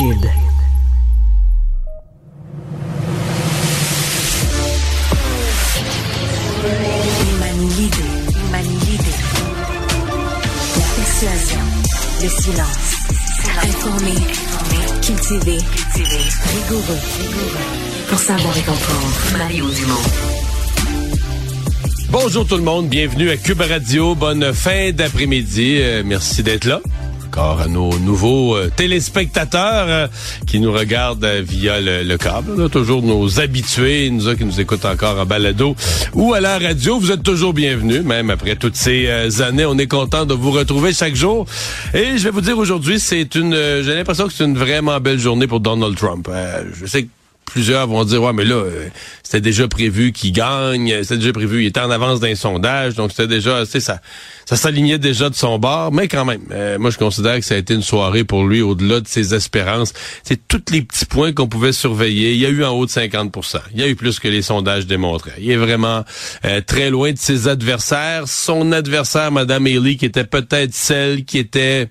L'idée. La persuasion, le silence. Informé, cultivé, rigoureux, Pour savoir et comprendre, Mario Dumont. Bonjour tout le monde, bienvenue à Cube Radio. Bonne fin d'après-midi. Euh, merci d'être là. Encore à nos nouveaux euh, téléspectateurs euh, qui nous regardent euh, via le, câble. On a toujours nos habitués, nous qui nous écoutent encore en balado ou à la radio. Vous êtes toujours bienvenus, même après toutes ces années. On est content de vous retrouver chaque jour. Et je vais vous dire aujourd'hui, c'est une, j'ai l'impression que c'est une vraiment belle journée pour Donald Trump. je sais que plusieurs vont dire ouais mais là euh, c'était déjà prévu qu'il gagne, c'était déjà prévu, il était en avance d'un sondage, donc c'était déjà c'est ça ça s'alignait déjà de son bord, mais quand même euh, moi je considère que ça a été une soirée pour lui au-delà de ses espérances. C'est tous les petits points qu'on pouvait surveiller, il y a eu en haut de 50% Il y a eu plus que les sondages démontraient. Il est vraiment euh, très loin de ses adversaires, son adversaire madame Haley qui était peut-être celle qui était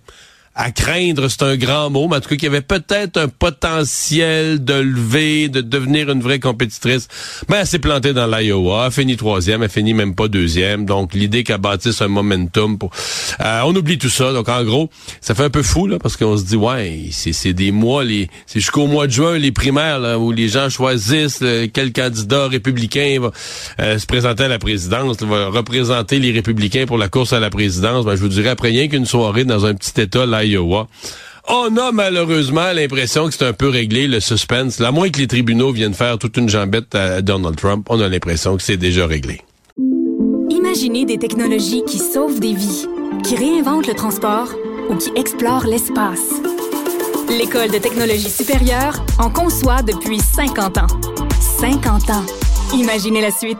à craindre, c'est un grand mot, mais en tout cas, qu'il y avait peut-être un potentiel de lever, de devenir une vraie compétitrice. Ben, elle s'est plantée dans l'Iowa, elle finit troisième, elle finit même pas deuxième. Donc, l'idée qu'elle bâtisse un momentum pour... Euh, on oublie tout ça. Donc, en gros, ça fait un peu fou, là, parce qu'on se dit, ouais, c'est des mois, les c'est jusqu'au mois de juin, les primaires, là, où les gens choisissent quel candidat républicain va euh, se présenter à la présidence, va représenter les républicains pour la course à la présidence. Ben, je vous dirais, après rien qu'une soirée dans un petit état, là, on a malheureusement l'impression que c'est un peu réglé le suspense. À moins que les tribunaux viennent faire toute une jambette à Donald Trump, on a l'impression que c'est déjà réglé. Imaginez des technologies qui sauvent des vies, qui réinventent le transport ou qui explorent l'espace. L'École de technologie supérieure en conçoit depuis 50 ans. 50 ans. Imaginez la suite.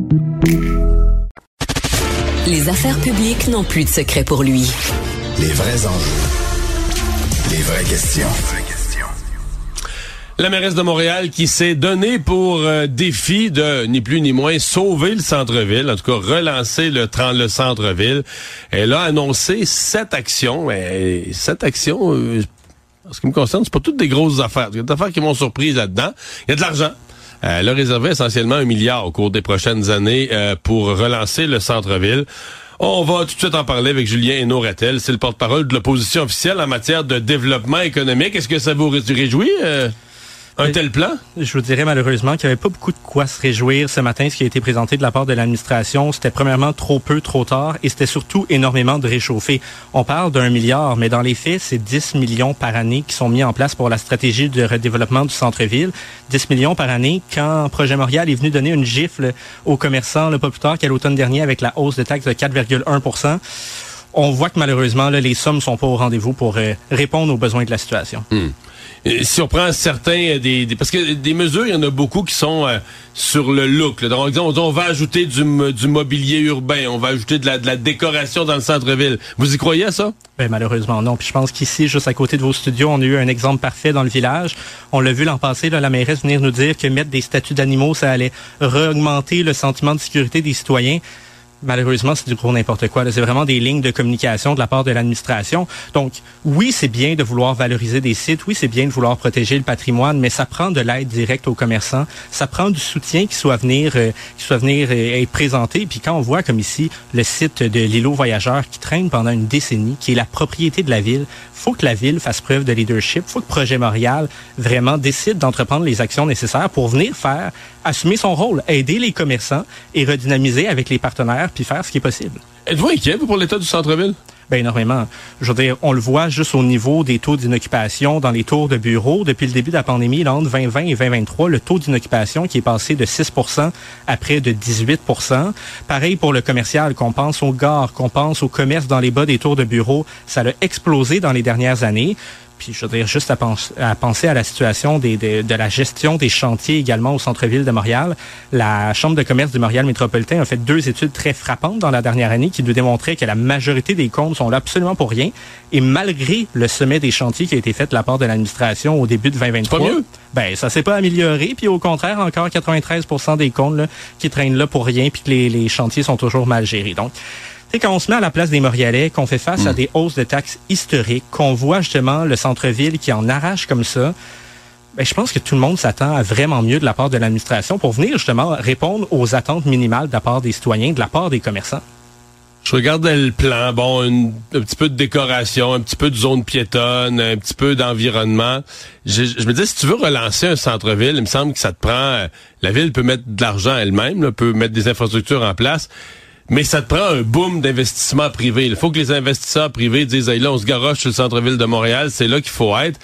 Les affaires publiques n'ont plus de secret pour lui. Les vrais enjeux. Les vraies questions. La mairesse de Montréal qui s'est donnée pour euh, défi de ni plus ni moins sauver le centre-ville, en tout cas relancer le, le centre-ville. Elle a annoncé sept actions. Mais sept actions, euh, en ce qui me concerne, c'est pas toutes des grosses affaires. Il y a des affaires qui m'ont surprise là-dedans. Il y a de l'argent. Euh, elle a réservé essentiellement un milliard au cours des prochaines années euh, pour relancer le centre-ville. On va tout de suite en parler avec Julien hénaud C'est le porte-parole de l'opposition officielle en matière de développement économique. Est-ce que ça vous réjouit? Un tel plan? Je vous dirais malheureusement qu'il n'y avait pas beaucoup de quoi se réjouir ce matin. Ce qui a été présenté de la part de l'administration, c'était premièrement trop peu, trop tard, et c'était surtout énormément de réchauffé. On parle d'un milliard, mais dans les faits, c'est 10 millions par année qui sont mis en place pour la stratégie de redéveloppement du centre-ville. 10 millions par année quand Projet Montréal est venu donner une gifle aux commerçants, le pas plus tard qu'à l'automne dernier avec la hausse de taxes de 4,1% on voit que malheureusement, là, les sommes sont pas au rendez-vous pour euh, répondre aux besoins de la situation. Hmm surprend certains des, parce que des mesures, il y en a beaucoup qui sont euh, sur le look. Donc, on, on, va ajouter du, du, mobilier urbain, on va ajouter de la, de la décoration dans le centre-ville. Vous y croyez à ça? Ben, malheureusement, non. Puis je pense qu'ici, juste à côté de vos studios, on a eu un exemple parfait dans le village. On l'a vu l'an passé, là, la mairesse venir nous dire que mettre des statues d'animaux, ça allait augmenter le sentiment de sécurité des citoyens malheureusement, c'est du gros n'importe quoi. C'est vraiment des lignes de communication de la part de l'administration. Donc, oui, c'est bien de vouloir valoriser des sites. Oui, c'est bien de vouloir protéger le patrimoine, mais ça prend de l'aide directe aux commerçants. Ça prend du soutien qui soit venir, euh, qui soit venir euh, être présenté. Puis quand on voit comme ici le site de l'îlot voyageur qui traîne pendant une décennie, qui est la propriété de la ville, faut que la ville fasse preuve de leadership. Faut que Projet Montréal vraiment décide d'entreprendre les actions nécessaires pour venir faire assumer son rôle, aider les commerçants et redynamiser avec les partenaires puis faire ce qui est possible. Êtes-vous inquiet pour l'état du centre-ville? Ben énormément. Je veux dire, on le voit juste au niveau des taux d'inoccupation dans les tours de bureaux. Depuis le début de la pandémie, entre 2020 et 2023, le taux d'inoccupation qui est passé de 6 à près de 18% Pareil pour le commercial, qu'on pense aux gares, qu'on pense au commerce dans les bas des tours de bureaux, ça a explosé dans les dernières années. Puis je veux dire juste à, à penser à la situation des, de la gestion des chantiers également au centre-ville de Montréal. La Chambre de commerce du Montréal métropolitain a fait deux études très frappantes dans la dernière année qui nous démontraient que la majorité des comptes sont là absolument pour rien. Et malgré le sommet des chantiers qui a été fait de la part de l'administration au début de 2023, pas mieux. ben ça s'est pas amélioré. Puis au contraire, encore 93% des comptes là, qui traînent là pour rien, puis que les, les chantiers sont toujours mal gérés. Donc c'est quand on se met à la place des Montréalais, qu'on fait face à hmm. des hausses de taxes historiques, qu'on voit justement le centre-ville qui en arrache comme ça, ben, je pense que tout le monde s'attend à vraiment mieux de la part de l'administration pour venir justement répondre aux attentes minimales de la part des citoyens, de la part des commerçants. Je regardais le plan, bon, un petit peu de décoration, un petit peu de zone piétonne, un petit peu d'environnement. Je, me dis, si tu veux relancer un centre-ville, il me semble que ça te prend... Euh, la ville peut mettre de l'argent elle-même, peut mettre des infrastructures en place mais ça te prend un boom d'investissement privé. Il faut que les investisseurs privés disent, hey, là, on se garoche sur le centre-ville de Montréal, c'est là qu'il faut être.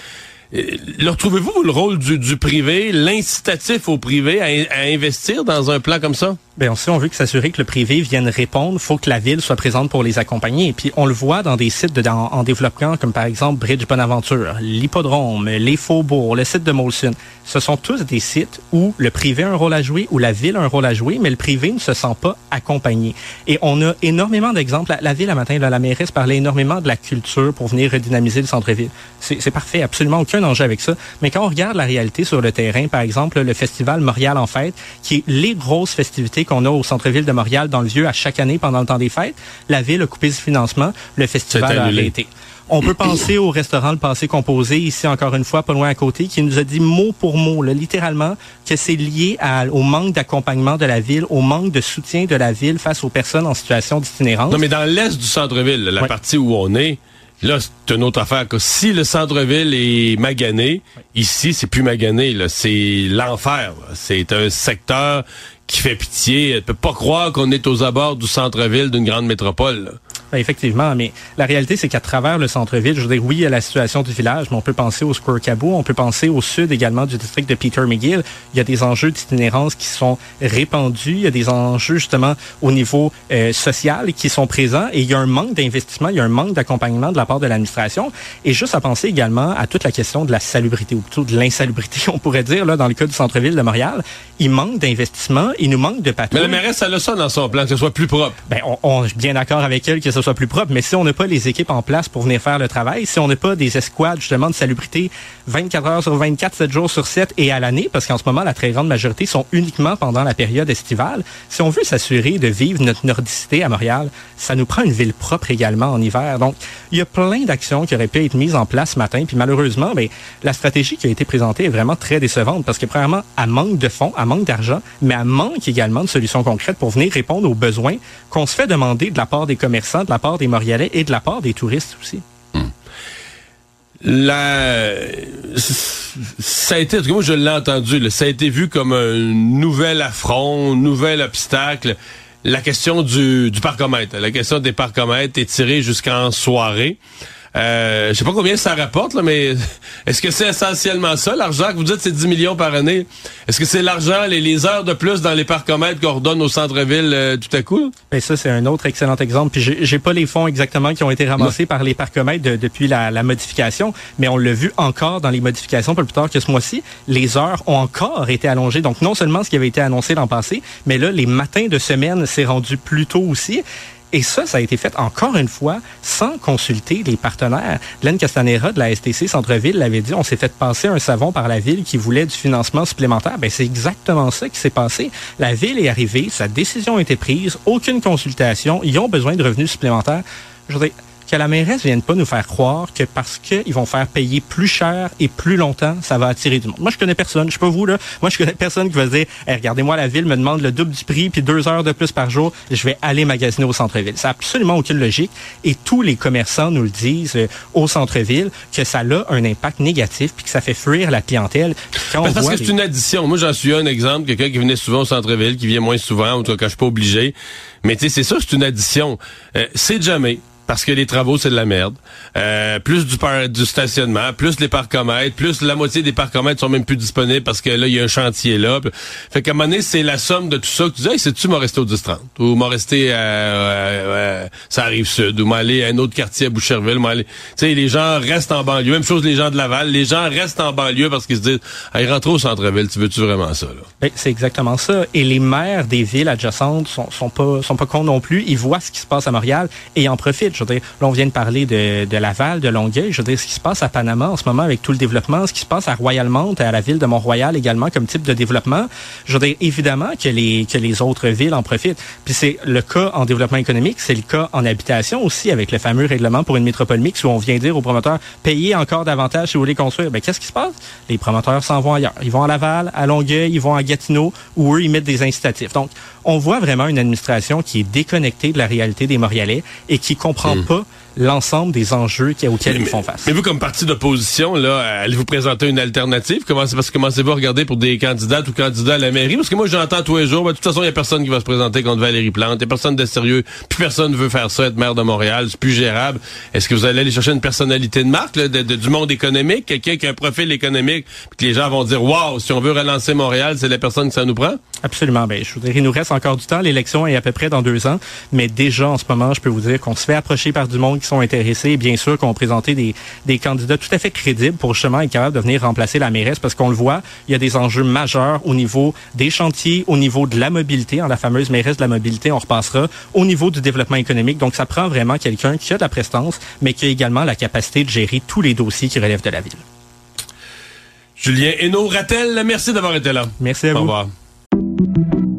Euh, le retrouvez-vous le rôle du, du privé, l'incitatif au privé à, investir dans un plan comme ça? Bien, si on veut s'assurer que le privé vienne répondre, faut que la ville soit présente pour les accompagner. Et puis, on le voit dans des sites de, en, développement, comme par exemple Bridge Bonaventure, l'Hippodrome, les Faubourgs, le site de Molson. Ce sont tous des sites où le privé a un rôle à jouer, où la ville a un rôle à jouer, mais le privé ne se sent pas accompagné. Et on a énormément d'exemples. La, ville, à matin, là, la mairesse parlait énormément de la culture pour venir redynamiser le centre-ville. C'est parfait, absolument aucun danger avec ça. Mais quand on regarde la réalité sur le terrain, par exemple, le festival Montréal en fête, qui est les grosses festivités qu'on a au centre-ville de Montréal dans le vieux à chaque année pendant le temps des fêtes, la ville a coupé ce financement, le festival a arrêté. On peut penser au restaurant Le Passé Composé, ici encore une fois, pas loin à côté, qui nous a dit mot pour mot, littéralement, que c'est lié au manque d'accompagnement de la ville, au manque de soutien de la ville face aux personnes en situation d'itinérance. Non, mais dans l'est du centre-ville, la partie où on est, Là, c'est une autre affaire. Que si le centre-ville est magané, ici, c'est plus magané. C'est l'enfer. C'est un secteur qui fait pitié. Tu peux pas croire qu'on est aux abords du centre-ville d'une grande métropole. Ben, effectivement, mais la réalité, c'est qu'à travers le centre-ville, je veux dire, oui, il y a la situation du village, mais on peut penser au Square Cabot, on peut penser au sud également du district de Peter McGill. Il y a des enjeux d'itinérance qui sont répandus, il y a des enjeux justement au niveau euh, social qui sont présents et il y a un manque d'investissement, il y a un manque d'accompagnement de la part de l'administration. Et juste à penser également à toute la question de la salubrité, ou plutôt de l'insalubrité, on pourrait dire, là, dans le cas du centre-ville de Montréal. Il manque d'investissement, il nous manque de patrouilles. Mais la mairesse, elle a ça dans son plan, que ce soit plus propre. Ben, on, on bien d'accord avec elle que ce soit plus propre, mais si on n'a pas les équipes en place pour venir faire le travail, si on n'a pas des escouades justement de salubrité 24 heures sur 24, 7 jours sur 7 et à l'année, parce qu'en ce moment, la très grande majorité sont uniquement pendant la période estivale, si on veut s'assurer de vivre notre nordicité à Montréal, ça nous prend une ville propre également en hiver. Donc, il y a plein d'actions qui auraient pu être mises en place ce matin, puis malheureusement, ben, la stratégie qui a été présentée est vraiment très décevante, parce que premièrement, elle manque de fonds, elle manque d'argent, mais elle manque également de solutions concrètes pour venir répondre aux besoins qu'on se fait demander de la part des commerçants, de la part des Montréalais et de la part des touristes aussi. La... Ça a été, en tout cas, moi je l'ai entendu, ça a été vu comme un nouvel affront, un nouvel obstacle. La question du, du parcomètre, la question des parcomètres est tirée jusqu'en soirée. Euh, je sais pas combien ça rapporte, là, mais est-ce que c'est essentiellement ça, l'argent que vous dites, c'est 10 millions par année? Est-ce que c'est l'argent, les, les, heures de plus dans les parcomètres qu'on redonne au centre-ville euh, tout à coup? Ben ça, c'est un autre excellent exemple. Puis j'ai pas les fonds exactement qui ont été ramassés par les parcomètres depuis la, la, modification, mais on l'a vu encore dans les modifications, pas plus tard que ce mois-ci. Les heures ont encore été allongées. Donc non seulement ce qui avait été annoncé l'an passé, mais là, les matins de semaine, s'est rendu plus tôt aussi. Et ça, ça a été fait encore une fois sans consulter les partenaires. Glenn Castanera de la STC Centre-Ville l'avait dit, on s'est fait passer un savon par la ville qui voulait du financement supplémentaire. Ben, c'est exactement ça qui s'est passé. La ville est arrivée, sa décision a été prise, aucune consultation, ils ont besoin de revenus supplémentaires. Je que la mairesse vienne pas nous faire croire que parce qu'ils vont faire payer plus cher et plus longtemps, ça va attirer du monde. Moi, je connais personne. Je sais pas vous, là. Moi, je connais personne qui va dire, regardez-moi, la ville me demande le double du prix puis deux heures de plus par jour. Je vais aller magasiner au centre-ville. Ça n'a absolument aucune logique. Et tous les commerçants nous le disent euh, au centre-ville que ça a un impact négatif puis que ça fait fuir la clientèle. parce que c'est une addition. Moi, j'en suis un exemple. Quelqu'un qui venait souvent au centre-ville, qui vient moins souvent, ou tout cas, quand je suis pas obligé. Mais tu sais, c'est ça, c'est une addition. Euh, c'est jamais parce que les travaux, c'est de la merde. Euh, plus du, par, du stationnement, plus les parcomètres, plus la moitié des parcomètres sont même plus disponibles parce que là, il y a un chantier là. Fait qu'à un moment donné, c'est la somme de tout ça que tu dis, hey, c'est-tu m'en rester au 10-30? Ou m'en rester à, ça arrive sud, ou m'aller à un autre quartier à Boucherville, m'aller. Tu sais, les gens restent en banlieue. Même chose les gens de Laval. Les gens restent en banlieue parce qu'ils se disent, hey, rentre au centre-ville, tu veux-tu vraiment ça? Ben, c'est exactement ça. Et les maires des villes adjacentes sont, sont pas, sont pas cons non plus. Ils voient ce qui se passe à Montréal et en profitent. Je veux dire, là, on vient de parler de, de Laval, de Longueuil. Je veux dire, ce qui se passe à Panama en ce moment avec tout le développement, ce qui se passe à Royalmont, à la ville de Mont-Royal également comme type de développement. Je veux dire, évidemment que les, que les autres villes en profitent. Puis c'est le cas en développement économique, c'est le cas en habitation aussi avec le fameux règlement pour une métropole mixte où on vient dire aux promoteurs, payez encore davantage si vous voulez construire. Ben, qu'est-ce qui se passe? Les promoteurs s'en vont ailleurs. Ils vont à Laval, à Longueuil, ils vont à Gatineau, où eux, ils mettent des incitatifs. Donc, on voit vraiment une administration qui est déconnectée de la réalité des Montréalais et qui comprend hmm. pas l'ensemble des enjeux auxquels ils font face. Mais vous, comme parti d'opposition, là, allez-vous présenter une alternative? Comment, parce que commencez-vous à regarder pour des candidats ou candidats à la mairie? Parce que moi, j'entends tous les jours, ben, de toute façon, il n'y a personne qui va se présenter contre Valérie Plante. Il n'y a personne de sérieux. Plus personne ne veut faire ça, être maire de Montréal. C'est plus gérable. Est-ce que vous allez aller chercher une personnalité de marque, de, du monde économique, quelqu'un qui a un profil économique, puis que les gens vont dire, waouh, si on veut relancer Montréal, c'est la personne que ça nous prend? Absolument. Ben, je voudrais, il nous reste encore du temps. L'élection est à peu près dans deux ans. Mais déjà, en ce moment, je peux vous dire qu'on se fait approcher par du monde qui sont intéressés bien sûr qu'on présenté des, des candidats tout à fait crédibles pour justement être capable de venir remplacer la mairesse parce qu'on le voit, il y a des enjeux majeurs au niveau des chantiers, au niveau de la mobilité, en la fameuse mairesse de la mobilité, on repassera, au niveau du développement économique. Donc, ça prend vraiment quelqu'un qui a de la prestance, mais qui a également la capacité de gérer tous les dossiers qui relèvent de la ville. Julien Hainaut, Ratel, merci d'avoir été là. Merci à vous. Au revoir.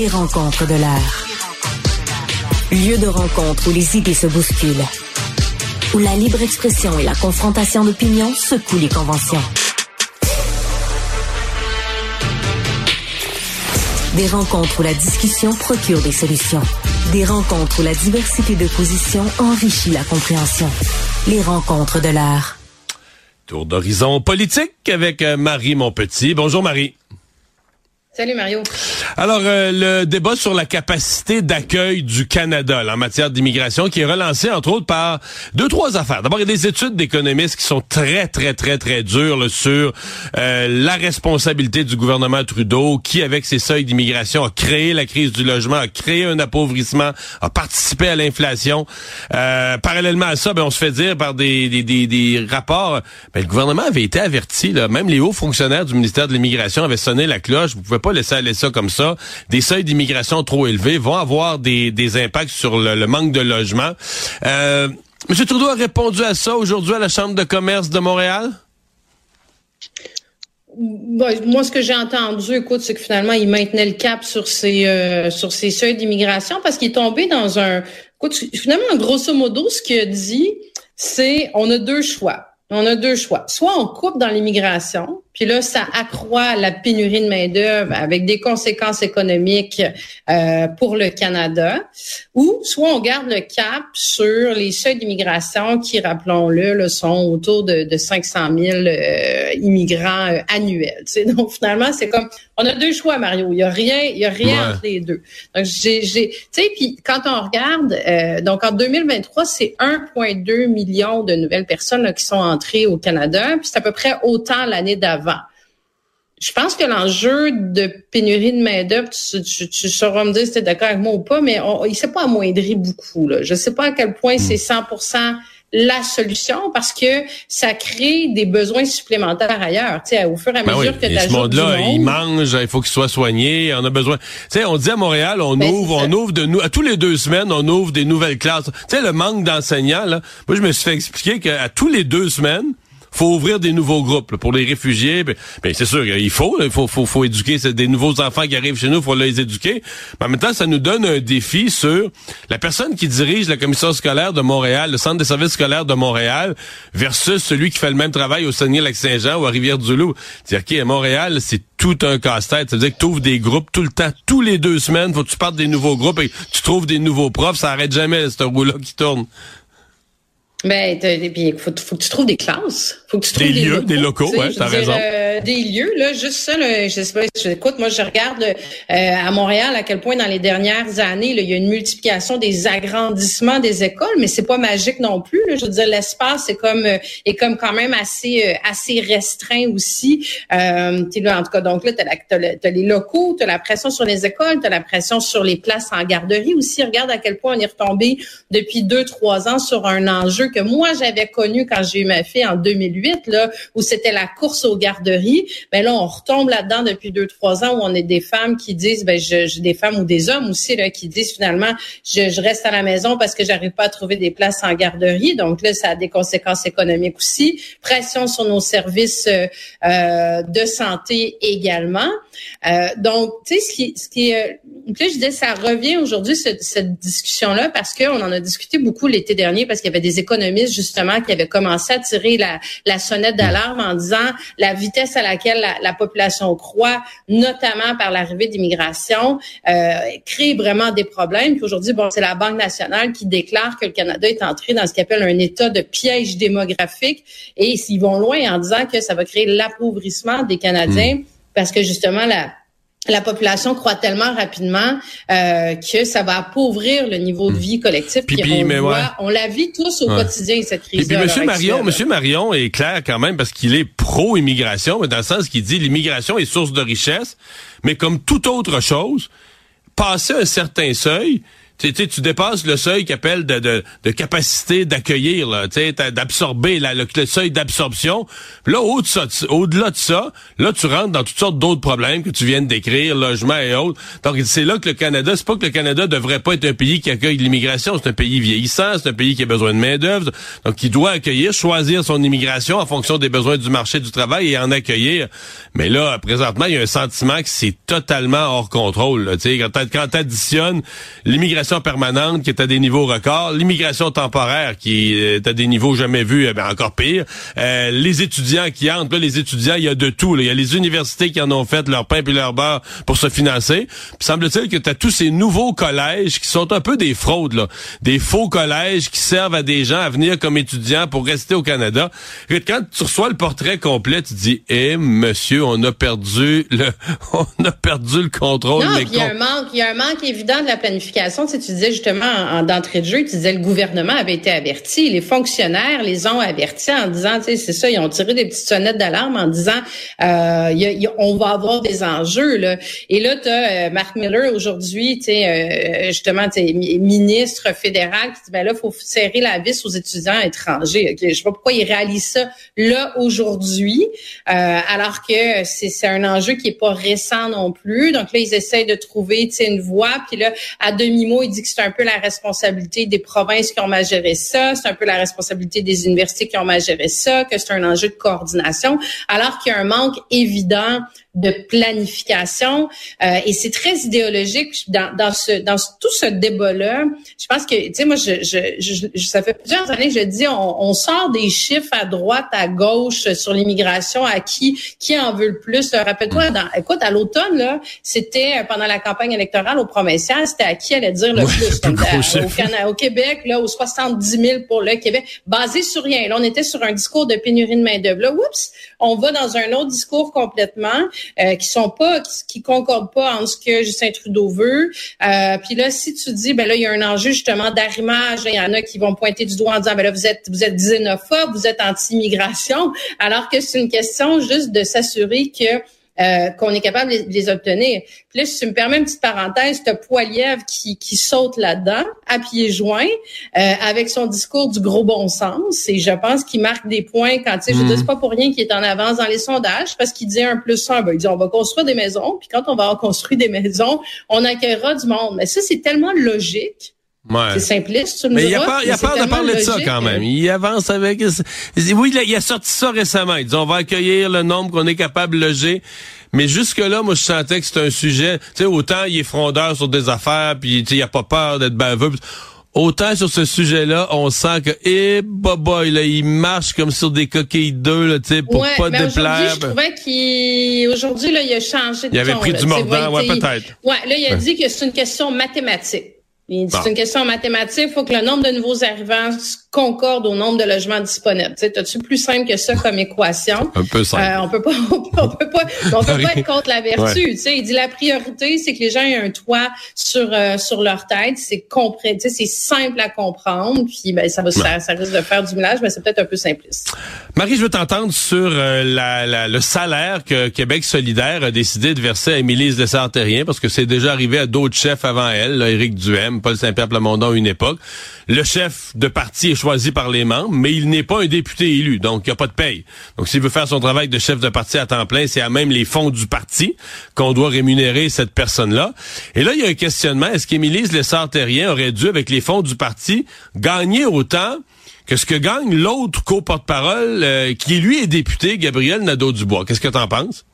Les rencontres de l'air. Lieu de rencontre où les idées se bousculent. Où la libre expression et la confrontation d'opinions secouent les conventions. Des rencontres où la discussion procure des solutions. Des rencontres où la diversité de positions enrichit la compréhension. Les rencontres de l'air. Tour d'horizon politique avec euh, Marie Monpetit. Bonjour Marie. Salut Mario. Alors, euh, le débat sur la capacité d'accueil du Canada en matière d'immigration qui est relancé, entre autres, par deux, trois affaires. D'abord, il y a des études d'économistes qui sont très, très, très, très dures sur euh, la responsabilité du gouvernement Trudeau qui, avec ses seuils d'immigration, a créé la crise du logement, a créé un appauvrissement, a participé à l'inflation. Euh, parallèlement à ça, ben, on se fait dire par des, des, des, des rapports, ben, le gouvernement avait été averti, là, même les hauts fonctionnaires du ministère de l'Immigration avaient sonné la cloche. Vous pouvez pas laisser aller ça comme ça. Des seuils d'immigration trop élevés vont avoir des, impacts sur le, manque de logement. Euh, M. Trudeau a répondu à ça aujourd'hui à la Chambre de commerce de Montréal? moi, ce que j'ai entendu, écoute, c'est que finalement, il maintenait le cap sur ses euh, sur ses seuils d'immigration parce qu'il est tombé dans un. Finalement, grosso modo, ce qu'il a dit, c'est on a deux choix. On a deux choix. Soit on coupe dans l'immigration, puis là, ça accroît la pénurie de main-d'œuvre avec des conséquences économiques euh, pour le Canada, ou soit on garde le cap sur les seuils d'immigration qui, rappelons-le, sont autour de, de 500 000 euh, immigrants euh, annuels. Donc finalement, c'est comme on a deux choix, Mario. Il y a rien, il y a rien entre les deux. Donc j'ai, tu sais, puis quand on regarde, euh, donc en 2023, c'est 1,2 million de nouvelles personnes qui sont entrées au Canada, puis c'est à peu près autant l'année d'avant. Je pense que l'enjeu de pénurie de main-d'œuvre, tu, tu, sauras me dire si tu es d'accord avec moi ou pas, mais on, il s'est pas amoindri beaucoup. Là. Je sais pas à quel point c'est 100% hmm. la solution parce que ça crée des besoins supplémentaires ailleurs. Tu sais, au fur et à ben mesure que tu ce monde-là, il mange, il faut qu'il soit soigné, on a besoin. Tu sais, on dit à Montréal, on ben, ouvre, on ouvre de nous, à tous les deux semaines, on ouvre des nouvelles classes. Tu sais, le manque d'enseignants là. Moi, je me suis fait expliquer qu'à tous les deux semaines, faut ouvrir des nouveaux groupes pour les réfugiés. Ben, ben, c'est sûr, il faut, il faut, faut, faut éduquer des nouveaux enfants qui arrivent chez nous, faut les éduquer. Mais en même temps, ça nous donne un défi sur la personne qui dirige la commission scolaire de Montréal, le centre des services scolaires de Montréal, versus celui qui fait le même travail au Saguenay-Lac-Saint-Jean ou à Rivière-du-Loup. C'est-à-dire qu'à Montréal, c'est tout un casse-tête. Ça veut dire que tu ouvres des groupes tout le temps, tous les deux semaines, faut que tu partes des nouveaux groupes et tu trouves des nouveaux profs, ça arrête jamais, ce roue-là qui tourne. Ben, il faut, faut que tu trouves des classes. Faut que tu trouves des, lieux, des locaux, ouais, t'as raison. Euh, des lieux, là, juste ça, là, je sais pas, écoute, moi, je regarde euh, à Montréal à quel point dans les dernières années, là, il y a une multiplication des agrandissements des écoles, mais c'est pas magique non plus. Là, je veux dire, l'espace est comme euh, est comme quand même assez assez restreint aussi. Euh, là, en tout cas, donc là, t'as, as, as, les locaux, t'as la pression sur les écoles, t'as la pression sur les places en garderie aussi. Regarde à quel point on est retombé depuis deux, trois ans sur un enjeu que moi j'avais connu quand j'ai eu ma fille en 2008, où c'était la course aux garderies. Mais ben là, on retombe là-dedans depuis deux, trois ans où on est des femmes qui disent, ben, je, des femmes ou des hommes aussi, là, qui disent finalement, je, reste à la maison parce que j'arrive pas à trouver des places en garderie. Donc là, ça a des conséquences économiques aussi. Pression sur nos services euh, euh, de santé également. Euh, donc, tu sais, ce qui, ce qui est, je disais, ça revient aujourd'hui cette, cette discussion-là parce qu'on en a discuté beaucoup l'été dernier parce qu'il y avait des économies justement qui avait commencé à tirer la, la sonnette d'alarme en disant la vitesse à laquelle la, population croît, notamment par l'arrivée d'immigration, euh, crée vraiment des problèmes. Puis aujourd'hui, bon, c'est la Banque nationale qui déclare que le Canada est entré dans ce qu'on appelle un état de piège démographique et s'ils vont loin en disant que ça va créer l'appauvrissement des Canadiens hmm. Parce que justement la la population croît tellement rapidement euh, que ça va appauvrir le niveau de hmm. vie collectif. Puis, on, on la vit tous au quotidien cette crise. Puis, Monsieur Marion, Monsieur Marion est clair quand même parce qu'il est pro-immigration, mais dans le sens qu'il dit l'immigration est source de richesse, mais comme toute autre chose, passer un certain seuil, tu, tu dépasses le seuil qu'appelle de, de, de, capacité d'accueillir, d'absorber le, le, seuil d'absorption. Là, au-delà de ça, là, tu rentres dans toutes sortes d'autres problèmes que tu viens de décrire, logement et autres. Donc, c'est là que le Canada, c'est pas que le Canada devrait pas être un pays qui accueille l'immigration, c'est un pays vieillissant, c'est un pays qui a besoin de main-d'œuvre, donc qui doit accueillir, choisir son immigration en fonction des besoins du marché du travail et en accueillir. Mais là, présentement, il y a un sentiment que c'est totalement hors contrôle. Là, quand tu additionnes l'immigration permanente qui est à des niveaux records, l'immigration temporaire qui est à des niveaux jamais vus, eh ben encore pire, euh, les étudiants qui entrent, là, les étudiants, il y a de tout. Il y a les universités qui en ont fait leur pain et leur beurre pour se financer. Semble-t-il que tu as tous ces nouveaux collèges qui sont un peu des fraudes, là. des faux collèges qui servent à des gens à venir comme étudiants pour rester au Canada. Quand tu reçois le portrait complet, tu dis, eh monsieur, on a perdu le, on a perdu le contrôle. Non, il y a un manque, il y a un manque évident de la planification tu disais justement en, d'entrée de jeu, tu disais le gouvernement avait été averti, les fonctionnaires les ont avertis en disant, tu sais, c'est ça, ils ont tiré des petites sonnettes d'alarme en disant, euh, on va avoir des enjeux là. Et là, tu as euh, Mark Miller aujourd'hui, tu sais, euh, justement, tu ministre fédéral qui dit, ben là, faut serrer la vis aux étudiants étrangers. Okay? Je sais pas pourquoi il réalise ça là aujourd'hui, euh, alors que c'est un enjeu qui est pas récent non plus. Donc là, ils essayent de trouver, tu sais, une voie. Puis là, à demi il dit que c'est un peu la responsabilité des provinces qui ont mal géré ça, c'est un peu la responsabilité des universités qui ont mal géré ça, que c'est un enjeu de coordination, alors qu'il y a un manque évident de planification. Euh, et c'est très idéologique. Dans, dans ce dans tout ce débat là je pense que tu sais moi je, je, je, ça fait plusieurs années que je dis on, on, sort des chiffres à droite à gauche sur l'immigration à qui qui en veut le plus. Rappelle-toi dans écoute à l'automne là c'était euh, pendant la campagne électorale au provincial c'était à qui allait dire le plus au, Canada, au Québec là aux 70 000 pour le Québec. Basé sur rien. Là on était sur un discours de pénurie de main d'œuvre là oups on va dans un autre discours complètement euh, qui sont pas, qui, concordent pas en ce que Justin Trudeau veut. Euh, puis là, si tu dis, ben là, il y a un enjeu justement d'arrimage, il y en a qui vont pointer du doigt en disant, ben là, vous êtes, vous êtes xénophobe, vous êtes anti-immigration, alors que c'est une question juste de s'assurer que euh, qu'on est capable de les, obtenir. Puis là, si tu me permets une petite parenthèse, tu Poilievre qui, qui saute là-dedans, à pieds joints, euh, avec son discours du gros bon sens. Et je pense qu'il marque des points quand, tu sais, je dis, mhm. pas pour rien qu'il est en avance dans les sondages, parce qu'il dit un plus un. Ben, il dit, on va construire des maisons, puis quand on va avoir construit des maisons, on accueillera du monde. Mais ça, c'est tellement logique Ouais. C'est simpliste, tu me Mais il a peur, il a peur de parler de ça quand même. Il avance avec. Oui, il a, sorti ça récemment. Il dit on va accueillir le nombre qu'on est capable de loger. Mais jusque-là, moi, je sentais que c'était un sujet. Tu sais, autant il est frondeur sur des affaires, puis tu sais, il a pas peur d'être baveux. Autant sur ce sujet-là, on sent que, eh, boy, là, il marche comme sur des coquilles d'œufs, là, tu sais, pour ouais, pas mais déplaire. je trouvais qu'il aujourd'hui là, il a changé de Il avait ton, pris là. du mordant, ouais, peut-être. Ouais, là, il a Ouais. dit que c'est une question mathématique. Bon. c'est une question mathématique, il faut que le nombre de nouveaux arrivants concorde au nombre de logements disponibles. Tu t'as-tu plus simple que ça comme équation? Un peu simple. Euh, on peut pas, on peut, pas, on peut pas être contre la vertu. Ouais. Tu sais, il dit la priorité, c'est que les gens aient un toit sur euh, sur leur tête. C'est compré, tu sais, c'est simple à comprendre. Puis ben ça va, ça, ça risque de faire du ménage, mais c'est peut-être un peu simpliste. Marie, je veux t'entendre sur euh, la, la- le salaire que Québec solidaire a décidé de verser à Émilie Lessard-Terrien, parce que c'est déjà arrivé à d'autres chefs avant elle, là, Éric Duhem, Paul Saint-Pierre Plamondon une époque. Le chef de parti est choisi par les membres, mais il n'est pas un député élu, donc il n'y a pas de paye. Donc s'il veut faire son travail de chef de parti à temps plein, c'est à même les fonds du parti qu'on doit rémunérer cette personne-là. Et là, il y a un questionnement. Est-ce qu'Émilie Lessard-Terrien aurait dû, avec les fonds du parti, gagner autant que ce que gagne l'autre co-porte-parole euh, qui lui est député, Gabriel Nadeau-Dubois? Qu'est-ce que t'en penses?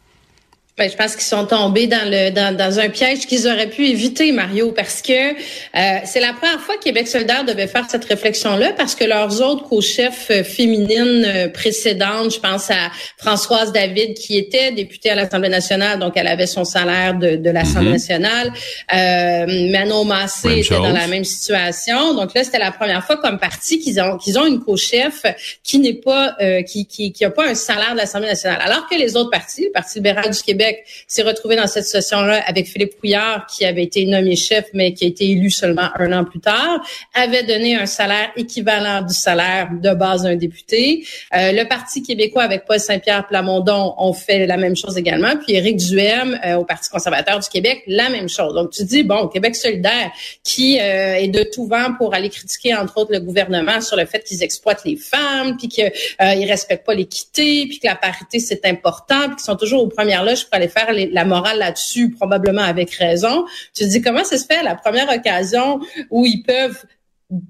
Ben, je pense qu'ils sont tombés dans le dans, dans un piège qu'ils auraient pu éviter, Mario, parce que euh, c'est la première fois que Québec solidaire devait faire cette réflexion-là, parce que leurs autres co-chefs euh, féminines euh, précédentes, je pense à Françoise David, qui était députée à l'Assemblée nationale, donc elle avait son salaire de, de l'Assemblée Mhm. nationale. Euh, Manon Massé Même était dans la même situation. Donc là, c'était la première fois comme parti qu'ils ont qu'ils ont une co-chef qui n'est pas euh, qui, qui qui a pas un salaire de l'Assemblée nationale. Alors que les autres partis, le Parti libéral du Québec s'est retrouvé dans cette situation-là avec Philippe Couillard qui avait été nommé chef mais qui a été élu seulement un an plus tard, avait donné un salaire équivalent du salaire de base d'un député. Euh, le Parti québécois avec Paul Saint-Pierre Plamondon ont fait la même chose également. Puis Éric Duhem euh, au Parti conservateur du Québec, la même chose. Donc tu dis bon, Québec solidaire qui euh, est de tout vent pour aller critiquer entre autres le gouvernement sur le fait qu'ils exploitent les femmes, puis qu'ils euh, ils respectent pas l'équité, puis que la parité c'est important, puis qu'ils sont toujours aux premières loges aller faire la morale là-dessus, probablement avec raison. Tu te dis comment ça se fait à la première occasion où ils peuvent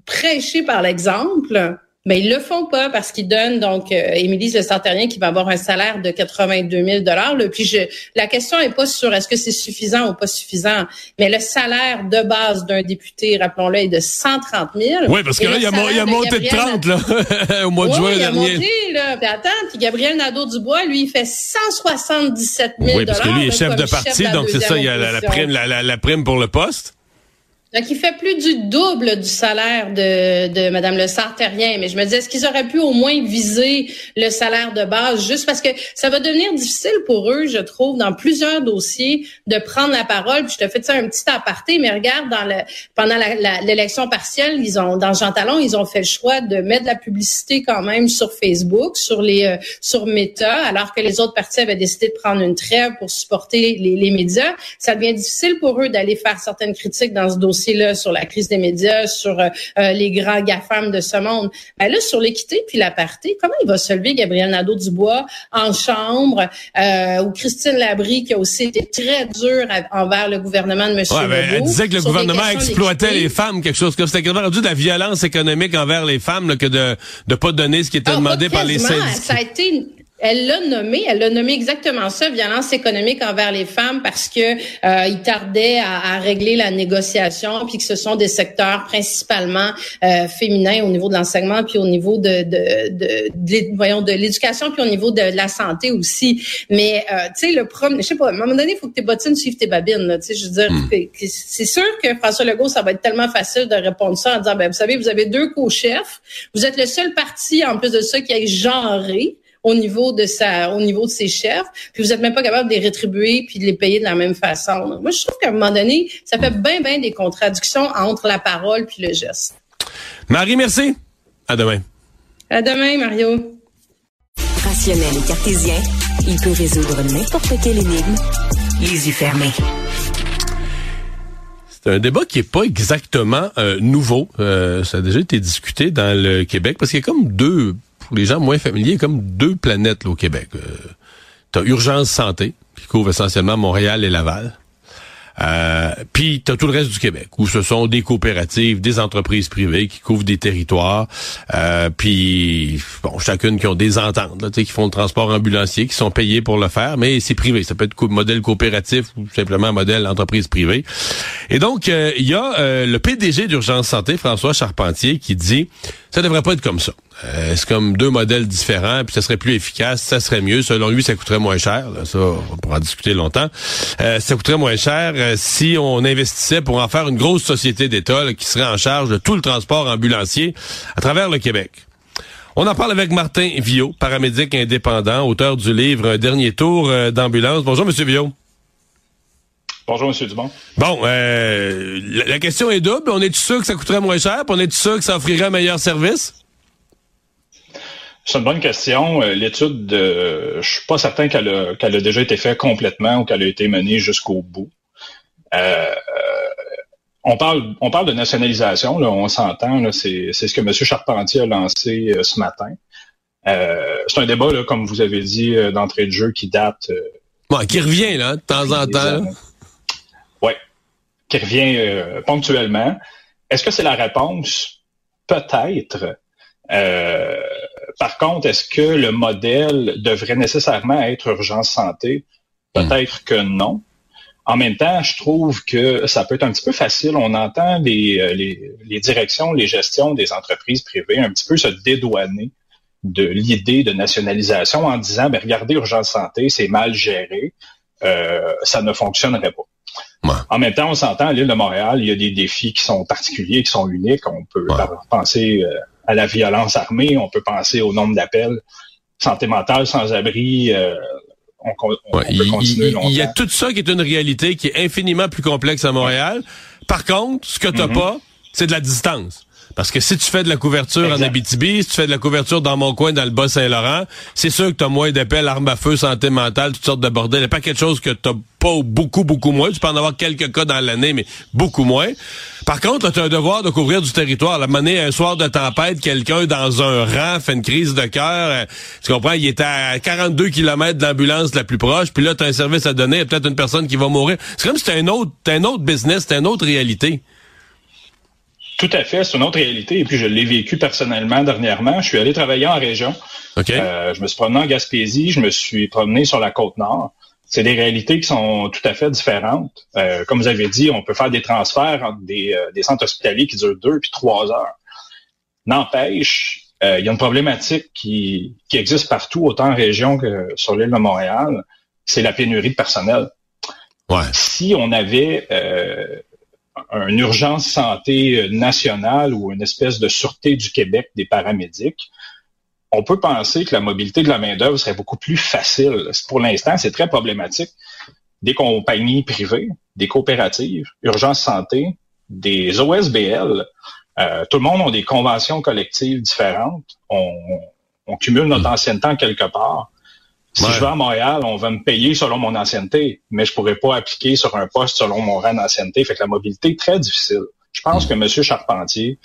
prêcher par l'exemple? Mais ils le font pas parce qu'ils donnent donc euh, Émilie Le Sartérien qui va avoir un salaire de 82 000 dollars. Puis je, la question est pas sur est-ce que c'est suffisant ou pas suffisant, mais le salaire de base d'un député, rappelons-le, est de 130 000. Oui, parce que là, il a, il monté de Gabriel 30, là, au mois de juin il a monté, là. Puis attends, puis Gabriel Nadeau-Dubois, lui, il fait 177 000 Oui, parce que lui il est chef de parti, donc c'est ça, il y a la, prime, la, la- la prime pour le poste. Donc, il fait plus du double du salaire de, de Mme Le Sartérien. Mais je me dis, est-ce qu'ils auraient pu au moins viser le salaire de base juste parce que ça va devenir difficile pour eux, je trouve, dans plusieurs dossiers, de prendre la parole. Puis je te fais ça un petit aparté, mais regarde, dans le, pendant l'élection partielle, ils ont, dans Jean Talon, ils ont fait le choix de mettre de la publicité quand même sur Facebook, sur les, euh, sur Meta, alors que les autres partis avaient décidé de prendre une trêve pour supporter les, les médias. Ça devient difficile pour eux d'aller faire certaines critiques dans ce dossier-là sur la crise des médias, sur euh, euh, les grands GAFAM de ce monde. Ben là, sur l'équité puis la parité, comment il va se lever Gabriel Nadeau-Dubois en chambre euh, ou Christine Labrie qui a aussi été très dure à- envers le gouvernement de M. Ouais, ben, elle disait que le gouvernement exploitait les femmes, quelque chose comme ça. C'était rendu de la violence économique envers les femmes là, que de ne pas donner ce qui était Ah, demandé par les syndicats. Ça a été elle l'a nommé, elle l'a nommé exactement ça, violence économique envers les femmes, parce que euh, il tardait à, à régler la négociation, puis que ce sont des secteurs principalement euh, féminins au niveau de l'enseignement, puis au niveau de, de, de, de voyons de l'éducation, puis au niveau de, la santé aussi. Mais euh, tu sais, le premier, je sais pas, à un moment donné, il faut que tes bottines suivent tes babines. Tu sais, je veux dire, que c'est sûr que François Legault, ça va être tellement facile de répondre ça en disant, ben vous savez, vous avez deux co-chefs, vous êtes le seul parti en plus de ça qui est genré au niveau de sa, au niveau de ses chefs, puis vous êtes même pas capable de les rétribuer puis de les payer de la même façon. Donc, moi, je trouve qu'à un moment donné, ça fait bien, bien des contradictions entre la parole puis le geste. Marie, merci. À demain. À demain, Mario. Rationnel et cartésien, il peut résoudre n'importe quelle énigme, les yeux fermés. C'est un débat qui est pas exactement euh, nouveau. Euh, ça a déjà été discuté dans le Québec parce qu'il y a comme deux, pour les gens moins familiers, comme deux planètes là, au Québec. Euh, T'as Urgence Santé, qui couvre essentiellement Montréal et Laval. Euh, Puis tu as tout le reste du Québec, où ce sont des coopératives, des entreprises privées qui couvrent des territoires. Euh, Puis, bon, chacune qui ont des ententes, là, qui font le transport ambulancier, qui sont payés pour le faire, mais c'est privé. Ça peut être modèle coopératif ou simplement modèle entreprise privée. Et donc, euh, il y a euh, le PDG d'Urgence Santé, François Charpentier, qui dit ça devrait pas être comme ça. Euh, c'est comme deux modèles différents, puis ça serait plus efficace, ça serait mieux. Selon lui, ça coûterait moins cher. ça, on pourra en discuter longtemps. Euh, ça coûterait moins cher euh, si on investissait pour en faire une grosse société d'État qui serait en charge de tout le transport ambulancier à travers le Québec. On en parle avec Martin Viau, paramédic indépendant, auteur du livre Un dernier tour d'ambulance. Bonjour, Monsieur Viau. Bonjour, M. Dumont. Bon, euh, la, question est double. On est sûr que ça coûterait moins cher? Puis on est sûr que ça offrirait un meilleur service? C'est une bonne question. Euh, l'étude, je je suis pas certain qu'elle a, a, déjà été faite complètement ou qu'elle a été menée jusqu'au bout. Euh, on parle, on parle de nationalisation, là, on s'entend. c'est, ce que M. Charpentier a lancé ce matin. c'est un débat, là, comme vous avez dit, d'entrée de jeu qui date. Bon, qui revient là, de temps en temps qui revient euh, ponctuellement. Est-ce que c'est la réponse? Peut-être. Euh, par contre, est-ce que le modèle devrait nécessairement être urgence santé? Peut-être que non. En même temps, je trouve que ça peut être un petit peu facile. On entend les, euh, les, les directions, les gestions des entreprises privées un petit peu se dédouaner de l'idée de nationalisation en disant, ben, regardez, urgence santé, c'est mal géré, euh, ça ne fonctionnerait pas. En même temps, on s'entend, à l'île de Montréal, il y a des défis qui sont particuliers, qui sont uniques. On peut penser euh, à la violence armée, on peut penser au nombre d'appels, santé mentale, sans-abri. Euh, on, on, peut continuer il, il, y a tout ça qui est une réalité qui est infiniment plus complexe à Montréal. Par contre, ce que tu n'as mm-hmm. pas, c'est de la distance. Parce que si tu fais de la couverture en Abitibi, si tu fais de la couverture dans mon coin, dans le Bas-Saint-Laurent, c'est sûr que tu as moins d'appels, armes à feu, santé mentale, toutes sortes de bordel. Il pas quelque chose que tu pas beaucoup, beaucoup moins. Tu peux en avoir quelques cas dans l'année, mais beaucoup moins. Par contre, tu as un devoir de couvrir du territoire. La monnaie, un soir de tempête, quelqu'un dans un rang fait une crise de cœur. Euh, tu comprends? Il est à 42 km de l'ambulance la plus proche, puis là, tu as un service à donner, il y a peut-être une personne qui va mourir. C'est comme si c'était un autre, un autre business, c'était une autre réalité. Tout à fait, c'est une autre réalité. Et puis, je l'ai vécu personnellement dernièrement. Je suis allé travailler en région. Euh, je me suis promené en Gaspésie, je me suis promené sur la côte nord. C'est des réalités qui sont tout à fait différentes. Euh, comme vous avez dit, on peut faire des transferts entre des, euh, des centres hospitaliers qui durent deux puis trois heures. N'empêche, il y a une problématique qui, qui existe partout, autant en région que sur l'île de Montréal, c'est la pénurie de personnel. Ouais. Si on avait une urgence santé euh, nationale ou une espèce de sûreté du Québec des paramédics, on peut penser que la mobilité de la main-d'œuvre serait beaucoup plus facile. Pour l'instant, c'est très problématique. Des compagnies privées, des coopératives, urgence santé, des OSBL, euh, tout le monde a des conventions collectives différentes. On, on cumule notre hmm. ancienneté quelque part. Si je vais à Montréal, on va me payer selon mon ancienneté, mais je pourrais pas appliquer sur un poste selon mon rang d'ancienneté. Fait que la mobilité est très difficile. Je pense hmm. que M. Charpentier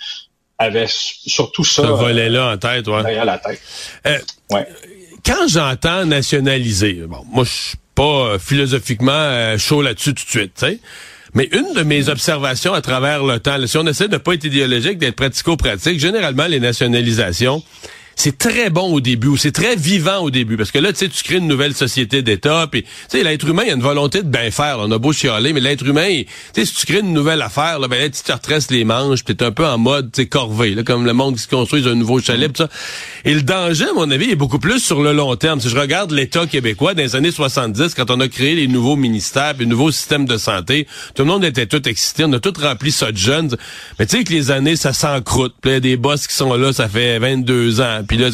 avait surtout ça. Ce volet-là en tête, ouais. Derrière la tête. Euh, ouais. Quand j'entends nationaliser, bon, moi je suis pas euh, philosophiquement euh, chaud là-dessus tout de suite, tu sais. Mais une de mes observations à travers le temps, si on essaie de pas être idéologique, d'être pratico-pratique, généralement les nationalisations, c'est très bon au début, ou c'est très vivant au début, parce que là, tu sais, tu crées une nouvelle société d'État, puis, tu sais, l'être humain, il a une volonté de bien faire. on a beau chialer, mais l'être humain, tu sais, si tu crées une nouvelle affaire, là, ben là, tu te retresses les manches, puis t'es un peu en mode, tu corvée, là, comme le monde qui se construit un nouveau chalet, pis ça. Et le danger, à mon avis, est beaucoup plus sur le long terme. Si je regarde l'État québécois dans les années 70, quand on a créé les nouveaux ministères, puis le nouveau système de santé, tout le monde était tout excité, on a tout rempli ça de jeunes. Mais tu sais que les années, ça s'encroute. Puis des boss qui sont là, ça fait 22 ans puis là,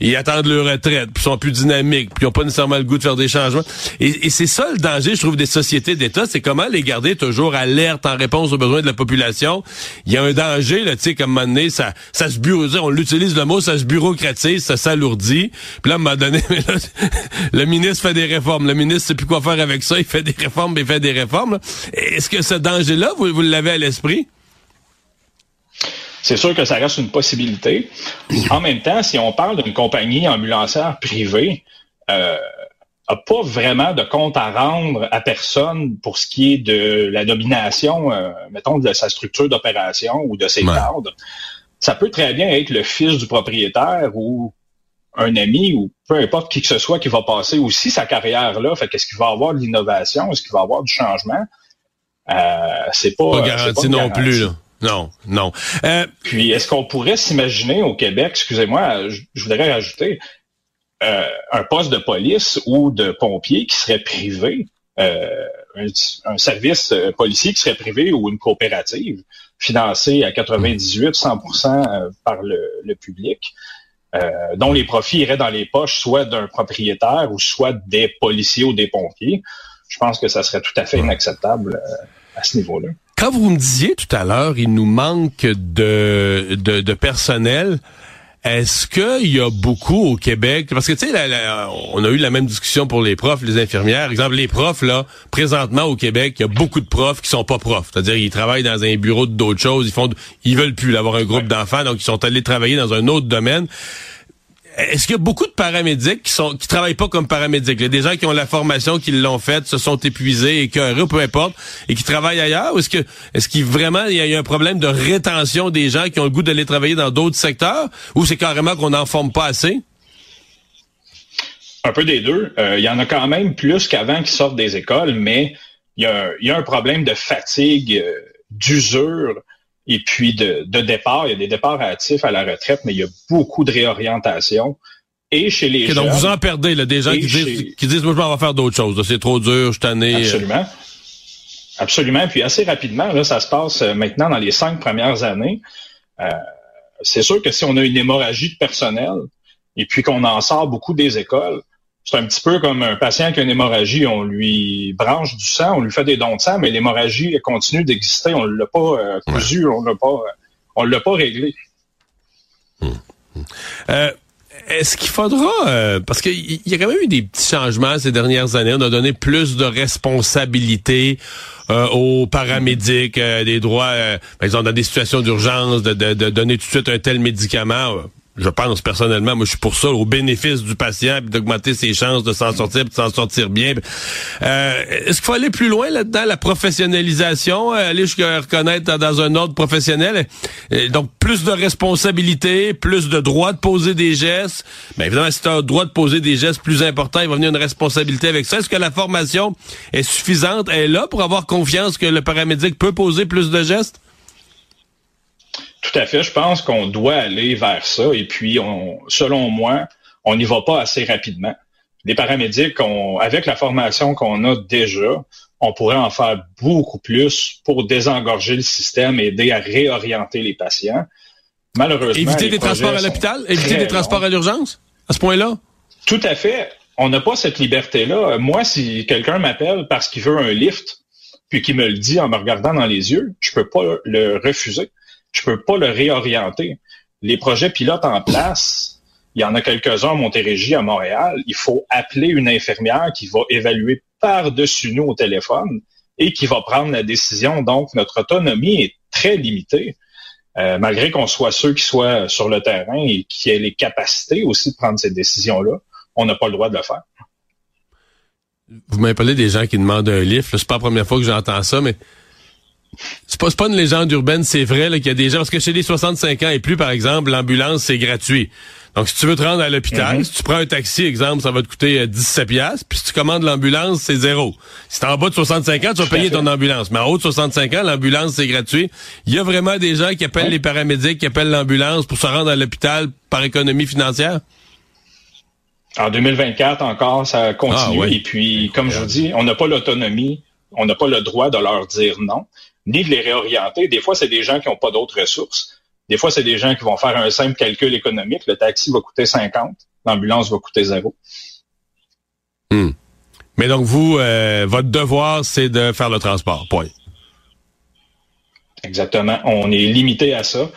ils attendent leur retraite, puis sont plus dynamiques, puis ils n'ont pas nécessairement le goût de faire des changements. Et, c'est ça le danger, je trouve, des sociétés d'État, c'est comment les garder toujours alertes en réponse aux besoins de la population. Il y a un danger, là, tu sais, comme un moment donné, ça, ça se bureautise, on l'utilise le mot, ça se bureaucratise, ça s'alourdit. Puis là, à un moment donné, le ministre fait des réformes. Le ministre sait plus quoi faire avec ça, il fait des réformes, il fait des réformes. Est-ce que ce danger-là, vous, vous l'avez à l'esprit? C'est sûr que ça reste une possibilité. En même temps, si on parle d'une compagnie ambulancière privée, euh, a pas vraiment de compte à rendre à personne pour ce qui est de la domination, euh, mettons, de sa structure d'opération ou de ses cadres. Ça peut très bien être le fils du propriétaire ou un ami ou peu importe qui que ce soit qui va passer aussi sa carrière là. Fait qu'est-ce qu'il va avoir de l'innovation? Est-ce qu'il va avoir du changement? Euh, c'est pas, pas garanti non plus. Là. Non, non. Euh, Puis, est-ce qu'on pourrait s'imaginer au Québec, excusez-moi, je, voudrais rajouter, euh, un poste de police ou de pompier qui serait privé, euh, un, service policier qui serait privé ou une coopérative financée à 98-100% par le, le public, dont les profits iraient dans les poches soit d'un propriétaire ou soit des policiers ou des pompiers? Je pense que ça serait tout à fait inacceptable à ce niveau-là. Quand vous me disiez tout à l'heure, il nous manque de, de, de personnel, est-ce qu'il y a beaucoup au Québec? Parce que, tu sais, on a eu la même discussion pour les profs, les infirmières. Exemple, les profs, là, présentement au Québec, il y a beaucoup de profs qui sont pas profs. C'est-à-dire, ils travaillent dans un bureau d'autres choses. Ils font, ils veulent plus avoir un groupe d'enfants, donc ils sont allés travailler dans un autre domaine. Est-ce qu'il y a beaucoup de paramédics qui sont qui travaillent pas comme paramédics? Y a des gens qui ont la formation, qui l'ont faite, se sont épuisés, écœurés, peu importe, et qui travaillent ailleurs? Ou est-ce que est-ce qu'il vraiment il y, a un problème de rétention des gens qui ont le goût d'aller travailler dans d'autres secteurs? Ou c'est carrément qu'on n'en forme pas assez? Un peu des deux. Euh, il y en a quand même plus qu'avant qui sortent des écoles, mais il y a, un problème de fatigue, euh, d'usure et puis de, de départ. Il y a des départs actifs à la retraite, mais il y a beaucoup de réorientation. Et chez les jeunes... Donc vous en perdez, là, des gens qui disent, qui disent, moi, je vais faire d'autres choses. C'est trop dur, je t'en ai... Absolument. Absolument. Puis assez rapidement, là, ça se passe euh, maintenant dans les cinq premières années. Euh, c'est sûr que si on a une hémorragie de personnel et puis qu'on en sort beaucoup des écoles, c'est un petit peu comme un patient qui a une hémorragie, on lui branche du sang, on lui fait des dons de sang, mais l'hémorragie continue d'exister, on l'a pas euh, cousu, on l'a pas, euh, on l'a pas réglé. Hum, hum. Euh, est-ce qu'il faudra, parce qu'il y a quand même eu des petits changements ces dernières années, on a donné plus de responsabilités aux paramédics, des droits, par exemple dans des situations d'urgence, de, de, donner tout de suite un tel médicament je pense personnellement, moi je suis pour ça, au bénéfice du patient, puis d'augmenter ses chances de s'en sortir, de s'en sortir bien. Euh, Est-ce qu'il faut aller plus loin là-dedans, la professionnalisation, euh, aller jusqu'à reconnaître dans un ordre professionnel, euh, donc plus de responsabilités, plus de droit de poser des gestes. Mais évidemment, si tu as le droit de poser des gestes plus importants, il va venir une responsabilité avec ça. Est-ce que la formation est suffisante, elle est là pour avoir confiance que le paramédic peut poser plus de gestes? Tout à fait. Je pense qu'on doit aller vers ça. Et puis, on, selon moi, on n'y va pas assez rapidement. Les paramédics, avec la formation qu'on a déjà, on pourrait en faire beaucoup plus pour désengorger le système et aider à réorienter les patients. Malheureusement. Éviter des transports à l'hôpital? Éviter des transports à l'urgence? À ce point-là? Tout à fait. On n'a pas cette liberté-là. Moi, si quelqu'un m'appelle parce qu'il veut un lift, puis qu'il me le dit en me regardant dans les yeux, je peux pas le refuser je peux pas le réorienter. Les projets pilotes en place, il y en a quelques-uns à Montérégie, à Montréal. Il faut appeler une infirmière qui va évaluer par-dessus nous au téléphone et qui va prendre la décision. Donc, notre autonomie est très limitée. Euh, malgré qu'on soit ceux qui soient sur le terrain et qui aient les capacités aussi de prendre ces décisions-là, on n'a pas le droit de le faire. Vous m'avez parlé des gens qui demandent un livre. C'est pas la première fois que j'entends ça, mais c'est pas, pas une légende urbaine, c'est vrai qu'il y a des gens, parce que chez les 65 ans et plus, par exemple, l'ambulance, c'est gratuit. Donc, si tu veux te rendre à l'hôpital, mhm. si tu prends un taxi, exemple, ça va te coûter 17 euh, pièces, puis si tu commandes l'ambulance, c'est zéro. Si t'es en bas de 65 ans, tu vas payer ton ambulance. Mais en haut de 65 ans, l'ambulance, c'est gratuit. Il y a vraiment des gens qui appellent les paramédics, qui appellent l'ambulance pour se rendre à l'hôpital par économie financière? En 2024 encore, ça continue. Ah, Et puis, comme je vous dis, on n'a pas l'autonomie, on n'a pas le droit de leur dire non ni de les réorienter. Des fois, c'est des gens qui n'ont pas d'autres ressources. Des fois, c'est des gens qui vont faire un simple calcul économique. Le taxi va coûter 50, l'ambulance va coûter zéro. Hmm. Mais donc, vous, euh, votre devoir, c'est de faire le transport, point. Exactement. On est limité à ça.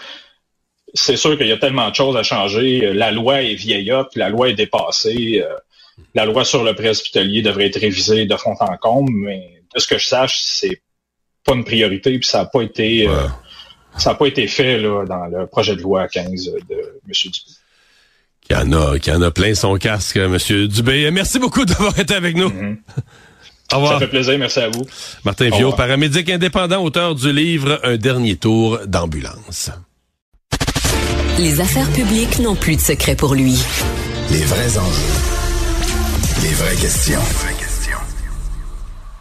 C'est sûr qu'il y a tellement de choses à changer. La loi est vieillotte, la loi est dépassée. Euh, la loi sur le prêt hospitalier devrait être révisée de fond en comble, mais de ce que je sache, c'est pas une priorité, puis ça n'a pas été euh, ça a pas été fait là, dans le projet de loi 15 de M. Dupont. Qui en a, qui en a plein son casque, Monsieur Dubé. Merci beaucoup d'avoir été avec nous. Au revoir. Ça fait plaisir, merci à vous. Martin Au Viau, paramédic indépendant, auteur du livre Un dernier tour d'ambulance. Les affaires publiques n'ont plus de secret pour lui. Les vrais enjeux. Les vraies questions.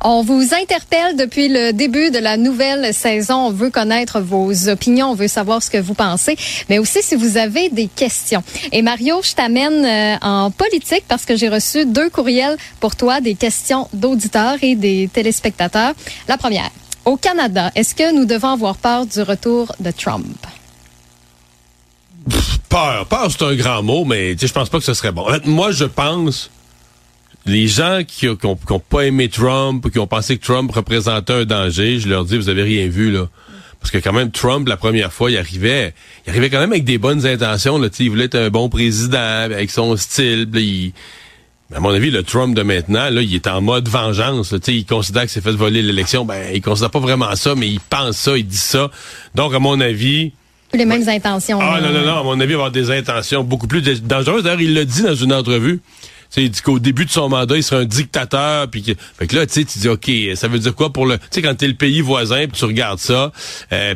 On vous interpelle depuis le début de la nouvelle saison. On veut connaître vos opinions, on veut savoir ce que vous pensez, mais aussi si vous avez des questions. Et Mario, je t'amène euh, en politique parce que j'ai reçu deux courriels pour toi, des questions d'auditeurs et des téléspectateurs. La première, au Canada, est-ce que nous devons avoir peur du retour de Trump? Peur. Peur, c'est un grand mot, mais je pense pas que ce serait bon. Moi, je pense les gens qui n'ont pas aimé Trump, qui ont pensé que Trump représentait un danger, je leur dis, vous avez rien vu, là. Parce que quand même, Trump, la première fois, il arrivait, il arrivait quand même avec des bonnes intentions, là, il voulait être un bon président, avec son style, puis il- mais à mon avis, le Trump de maintenant, là, il est en mode vengeance. là. Il considère que c'est fait voler l'élection. Ben, il considère pas vraiment ça, mais il pense ça, il dit ça. Donc, à mon avis, Les mêmes intentions. ah là. non, non, non, à mon avis, il va avoir des intentions beaucoup plus dangereuses. D'ailleurs, il l'a dit dans une entrevue. Il dit qu'au début de son mandat, il serait un dictateur. Puis fait là, tu dis, OK, ça veut dire quoi pour le... Tu sais, quand t'es le pays voisin, puis tu regardes ça, euh,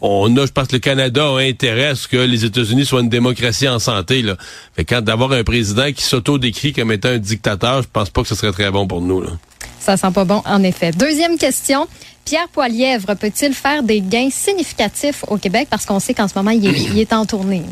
on a, je pense que le Canada a intérêt à ce que les États-Unis soient une démocratie en santé. Là. Fait quand d'avoir un président qui s'auto-décrit comme étant un dictateur, je pense pas que ce serait très bon pour nous. Là. Ça sent pas bon, en effet. Deuxième question. Pierre Poilièvre peut-il faire des gains significatifs au Québec? Parce qu'on sait qu'en ce moment, il est en tournée?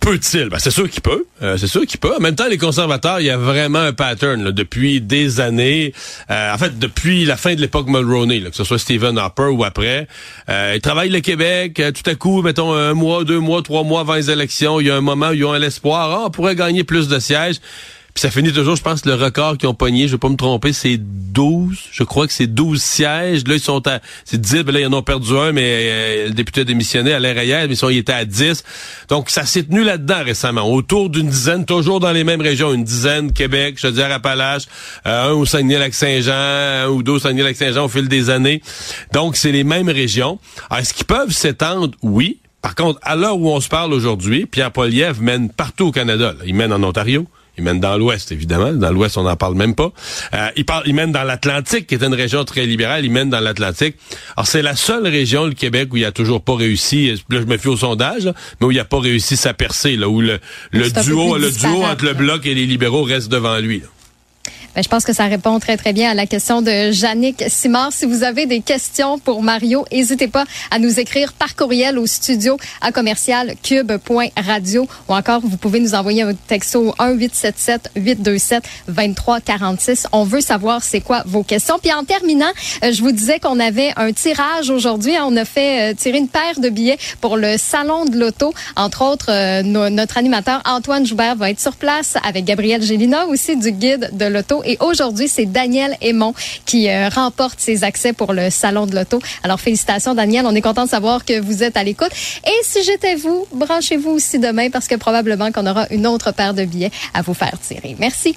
Peut-il? Ben, c'est sûr qu'il peut. Euh, c'est sûr qu'il peut. En même temps, les conservateurs, il y a vraiment un pattern depuis des années. Euh, en fait, depuis la fin de l'époque Mulroney, que ce soit Stephen Harper ou après. Euh, ils travaillent le Québec. euh, tout à coup, mettons un mois, deux mois, trois mois avant les élections, il y a un moment où ils ont l'espoir. Ah, on pourrait gagner plus de sièges. Puis ça finit toujours, je pense, le record qu'ils ont pogné, je vais pas me tromper, c'est 12. Je crois que c'est 12 sièges. Là, ils sont à... C'est 10, ben là, ils en ont perdu un, mais euh, le député a démissionné, Alain Reyes, mais ils, étaient à 10. Donc, ça s'est tenu là-dedans récemment. Autour d'une dizaine, toujours dans les mêmes régions. Une dizaine, Québec, je dire Appalaches, euh, un au Saguenay-Lac-Saint-Jean, un ou deux au Saguenay-Lac-Saint-Jean au fil des années. Donc, c'est les mêmes régions. Est-ce qu'ils peuvent s'étendre? Oui. Par contre, à l'heure où on se parle aujourd'hui, Pierre Poliev mène partout au Canada. là. Il mène en Ontario. Il mène dans l'Ouest, évidemment. Dans l'Ouest, on n'en parle même pas. Euh, il, parle, il mène dans l'Atlantique, qui est une région très libérale. Il mène dans l'Atlantique. Alors, c'est la seule région, le Québec, où il a toujours pas réussi. Là, je me fie au sondage, là, mais où il a pas réussi sa percée, là, où le, duo, le duo entre le. Bloc et les libéraux reste devant lui. là. Ben, je pense que ça répond très, très bien à la question de Yannick Simard. Si vous avez des questions pour Mario, n'hésitez pas à nous écrire par courriel au studio à commercial cube.radio ou encore vous pouvez nous envoyer un texto au 1-877-827-2346. On veut savoir c'est quoi vos questions. Puis en terminant, euh, je vous disais qu'on avait un tirage aujourd'hui. On a fait euh, tirer une paire de billets pour le Salon de l'Auto. Entre autres, euh, no- notre animateur Antoine Joubert va être sur place avec Gabriel Gélina aussi du guide de l'Auto. Et aujourd'hui, c'est Daniel Aymon qui euh, remporte ses accès pour le Salon de l'Auto. Alors félicitations Daniel, on est content de savoir que vous êtes à l'écoute. Et si j'étais vous, branchez-vous aussi demain parce que probablement qu'on aura une autre paire de billets à vous faire tirer. Merci.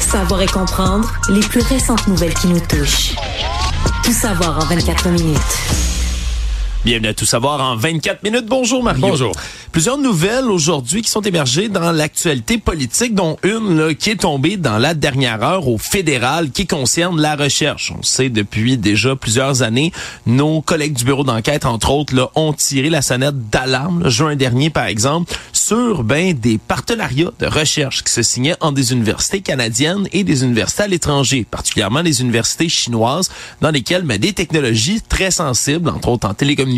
Savoir et comprendre les plus récentes nouvelles qui nous touchent. Tout savoir en 24 minutes. Bienvenue à Tout savoir en 24 minutes. Bonjour Mario. Bonjour. Plusieurs nouvelles aujourd'hui qui sont émergées dans l'actualité politique, dont une là, qui est tombée dans la dernière heure au fédéral qui concerne la recherche. On sait depuis déjà plusieurs années, nos collègues du bureau d'enquête, entre autres, là, ont tiré la sonnette d'alarme, juin dernier par exemple, sur ben, des partenariats de recherche qui se signaient entre des universités canadiennes et des universités à l'étranger, particulièrement les universités chinoises, dans lesquelles ben, des technologies très sensibles, entre autres en télécommunications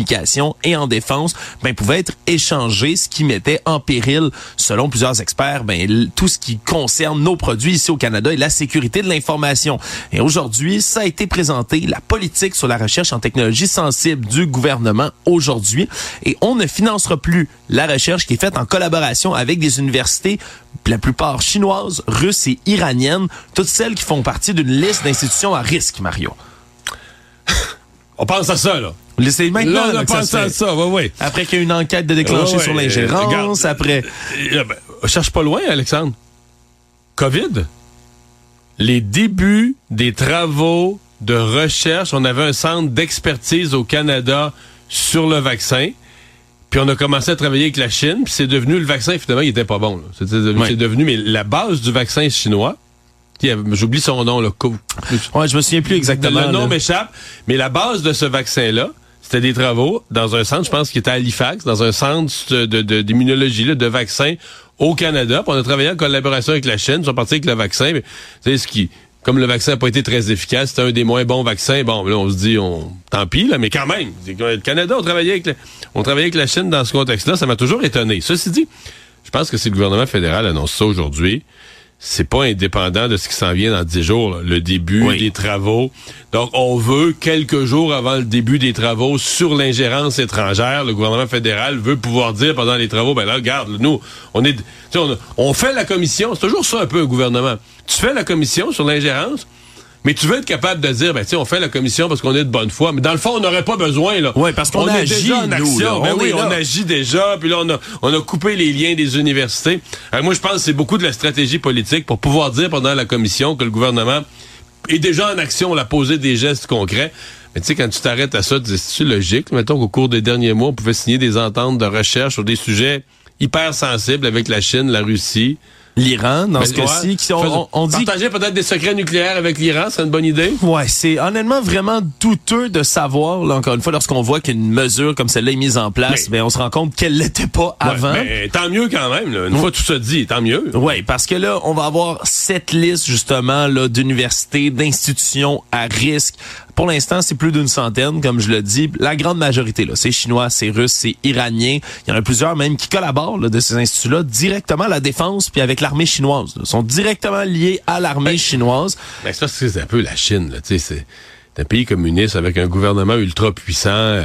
et en défense, ben, pouvaient être échangées, ce qui mettait en péril, selon plusieurs experts, ben, tout ce qui concerne nos produits ici au Canada et la sécurité de l'information. Et aujourd'hui, ça a été présenté, la politique sur la recherche en technologies sensibles du gouvernement aujourd'hui. Et on ne financera plus la recherche qui est faite en collaboration avec des universités, la plupart chinoises, russes et iraniennes, toutes celles qui font partie d'une liste d'institutions à risque, Mario. On pense à ça, là. C'est maintenant Là, on là, a que ça pensé se fait. à ça, oui, oui. Après qu'il y a une enquête de déclenchée sur l'ingérence, euh, après... Euh, ben, cherche pas loin, Alexandre. COVID. Les débuts des travaux de recherche, on avait un centre d'expertise au Canada sur le vaccin. Puis on a commencé à travailler avec la Chine, puis c'est devenu le vaccin, finalement, il était pas bon. C'est devenu, devenu, mais la base du vaccin chinois, j'oublie son nom, le Ouais, je me souviens plus exactement. Le nom m'échappe, mais la base de ce vaccin-là, c'était des travaux dans un centre, je pense, qui était à Halifax, dans un centre d'immunologie, de, de, vaccins au Canada. Puis on a travaillé en collaboration avec la Chine, ils sont partis avec le vaccin. C'est ce qui, comme le vaccin n'a pas été très efficace, c'était un des moins bons vaccins. Bon, là, on se dit, on, tant pis, là, mais quand même, le Canada, on travaillait avec, on travaillait avec la Chine dans ce contexte-là. Ça m'a toujours étonné. Ceci dit, je pense que si le gouvernement fédéral annonce ça aujourd'hui, c'est pas indépendant de ce qui s'en vient dans dix jours, le début des travaux. Donc, on veut quelques jours avant le début des travaux sur l'ingérence étrangère. Le gouvernement fédéral veut pouvoir dire pendant les travaux, ben là, regarde, nous, on est, on, on fait la commission. C'est toujours ça un peu un gouvernement. Tu fais la commission sur l'ingérence. Mais tu veux être capable de dire, ben, tu on fait la commission parce qu'on est de bonne foi. Mais dans le fond, on n'aurait pas besoin, là. Oui, parce qu'on agit, déjà en action. Ben oui, on agit déjà. Puis là, on a, on a coupé les liens des universités. Alors, moi, je pense que c'est beaucoup de la stratégie politique pour pouvoir dire pendant la commission que le gouvernement est déjà en action, on a posé des gestes concrets. Mais tu sais, quand tu t'arrêtes à ça, c'est logique? Mettons qu'au cours des derniers mois, on pouvait signer des ententes de recherche sur des sujets hyper sensibles avec la Chine, la Russie, l'Iran dans ce cas-ci. On, on, dit partager peut-être des secrets nucléaires avec l'Iran, c'est une bonne idée. Ouais, c'est honnêtement vraiment douteux de savoir. Là, encore une fois, lorsqu'on voit qu'une mesure comme celle-là est mise en place, ben on se rend compte qu'elle l'était pas avant. mais tant mieux quand même. Là. Une fois tout ça dit, tant mieux. Ouais, parce que là, on va avoir cette liste justement là d'universités, d'institutions à risque pour l'instant, c'est plus d'une centaine, comme je le dis. La grande majorité, là, c'est chinois, c'est russe, c'est iranien. Il y en a plusieurs même qui collaborent là, de ces instituts-là directement à la défense puis avec l'armée chinoise. Ils sont directement liés à l'armée ben, chinoise. Ben ça, c'est un peu la Chine. Là, c'est un pays communiste avec un gouvernement ultra puissant.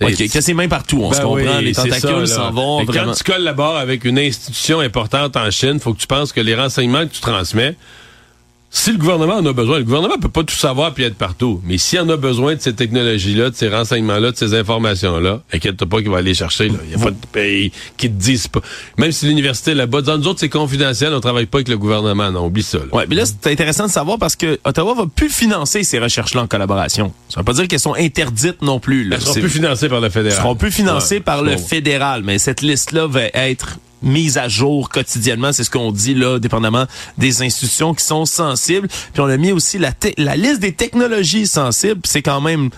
Okay, qui a ses mains partout, on ben se comprend, les tentacules s'en vont. Quand tu collabores avec une institution importante en Chine, faut que tu penses que les renseignements que tu transmets si le gouvernement en a besoin, le gouvernement peut pas tout savoir puis être partout. Mais s'il en a besoin de ces technologies-là, de ces renseignements-là, de ces informations-là, inquiète-toi pas qu'il va aller chercher. Il n'y a pas de pays qui te disent pas. Même si l'université là-bas, dans nous autres, c'est confidentiel, on travaille pas avec le gouvernement. Non, oublie ça. Ouais, mais là, c'est intéressant de savoir parce que Ottawa va plus financer ces recherches-là en collaboration. Ça veut pas dire qu'elles sont interdites non plus. Là. Elles seront plus financées par le fédéral. Elles seront plus financées par le fédéral. Mais cette liste-là va être mise à jour quotidiennement. C'est ce qu'on dit là, dépendamment des institutions qui sont sensibles. Puis on a mis aussi la, la liste des technologies sensibles. C'est quand même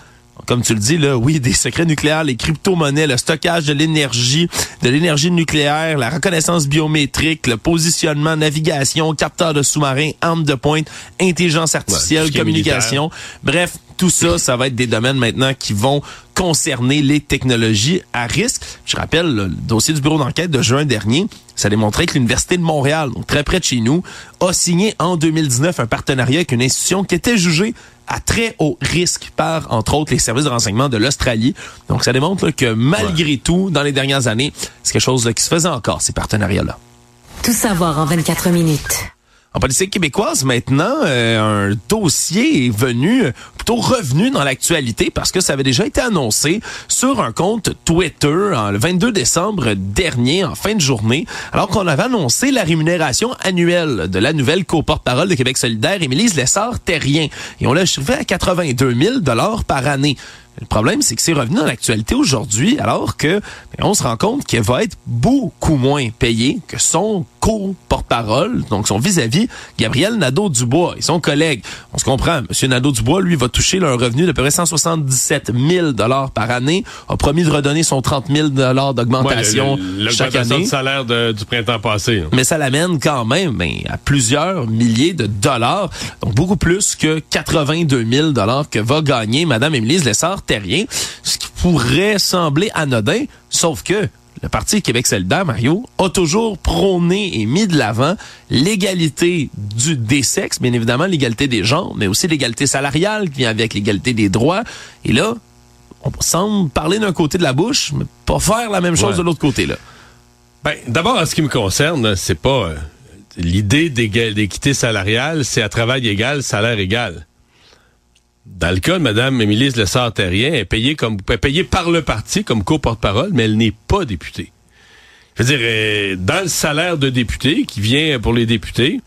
comme tu le dis, là, oui, des secrets nucléaires, les crypto-monnaies, le stockage de l'énergie, de l'énergie nucléaire, la reconnaissance biométrique, le positionnement, navigation, capteur de sous-marins, armes de pointe, intelligence artificielle, communication. Bref, tout ça, ça va être des domaines maintenant qui vont concerner les technologies à risque. Je rappelle, le dossier du bureau d'enquête de juin dernier, ça démontrait que l'Université de Montréal, donc très près de chez nous, a signé en 2019 un partenariat avec une institution qui était jugée à très haut risque par, entre autres, les services de renseignement de l'Australie. Donc, ça démontre que malgré tout, dans les dernières années, c'est quelque chose qui se faisait encore, ces partenariats-là. Tout savoir en 24 minutes. En politique québécoise, maintenant, euh, un dossier est venu, plutôt revenu dans l'actualité parce que ça avait déjà été annoncé sur un compte Twitter le 22 décembre dernier, en fin de journée, alors qu'on avait annoncé la rémunération annuelle de la nouvelle co-porte-parole de Québec solidaire, Émilise Lessard-Terrien. Et on l'a achevé à 82 000 par année. Le problème, c'est que c'est revenu dans l'actualité aujourd'hui, alors que ben, on se rend compte qu'elle va être beaucoup moins payée que son co-porte-parole, donc son vis-à-vis, Gabriel Nadeau-Dubois et son collègue. On se comprend, M. Nadeau-Dubois, lui, va toucher un revenu de peu près 177 000 par année, a promis de redonner son 30 000 d'augmentation chaque année. de salaire du printemps passé. Hein. Mais ça l'amène quand même ben, à plusieurs milliers de dollars, donc beaucoup plus que 82 000 que va gagner Mme Émilie Lessard terrien, ce qui pourrait sembler anodin, sauf que le Parti Québec solidaire, Mario, a toujours prôné et mis de l'avant l'égalité du des sexes, bien évidemment l'égalité des genres, mais aussi l'égalité salariale qui vient avec l'égalité des droits. Et là, on semble parler d'un côté de la bouche, mais pas faire la même chose de l'autre côté là. Ben, d'abord, en ce qui me concerne, c'est pas euh, l'idée d'équité salariale, c'est à travail égal, salaire égal. Dans le cas de Mme Émilie Lessard-Terrien, est payée, comme, payée par le parti comme co-porte-parole, mais elle n'est pas députée. Je veux dire, euh, dans le salaire de député qui vient pour les députés,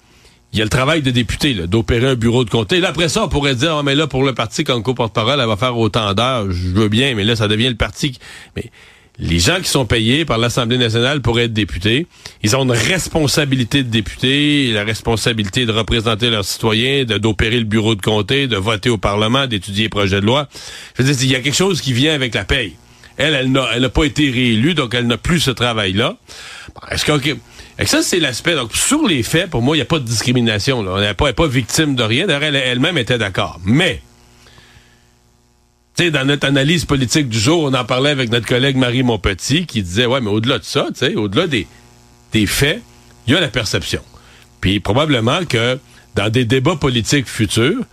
il y a le travail de député, d'opérer un bureau de comté. Là, après ça, on pourrait dire, ah, mais là, pour le parti, comme co-porte-parole, elle va faire autant d'heures. Je veux bien, mais là, ça devient le parti. qui- Mais les gens qui sont payés par l'Assemblée nationale pour être députés, ils ont une responsabilité de député, la responsabilité de représenter leurs citoyens, d'opérer le bureau de comté, de voter au Parlement, d'étudier les projets de loi. Je veux il y a quelque chose qui vient avec la paye. Elle, elle n'a, elle pas été réélue, donc elle n'a plus ce travail-là. Bon, Est-ce que, ok. Et ça, c'est l'aspect. Donc, sur les faits, pour moi, il n'y a pas de discrimination. Là. On n'est pas, elle victime de rien. D'ailleurs, elle, elle-même était d'accord. Mais, sais, dans notre analyse politique du jour, on en parlait avec notre collègue Marie Monpetit, qui disait, ouais, mais au-delà de ça, au-delà des, des faits, il y a la perception. Puis, probablement que dans des débats politiques futurs,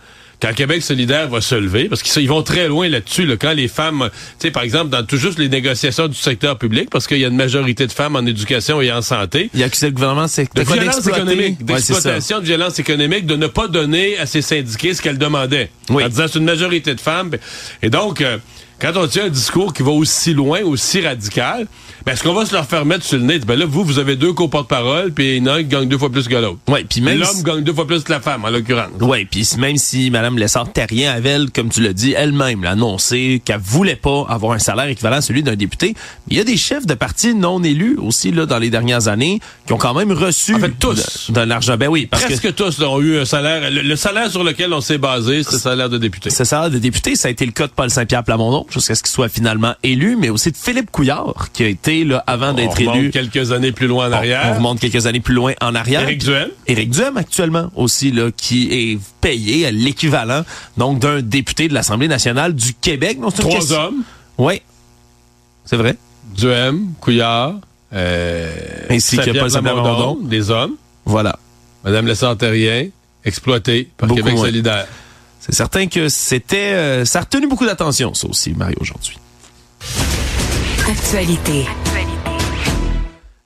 quand Québec solidaire va se lever, parce qu'ils vont très loin là-dessus, là, quand les femmes, tu sais, par exemple, dans tout juste les négociations du secteur public, parce qu'il y a une majorité de femmes en éducation et en santé. Il y a accusé le gouvernement, c'est De violence économique, Ouais, d'exploitation de violence économique, de ne pas donner à ses syndiqués ce qu'elles demandaient. En disant c'est une majorité de femmes. Et donc, euh, quand on tient un discours qui va aussi loin, aussi radical, ben, est-ce qu'on va se leur faire mettre sur le nez? Ben là, vous, vous avez deux co-porte-parole, puis il y en a un qui gagne deux fois plus que l'autre. Ouais, puis même L'homme si- gagne deux fois plus que la femme, en l'occurrence. Ouais, puis même si Mme Lessard-Terrien avait, elle, comme tu l'as dit, elle-même l'a annoncé qu'elle voulait pas avoir un salaire équivalent à celui d'un député, il y a des chefs de partis non élus aussi là dans les dernières années qui ont quand même reçu En fait, tous. de, de l'argent. Ben oui, parce Presque que tous ont eu un salaire. Le, le salaire sur lequel on s'est basé, c'est le salaire de député. ce salaire de député, ça a été le cas de Paul Saint-Pierre Plamondon jusqu'à ce qu'il soit finalement élu, mais aussi de Philippe Couillard qui a été là avant d'être on remonte élu. quelques années plus loin en arrière. On, remonte quelques années plus loin en arrière. Éric Duhem. Éric Duhem actuellement aussi là qui est payé à l'équivalent donc d'un député de l'Assemblée nationale du Québec. Donc, Trois question- hommes. Oui. C'est vrai. Duhem, Couillard, euh, Ainsi que Paul Plamondon. des hommes. Voilà. Madame Lessard-Terrien, exploitée par Beaucoup Québec moins. solidaire. C'est certain que c'était euh, ça a retenu beaucoup d'attention ça aussi Mario aujourd'hui. Actualité.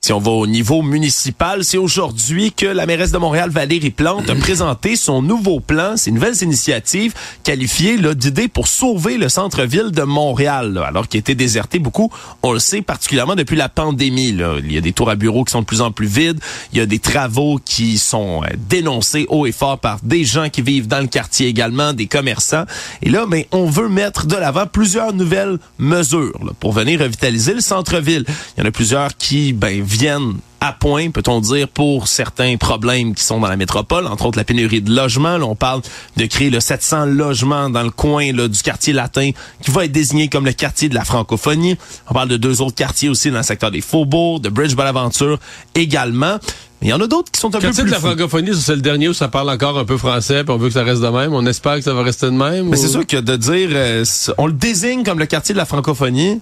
Si on va au niveau municipal, c'est aujourd'hui que la mairesse de Montréal, Valérie Plante, a présenté son nouveau plan, ses nouvelles initiatives qualifiées d'idées pour sauver le centre-ville de Montréal, là, alors qu'il était déserté beaucoup. On le sait particulièrement depuis la pandémie. Là. Il y a des tours à bureaux qui sont de plus en plus vides. Il y a des travaux qui sont euh, dénoncés haut et fort par des gens qui vivent dans le quartier également, des commerçants. Et là, ben, on veut mettre de l'avant plusieurs nouvelles mesures là, pour venir revitaliser le centre-ville. Il y en a plusieurs qui ben, viennent à point, peut-on dire, pour certains problèmes qui sont dans la métropole, entre autres la pénurie de logements. Là, on parle de créer le 700 logements dans le coin là, du quartier latin qui va être désigné comme le quartier de la francophonie. On parle de deux autres quartiers aussi dans le secteur des faubourgs, de Bridge Bonaventure également. Mais il y en a d'autres qui sont un Quartier peu de plus la fous. francophonie, c'est le dernier où ça parle encore un peu français, puis on veut que ça reste de même. On espère que ça va rester de même. Mais ou- c'est sûr que de dire, euh, on le désigne comme le quartier de la francophonie,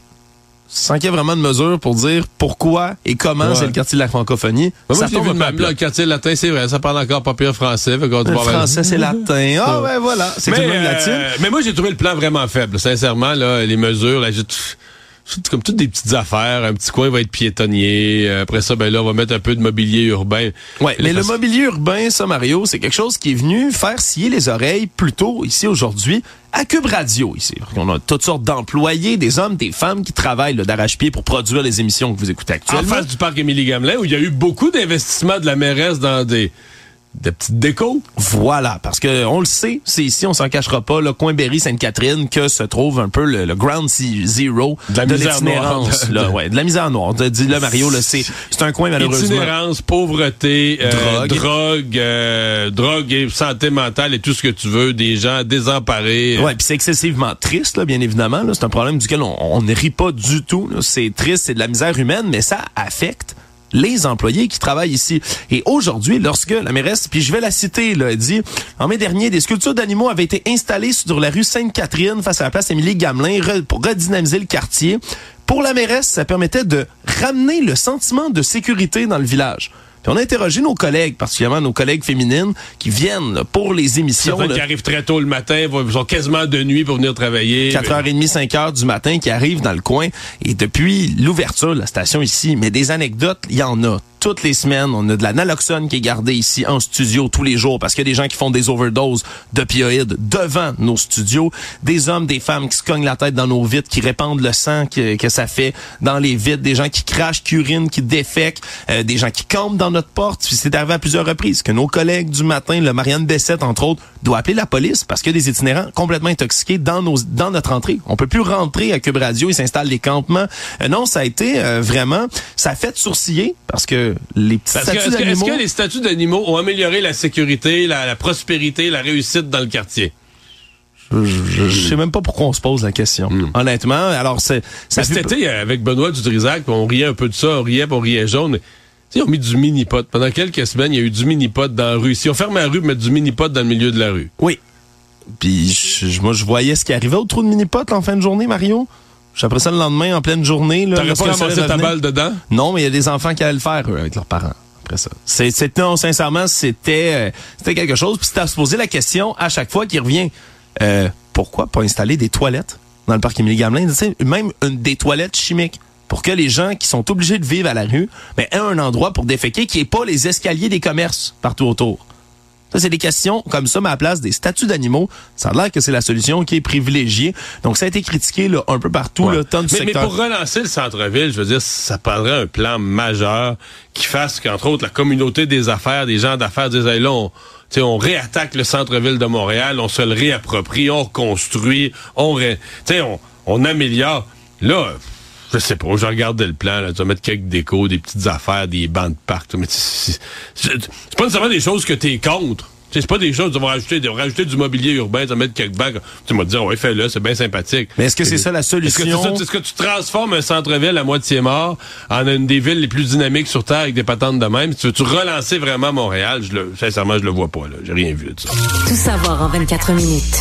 sans qu'il y ait vraiment de mesure pour dire pourquoi et comment Ouais. c'est le quartier de la francophonie. Moi, ça tombe même. Là, le quartier latin, c'est vrai, ça parle encore pas pire français. Fait Le français, c'est latin. Ah Ouais. voilà. C'est mais, euh, mais moi, j'ai trouvé le plan vraiment faible. Sincèrement, là, les mesures, là, j'ai- comme toutes des petites affaires. Un petit coin va être piétonnier. Euh, Après ça, ben là, on va mettre un peu de mobilier urbain. Ouais, mais le mobilier urbain, ça, Mario, c'est quelque chose qui est venu faire scier les oreilles plus tôt ici aujourd'hui à Cube Radio ici. On a toutes sortes d'employés, des hommes, des femmes qui travaillent d'arrache-pied pour produire les émissions que vous écoutez En actuellement. face du parc Émilie Gamelin, où il y a eu beaucoup d'investissements de la mairesse dans des, des petites décos. Voilà, parce que on le sait, c'est ici, on s'en cachera pas, le coin Berry-Sainte-Catherine, que se trouve un peu le, le ground zero De la l'itinérance. noire. là, ouais, de la misère noire. De- Dis-le, Mario, là, c'est c'est un coin malheureusement. Itinérance, pauvreté, euh, Drogue. drogue, euh, drogue et santé mentale et tout ce que tu veux, des gens désemparés. Ouais, puis c'est excessivement triste, là, bien évidemment. là. C'est un problème duquel on, on ne rit pas du tout. là. C'est triste, c'est de la misère humaine, mais ça affecte les employés qui travaillent ici. Et aujourd'hui, lorsque la mairesse, puis je vais la citer, là, elle dit, en mai dernier, des sculptures d'animaux avaient été installées sur la rue Sainte-Catherine face à la place Émilie Gamelin re- pour redynamiser le quartier. Pour la mairesse, ça permettait de ramener le sentiment de sécurité dans le village. Puis on a interrogé nos collègues, particulièrement nos collègues féminines, qui viennent là, pour les émissions. Là, qui arrivent très tôt le matin, vont- sont quasiment de nuit pour venir travailler. 4h30, 5h du matin qui arrivent dans le coin. Et depuis l'ouverture de la station ici, mais des anecdotes, il y en a toutes les semaines. On a de la naloxone qui est gardée ici en studio tous les jours parce qu'il y a des gens qui font des overdoses d'opioïdes devant nos studios. Des hommes, des femmes qui se cognent la tête dans nos vitres, qui répandent le sang que, que ça fait dans les vitres. Des gens qui crachent, qui urinent, qui défèquent. euh, des gens qui campent dans notre porte. C'est arrivé à plusieurs reprises que nos collègues du matin, le Marianne Bessette, entre autres, doit appeler la police parce a des itinérants complètement intoxiqués dans nos dans notre entrée. On peut plus rentrer à Cube Radio. Ils s'installent des campements. Euh, non, ça a été euh, vraiment... Ça a fait sourciller parce que les Parce est-ce, que, les statuts d'animaux ont amélioré la sécurité, la, la prospérité, la réussite dans le quartier? Je, je- je sais même pas pourquoi on se pose la question. Honnêtement, alors c'est... cet été, avec Benoît Dutrisac, on riait un peu de ça, on riait, puis on riait jaune. Tu sais, ils ont mis du mini-pot. Pendant quelques semaines, il y a eu du mini-pot dans la rue. Si on ferme la rue, mettre du mini-pot dans le milieu de la rue. Oui. Puis je- moi, je voyais ce qui arrivait au trou de mini-pot en fin de journée, Mario. Après ça, le lendemain, en pleine journée... là, T'aurais pas ramassé ta balle dedans? Non, mais il y a des enfants qui allaient le faire, eux, avec leurs parents. Après ça. C'est, c'est- non, sincèrement, c'était, euh, c'était quelque chose. Puis c'était à se poser la question à chaque fois qu'il revient. Euh, pourquoi pas installer des toilettes dans le parc Émilie Gamelin? Même une, des toilettes chimiques. Pour que les gens qui sont obligés de vivre à la rue, ben, aient un endroit pour déféquer qui n'est pas les escaliers des commerces partout autour. Ça, c'est des questions comme ça, mais à la place des statuts d'animaux, ça a l'air que c'est la solution qui est privilégiée. Donc, ça a été critiqué là, un peu partout, là, tant du Mais, mais secteur. pour relancer le centre-ville, je veux dire, ça prendrait un plan majeur qui fasse qu'entre autres, la communauté des affaires, des gens d'affaires disent, Hey, là, on, tu sais, on réattaque le centre-ville de Montréal, on se le réapproprie, on reconstruit, on, ré- tu sais, on, on améliore. Là, je sais pas, je regardais le plan, là, tu vas mettre quelques décos, des petites affaires, des bancs de parc, mais c'est c'est- c'est pas nécessairement des choses que t'es contre. Tu sais, C'est pas des choses, tu vas rajouter, tu vas rajouter du mobilier urbain, tu vas mettre quelques bancs. Tu vas te dire, ouais, fais-le, c'est bien sympathique. Mais est-ce que c'est ça la Est-ce que, c'est solution? ça- est-ce que tu transformes un centre-ville à moitié mort en une des villes les plus dynamiques sur Terre avec des patentes de même? Tu veux-tu relancer vraiment Montréal? Je le, sincèrement, je le vois pas, là. J'ai rien vu de ça. Tout savoir en 24 minutes.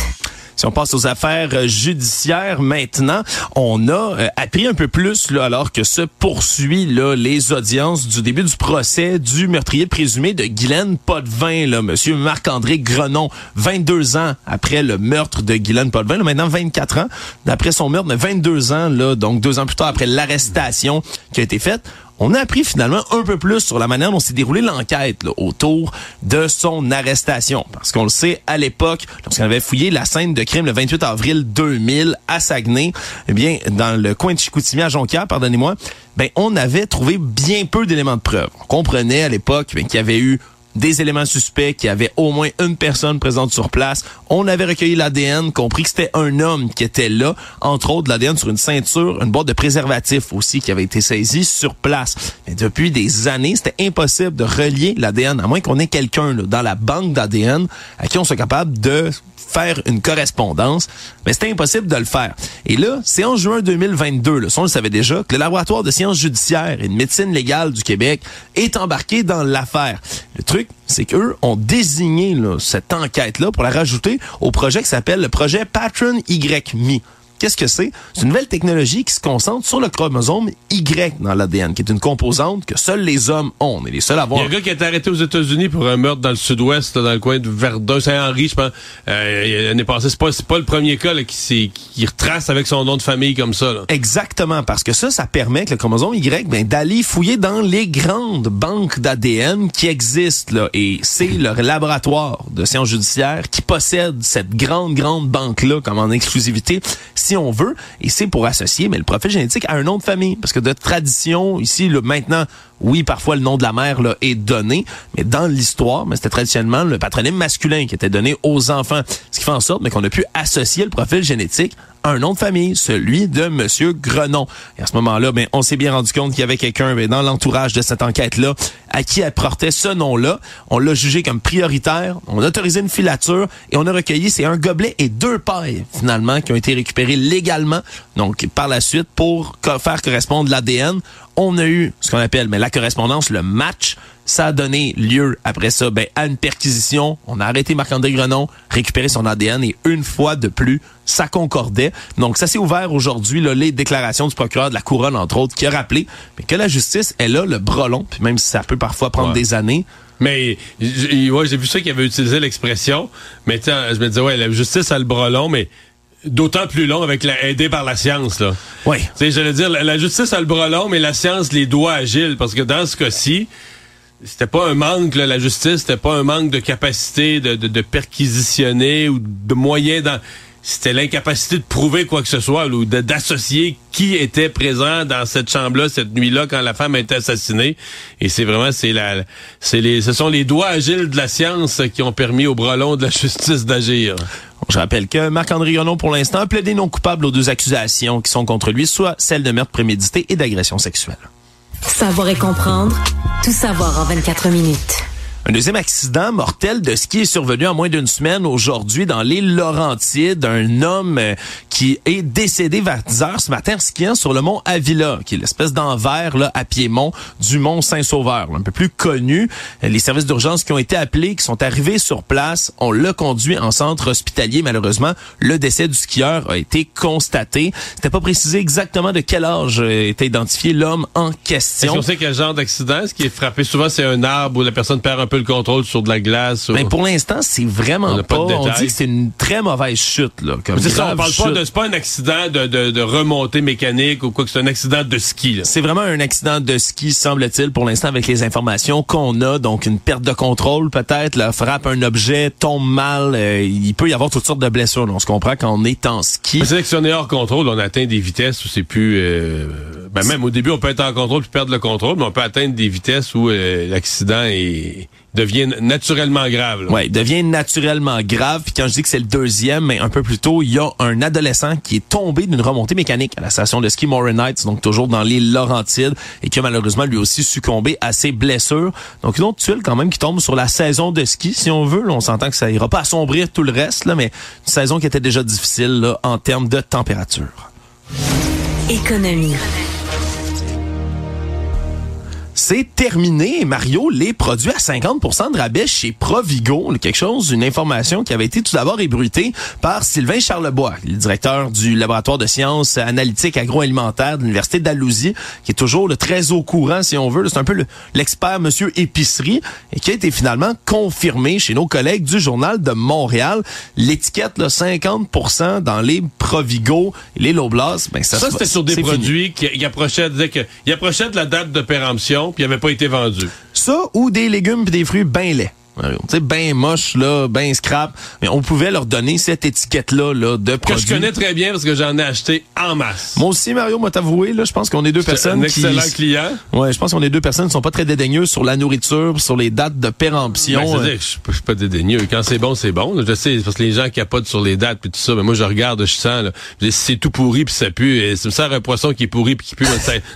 Si on passe aux affaires euh, judiciaires maintenant, on a euh, appris un peu plus là, alors que se poursuit là, les audiences du début du procès du meurtrier présumé de Guylaine Potvin, là, monsieur Marc-André Grenon, 22 ans après le meurtre de Guylaine Potvin, là, maintenant 24 ans d'après son meurtre, mais 22 ans là, donc deux ans plus tard après l'arrestation qui a été faite. On a appris finalement un peu plus sur la manière dont s'est déroulée l'enquête autour de son arrestation. Parce qu'on le sait, à l'époque, lorsqu'on avait fouillé la scène de crime le 28 avril 2000 à Saguenay, eh bien, dans le coin de Chicoutimi à Jonquière, pardonnez-moi, ben, on avait trouvé bien peu d'éléments de preuve. On comprenait à l'époque ben, qu'il y avait eu des éléments suspects, qu'il y avait au moins une personne présente sur place. On avait recueilli l'ADN, compris que c'était un homme qui était là, entre autres l'ADN sur une ceinture, une boîte de préservatifs aussi qui avait été saisie sur place. Mais depuis des années, c'était impossible de relier l'ADN, à moins qu'on ait quelqu'un dans la banque d'ADN à qui on soit capable de faire une correspondance, mais c'était impossible de le faire. Et là, c'est en juin 2022, là, on le savait déjà, que le laboratoire de sciences judiciaires et de médecine légale du Québec est embarqué dans l'affaire. Le truc, c'est qu'eux ont désigné là, cette enquête-là pour la rajouter au projet qui s'appelle le projet Patron YMI. Qu'est-ce que c'est? C'est une nouvelle technologie qui se concentre sur le chromosome Y dans l'ADN, qui est une composante que seuls les hommes ont. On est les seuls à Il y avoir. a un gars qui a été arrêté aux États-Unis pour un meurtre dans le sud-ouest, dans le coin de Verdun, Saint-Henri, je pense. Euh, l'année passée, c'est pas, c'est pas le premier cas là, qui, qui retrace avec son nom de famille comme ça. Là. Exactement, parce que ça, ça permet que le chromosome Y, ben, d'aller fouiller dans les grandes banques d'ADN qui existent, là. Et c'est le laboratoire de sciences judiciaires qui possède cette grande, grande banque-là, comme en exclusivité, si on veut. Et c'est pour associer, mais le profil génétique à un nom de famille. Parce que de tradition, ici, là, maintenant, oui, parfois le nom de la mère là, est donné, mais dans l'histoire, c'était traditionnellement le patronyme masculin qui était donné aux enfants. Ce qui fait en sorte qu'on a pu associer le profil génétique un nom de famille, celui de Monsieur Grenon. Et à ce moment-là, ben, on s'est bien rendu compte qu'il y avait quelqu'un ben, dans l'entourage de cette enquête-là à qui elle portait ce nom-là. On l'a jugé comme prioritaire, on a autorisé une filature et on a recueilli, c'est un gobelet et deux pailles, finalement, qui ont été récupérés légalement, donc par la suite, pour faire correspondre l'ADN. On a eu ce qu'on appelle mais la correspondance, le match. Ça a donné lieu, après ça, ben, à une perquisition. On a arrêté Marc-André Grenon, récupéré son ADN et une fois de plus, ça concordait. Donc, ça s'est ouvert aujourd'hui, les déclarations du procureur de la Couronne, entre autres, qui a rappelé mais que la justice est là, le brelon, puis même si ça peut parfois prendre Ouais. des années, Mais ouais, j'ai vu ça qu'il avait utilisé l'expression. Mais tiens, je me disais, ouais, la justice a le bras long, mais d'autant plus long avec la aidé par la science, là. Oui. Tu j'allais dire, la, la justice a le bras long, mais la science les doigts agiles, parce que dans ce cas-ci, c'était pas un manque, là, la justice, c'était pas un manque de capacité de, de, de perquisitionner ou de moyens dans c'était l'incapacité de prouver quoi que ce soit ou de- d'associer qui était présent dans cette chambre-là cette nuit-là quand la femme a été assassinée. Et c'est vraiment c'est la c'est les ce sont les doigts agiles de la science qui ont permis au bras long de la justice d'agir. Je rappelle que Marc-André Renaud, pour l'instant, a plaidé non coupable aux deux accusations qui sont contre lui, soit celle de meurtre prémédité et d'agression sexuelle. Savoir et comprendre, tout savoir en 24 minutes. Un deuxième accident mortel de ski est survenu en moins d'une semaine aujourd'hui dans l'île Laurentides. Un homme euh, qui est décédé vers 10 heures ce matin skiant sur le mont Avila, qui est l'espèce d'envers là, à Piémont du mont Saint-Sauveur, un peu plus connu. Euh, Les services d'urgence qui ont été appelés, qui sont arrivés sur place, on l'a conduit en centre hospitalier. Malheureusement, le décès du skieur a été constaté. C'était pas précisé exactement de quel âge euh, était identifié l'homme en Est-ce question. qu'on sait quel genre d'accident? Ce qui est frappé souvent, c'est un arbre où la personne perd un peu le contrôle sur de la glace. ou- Mais pour l'instant, c'est On vraiment n'a pas. pas de on dit que c'est une très mauvaise chute là. Comme C'est ça, on parle pas de, c'est pas un accident de, de, de remontée mécanique ou quoi que c'est un accident de ski. C'est vraiment un accident de ski, semble-t-il, pour l'instant, avec les informations qu'on a. Donc, une perte de contrôle, peut-être, là, frappe un objet, tombe mal. euh, il peut y avoir toutes sortes de blessures. là. On se comprend quand on est en ski. C'est que si on est hors contrôle, on atteint des vitesses où c'est plus... euh, ben même au début, on peut être en contrôle puis perdre le contrôle, mais on peut atteindre des vitesses où euh, l'accident est, devient naturellement grave. là. Ouais, il devient naturellement grave. Puis quand je dis que c'est le deuxième, mais un peu plus tôt, il y a un adolescent qui est tombé d'une remontée mécanique à la station de ski Morin Heights, donc toujours dans l'île Laurentide, et qui a malheureusement lui aussi succombé à ses blessures. Donc une autre tuile quand même qui tombe sur la saison de ski, si on veut. Là, on s'entend que ça ira pas assombrir tout le reste, là, mais une saison qui était déjà difficile là, en termes de température. Économie. C'est terminé, Mario, les produits à 50% de rabais chez Provigo. Quelque chose, une information qui avait été tout d'abord ébruitée par Sylvain Charlebois, le directeur du laboratoire de sciences analytiques agroalimentaires de l'Université d'Alousie, qui est toujours le très au courant, si on veut. C'est un peu le- l'expert monsieur épicerie et qui a été finalement confirmé chez nos collègues du Journal de Montréal. L'étiquette, là, 50% dans les Provigo les Loblas, ben, ça, Ça, c'était sur des fini. produits qui, qui approchaient, disait que, ils approchaient de la date de péremption puis ils n'avaient pas été vendus. Ça ou des légumes des fruits bien laids. Tu sais, ben moche, là, ben scrap. Mais on pouvait leur donner cette étiquette-là, là, de Que produits. je connais très bien parce que j'en ai acheté en masse. Moi aussi, Mario, moi t'avouer, là, je pense qu'on est deux personnes un excellent qui... client. Ouais, je pense qu'on est deux personnes qui sont pas très dédaigneuses sur la nourriture, sur les dates de péremption. Ben, Euh, je suis pas- je suis pas dédaigneux. Quand c'est bon, c'est bon. Je sais, parce que les gens capotent sur les dates puis tout ça. Mais moi, je regarde, je sens. Là, Je dis, si c'est tout pourri puis ça pue. Et si me sert un poisson qui est pourri puis qui pue,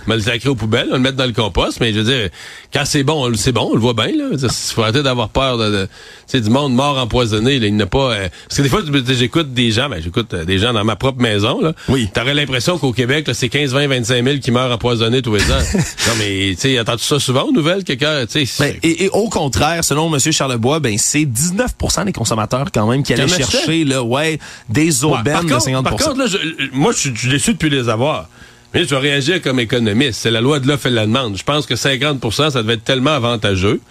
me le sacrer aux poubelles, on le mettre dans le compost. Mais je veux dire, quand c'est bon, on c'est bon, on le voit bien. Là. Il faut arrêter d'avoir peur de, du monde mort empoisonné. Là, il n'a pas. euh, parce que des fois, j'écoute des gens, ben, j'écoute euh, des gens dans ma propre maison. Là. Oui. T'aurais l'impression qu'au Québec, c'est 15, 20, 25 000 qui meurent empoisonnés tous les ans. non, mais tu sais, entends-tu ça souvent aux nouvelles, quelqu'un, tu sais. Ben, et, et au contraire, selon M. Charlebois, ben c'est 19% des consommateurs quand même qui allaient chercher là, ouais, des Ouais, aubaines de contre, 50 Par contre, là, je- moi, je suis déçu de plus les avoir. Mais je vais réagir comme économiste. C'est la loi de l'offre et de la demande. Je pense que 50% ça devait être tellement avantageux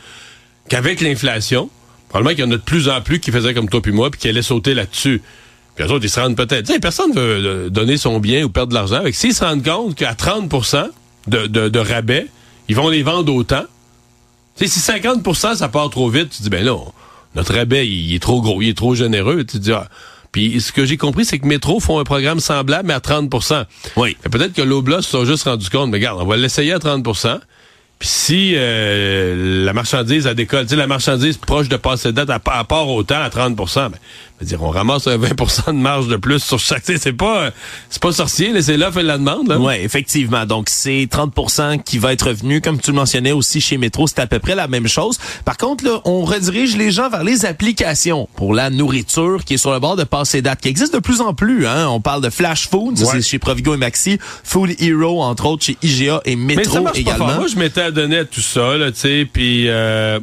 qu'avec l'inflation, probablement qu'il y en a de plus en plus qui faisaient comme toi puis moi puis qui allaient sauter là-dessus. Puis eux autres, ils se rendent peut-être... Personne veut euh, donner son bien ou perdre de l'argent. Avec S'ils se rendent compte qu'à 30 de, de, de rabais, ils vont les vendre autant. Tu sais, si 50% ça part trop vite, tu dis, ben là, on- notre rabais, il, est trop gros, il est trop généreux. Tu dis, ah. Puis ce que j'ai compris, c'est que Métro font un programme semblable, mais à 30% Oui. Peut-être que l'Oblas se sont juste rendus compte, mais regarde, on va l'essayer à 30 puis si euh, la marchandise, elle décolle, la marchandise proche de passer date, à, part autant à 30 ben, dire, on ramasse un 20 de marge de plus sur chaque... C'est pas, c'est pas sorcier, là, c'est l'offre et la demande. Là. Oui, effectivement. Donc, c'est 30 qui va être revenu. Comme tu le mentionnais aussi chez Métro, c'est à peu près la même chose. Par contre, là, on redirige les gens vers les applications pour la nourriture qui est sur le bord de passer date, qui existe de plus en plus. Hein? On parle de Flash Food, ça, Ouais. c'est chez Provigo et Maxi, Food Hero, entre autres, chez IGA et Mais ça Métro marche pas également. fort. Moi, je m'étais adonné à tout ça, là, tu sais, puis... Euh,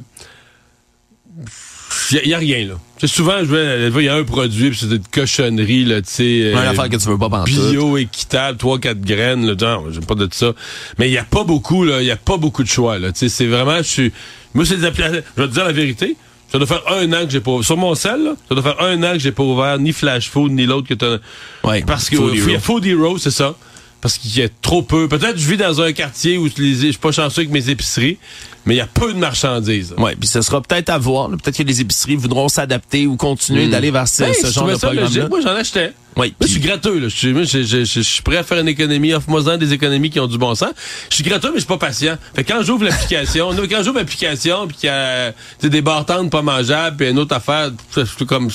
il y, a rien, là. Tu sais, souvent, je vais, il y a un produit, puis c'est une cochonnerie, là, tu sais. Une affaire que tu veux pas. Bio, équitable, 3-4 graines, là, non, j'aime pas de ça. Mais il y a pas beaucoup, là, il y a pas beaucoup de choix, là. Tu sais, c'est vraiment, je suis... Moi, c'est des applications... Je vais te dire la vérité. Ça doit faire un an que j'ai pas ouvert. Sur mon sel, là, ça doit faire un an que j'ai pas ouvert ni Flash Food, ni l'autre que t'as... Ouais, Parce que a. Food Hero, c'est ça. parce qu'il y a trop peu. Peut-être je vis dans un quartier où je suis pas chanceux avec mes épiceries, mais il y a peu de marchandises. Oui, puis ce sera peut-être à voir. Peut-être que les épiceries voudront s'adapter ou continuer Hmm. d'aller vers ce, Ben, ce genre de ça programme logique. Moi, j'en achetais. Oui, Moi, je suis gratteux. Là. Je, je, je- je- suis prêt à faire une économie. Offre-moi des économies qui ont du bon sens. Je suis gratteux, mais je suis pas patient. Fait que quand j'ouvre l'application, quand j'ouvre l'application, puis qu'il y a des bartendes pas mangeables, puis une autre affaire, je suis comme...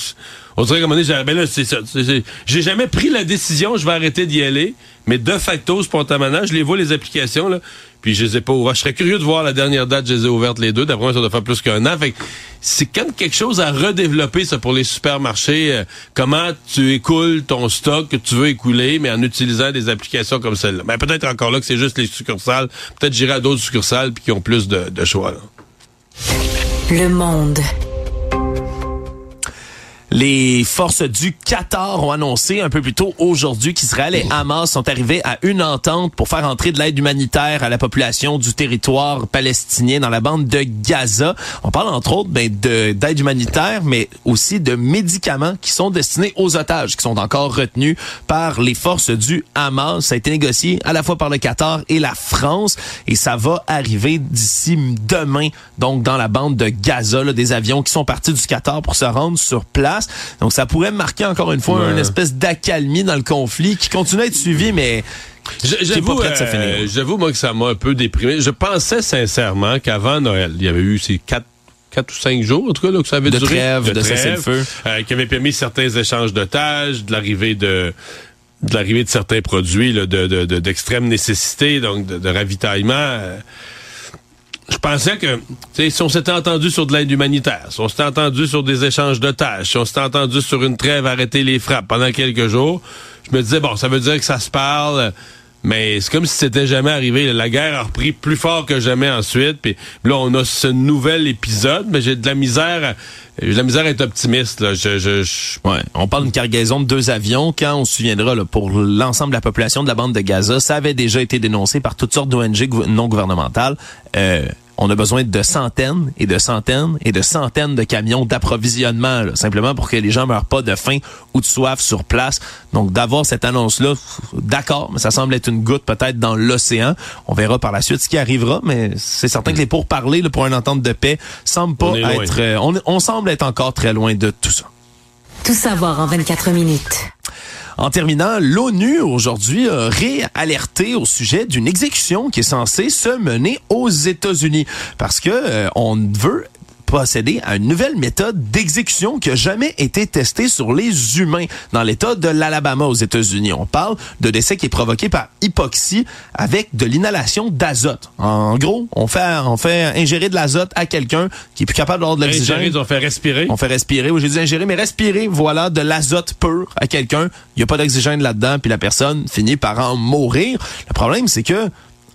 On dirait moment donné, j'ai- ben là, c'est ça. c'est- c'est- J'ai jamais pris la décision, je vais arrêter d'y aller, mais de facto, spontanément, je les vois, les applications, là, puis je les ai pas ouvertes. Je serais curieux de voir la dernière date, je les ai ouvertes les deux. D'après moi, ça doit faire plus qu'un an. Fait c'est quand quelque chose à redévelopper, ça, pour les supermarchés. euh, comment tu écoules ton stock que tu veux écouler, mais en utilisant des applications comme celle-là. Mais peut-être encore là que c'est juste les succursales. Peut-être j'irai à d'autres succursales puis qui ont plus de, choix. Le monde. Les forces du Qatar ont annoncé un peu plus tôt aujourd'hui qu'Israël et Hamas sont arrivés à une entente pour faire entrer de l'aide humanitaire à la population du territoire palestinien dans la bande de Gaza. On parle entre autres ben, de- d'aide humanitaire, mais aussi de médicaments qui sont destinés aux otages, qui sont encore retenus par les forces du Hamas. Ça a été négocié à la fois par le Qatar et la France, et ça va arriver d'ici demain, donc dans la bande de Gaza, là, des avions qui sont partis du Qatar pour se rendre sur place. Donc ça pourrait marquer encore une fois Ouais. une espèce d'accalmie dans le conflit qui continue à être suivi, mais J'avoue, de euh, j'avoue, moi, que ça m'a un peu déprimé. Je pensais sincèrement qu'avant Noël, il y avait eu ces quatre quatre ou cinq jours, en tout cas, là, que ça avait De duré. trêve, de cessez-le-feu. euh, qui avait permis certains échanges d'otages, de l'arrivée de de l'arrivée de certains produits là, de, de- de- d'extrême nécessité, donc de, de ravitaillement. euh, je pensais que si on s'était entendu sur de l'aide humanitaire, si on s'était entendu sur des échanges de tâches, si on s'était entendu sur une trêve arrêter les frappes pendant quelques jours, je me disais, bon, ça veut dire que ça se parle, mais c'est comme si c'était jamais arrivé. La guerre a repris plus fort que jamais ensuite. Puis là, on a ce nouvel épisode, mais j'ai de la misère, j'ai la misère à être optimiste. On parle d'une cargaison de deux avions. Quand on se souviendra, pour l'ensemble de la population de la bande de Gaza, ça avait déjà été dénoncé par toutes sortes d'ONG non gouvernementales. Euh, on a besoin de centaines et de centaines et de centaines de camions d'approvisionnement, simplement pour que les gens meurent pas de faim ou de soif sur place. Donc, d'avoir cette annonce-là, d'accord, mais ça semble être une goutte peut-être dans l'océan. On verra par la suite ce qui arrivera, mais c'est certain que les pourparlers là, pour une entente de paix semblent pas On être... euh, on, on semble être encore très loin de tout ça. Tout savoir en 24 minutes. En terminant, l'ONU aujourd'hui a réalerté au sujet d'une exécution qui est censée se mener aux États-Unis. Parce que euh, on veut procéder à une nouvelle méthode d'exécution qui a jamais été testée sur les humains dans l'État de l'Alabama aux États-Unis. On parle de décès qui est provoqué par hypoxie avec de l'inhalation d'azote. En gros, on fait on fait ingérer de l'azote à quelqu'un qui est plus capable d'avoir de l'oxygène. Ont fait respirer. On fait respirer. Oui, j'ai dit ingérer, mais respirer, voilà, de l'azote pur à quelqu'un. Il n'y a pas d'oxygène là-dedans, puis la personne finit par en mourir. Le problème, c'est que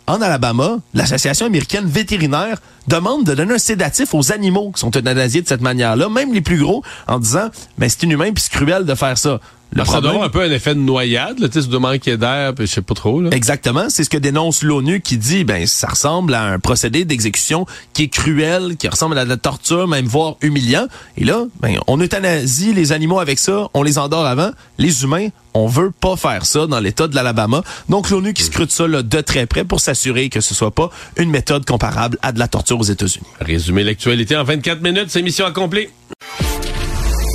en Alabama, l'Association américaine vétérinaire demande de donner un sédatif aux animaux qui sont euthanasiés de cette manière-là, même les plus gros, en disant, mais c'est inhumain puis c'est cruel de faire ça. Le Alors, ça doit problème- avoir un peu un effet de noyade, là, tu sais, ça doit manquer d'air, je sais pas trop. Là. Exactement, c'est ce que dénonce l'ONU qui dit ben ça ressemble à un procédé d'exécution qui est cruel, qui ressemble à de la torture, même voire humiliant. Et là, ben on euthanasie les animaux avec ça, on les endort avant. Les humains, on veut pas faire ça dans l'État de l'Alabama. Donc l'ONU qui scrute ça là, de très près pour s'assurer que ce soit pas une méthode comparable à de la torture aux États-Unis. Résumer l'actualité en 24 minutes, c'est mission accomplie.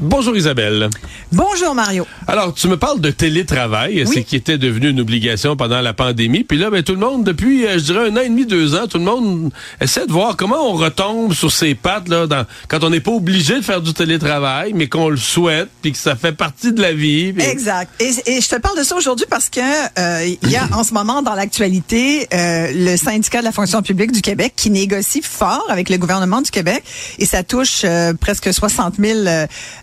Bonjour Isabelle. Bonjour Mario. Alors, tu me parles de télétravail, c'est qui était devenu une obligation pendant la pandémie. Puis là, ben, tout le monde, depuis, euh, je dirais, un an et demi, deux ans, tout le monde essaie de voir comment on retombe sur ses pattes là, dans, quand on n'est pas obligé de faire du télétravail, mais qu'on le souhaite, puis que ça fait partie de la vie. Exact. Et, et je te parle de ça aujourd'hui parce que euh, il y a en ce moment dans l'actualité euh, le syndicat de la fonction publique du Québec qui négocie fort avec le gouvernement du Québec et ça touche euh, presque 60 000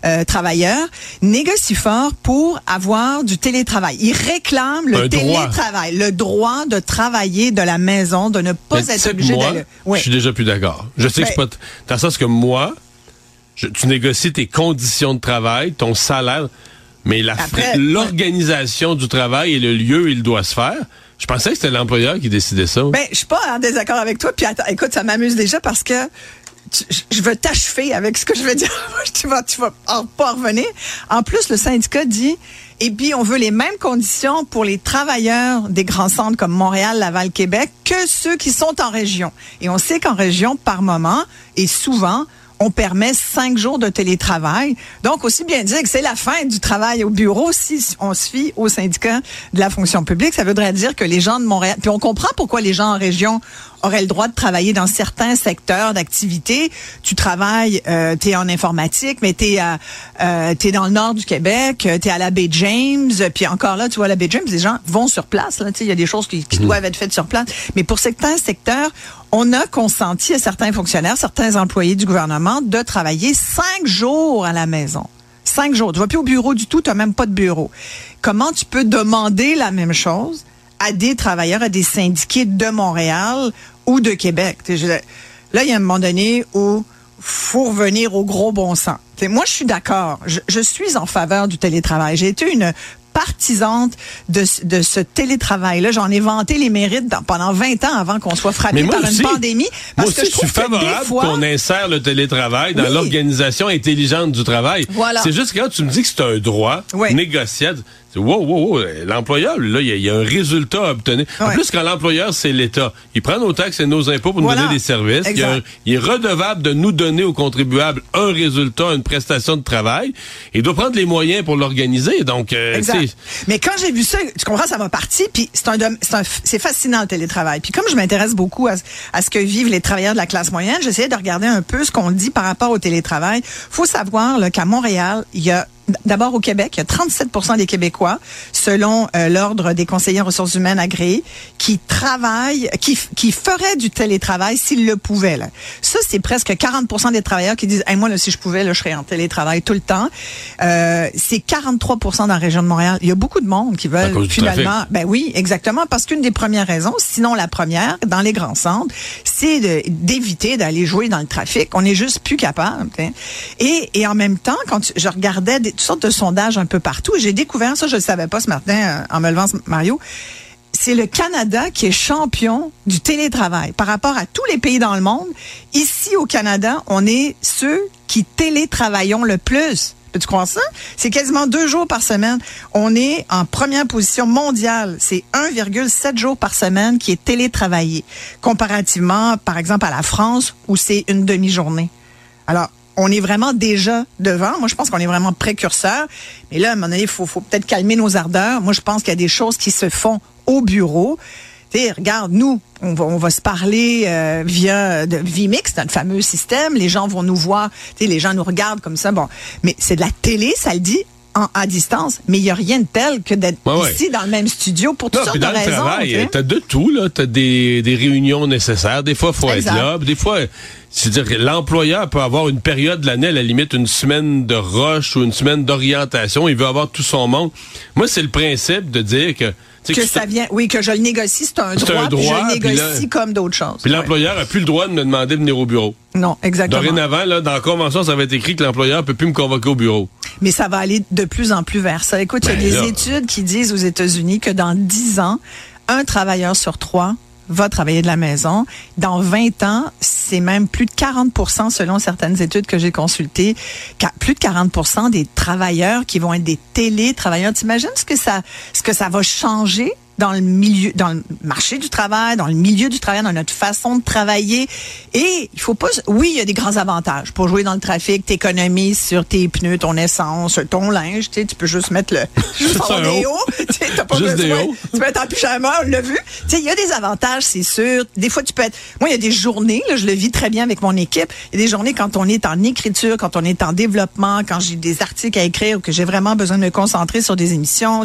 euh, travailleurs. Négocie fort pour avoir du télétravail. Ils réclament le Un droit. télétravail, le droit de travailler de la maison, de ne pas Mais être obligé d'aller. Oui. Je suis déjà plus d'accord. Je sais que c'est Ben- pas. t- Dans le sens que moi, je- tu négocies tes conditions de travail, ton salaire, mais l'organisation du travail et le lieu où il doit se faire. Je pensais que c'était l'employeur qui décidait ça. Ben, je suis pas en désaccord avec toi. Puis écoute, ça m'amuse déjà parce que je- veux t'achever avec ce que je veux dire. tu vas, tu vas en- pas en revenir. En plus, le syndicat dit, et puis on veut les mêmes conditions pour les travailleurs des grands centres comme Montréal, Laval, Québec que ceux qui sont en région. Et on sait qu'en région, par moment et souvent, on permet cinq jours de télétravail. Donc, aussi bien dire que c'est la fin du travail au bureau si on se fie au syndicat de la fonction publique. Ça voudrait dire que les gens de Montréal, puis on comprend pourquoi les gens en région auraient le droit de travailler dans certains secteurs d'activité. Tu travailles, euh, tu es en informatique, mais tu es, euh, t'es dans le nord du Québec, tu es à la baie James, puis encore là, tu vois, à la baie James, les gens vont sur place. là. Tu sais, Il y a des choses qui, qui doivent être faites sur place. Mais pour certains secteurs, on a consenti à certains fonctionnaires, certains employés du gouvernement de travailler cinq jours à la maison. Cinq jours. Tu vas plus au bureau du tout, tu n'as même pas de bureau. Comment tu peux demander la même chose à des travailleurs, à des syndiqués de Montréal ou de Québec? Je- là, il y a un moment donné où faut revenir au gros bon sens. Moi, je suis d'accord. Je, je suis en faveur du télétravail. J'ai été une partisante de, ce- de ce télétravail-là. J'en ai vanté les mérites dans- pendant 20 ans avant qu'on soit frappé par aussi, une pandémie. moi aussi, que je je suis favorable fois- qu'on insère le télétravail dans Oui. l'organisation intelligente du travail. Voilà. C'est juste que quand tu me dis que c'est un droit Oui. négociable, wow, wow, wow, l'employeur, là, il y, y a un résultat à obtenir. En plus, quand l'employeur, c'est l'État, il prend nos taxes et nos impôts pour Voilà. nous donner des services. Il, un- il est redevable de nous donner aux contribuables un résultat, une prestation de travail. Et il doit prendre les moyens pour l'organiser. Donc, euh, Exact. Mais quand j'ai vu ça, tu comprends, ça m'a parti, puis c'est un, c'est un- c'est fascinant le télétravail. Puis comme je m'intéresse beaucoup à, à ce que vivent les travailleurs de la classe moyenne, j'essayais de regarder un peu ce qu'on dit par rapport au télétravail. Faut savoir qu'à Montréal, il y a D'abord au Québec, il y a 37 des Québécois, selon euh, l'ordre des conseillers en ressources humaines agréés, qui travaillent, qui, qui feraient du télétravail s'ils le pouvaient. Là. Ça, c'est presque 40 des travailleurs qui disent, hey, moi, là, si je pouvais, là, je serais en télétravail tout le temps. Euh, c'est 43% dans la région de Montréal. Il y a beaucoup de monde qui veulent finalement. Ben oui, exactement, parce qu'une des premières raisons, sinon la première, dans les grands centres, c'est d'éviter d'aller jouer dans le trafic. On est juste plus capable. Et, et en même temps, quand tu- je regardais des, toutes sortes de sondages un peu partout, j'ai découvert ça, je le savais pas ce matin euh, en me levant, Mario. C'est le Canada qui est champion du télétravail par rapport à tous les pays dans le monde. Ici au Canada, on est ceux qui télétravaillons le plus. Peux-tu croire ça? C'est quasiment deux jours par semaine. On est en première position mondiale. C'est 1,7 jours par semaine qui est télétravaillé. Comparativement, par exemple, à la France, où c'est une demi-journée. Alors, on est vraiment déjà devant. Moi, je pense qu'on est vraiment précurseur. Mais là, à un moment donné, il faut, peut-être calmer nos ardeurs. Moi, je pense qu'il y a des choses qui se font au bureau. Tu sais, regarde, nous, on va, se parler euh, via de Vimix, notre fameux système. Les gens vont nous voir. Les gens nous regardent comme ça. Bon, mais c'est de la télé, ça le dit. En, à distance, mais il n'y a rien de tel que d'être Ouais, ouais. ici dans le même studio pour toutes Non, sortes de dans le raisons. travail, t'as de tout, là. T'as des, des réunions nécessaires. Des fois, il faut être là. Des fois, c'est-à-dire que l'employeur peut avoir une période de l'année, à la limite, une semaine de rush ou une semaine d'orientation. Il veut avoir tout son monde. Moi, c'est le principe de dire que... que que ça vient, oui, que je le négocie, c'est un C'est droit, un puis droit, je le négocie comme d'autres choses. Puis l'employeur a plus le droit de me demander de venir au bureau. Non, exactement. Dorénavant, là, dans la convention, ça va être écrit que l'employeur peut plus me convoquer au bureau. Mais ça va aller de plus en plus vers ça. Écoute, il y a Ben des là. études qui disent aux États-Unis que dans 10 ans, un travailleur sur trois va travailler de la maison. Dans 20 ans, c'est même plus de 40 selon certaines études que j'ai consultées, plus de 40 des travailleurs qui vont être des télétravailleurs. T'imagines ce que ça, ce que ça va changer? Dans le milieu, dans le marché du travail, dans le milieu du travail, dans notre façon de travailler. Et il faut pas, oui, il y a des grands avantages. Pour jouer dans le trafic, t'économises sur tes pneus, ton essence, ton linge, tu sais, tu peux juste mettre le, juste. Tu sais, t'as pas Juste des besoin. hauts. Tu peux être en pyjama, on l'a vu. Tu sais, il y a des avantages, c'est sûr. Des fois, tu peux être, moi, il y a des journées, là, je le vis très bien avec mon équipe. Il y a des journées quand on est en écriture, quand on est en développement, quand j'ai des articles à écrire ou que j'ai vraiment besoin de me concentrer sur des émissions.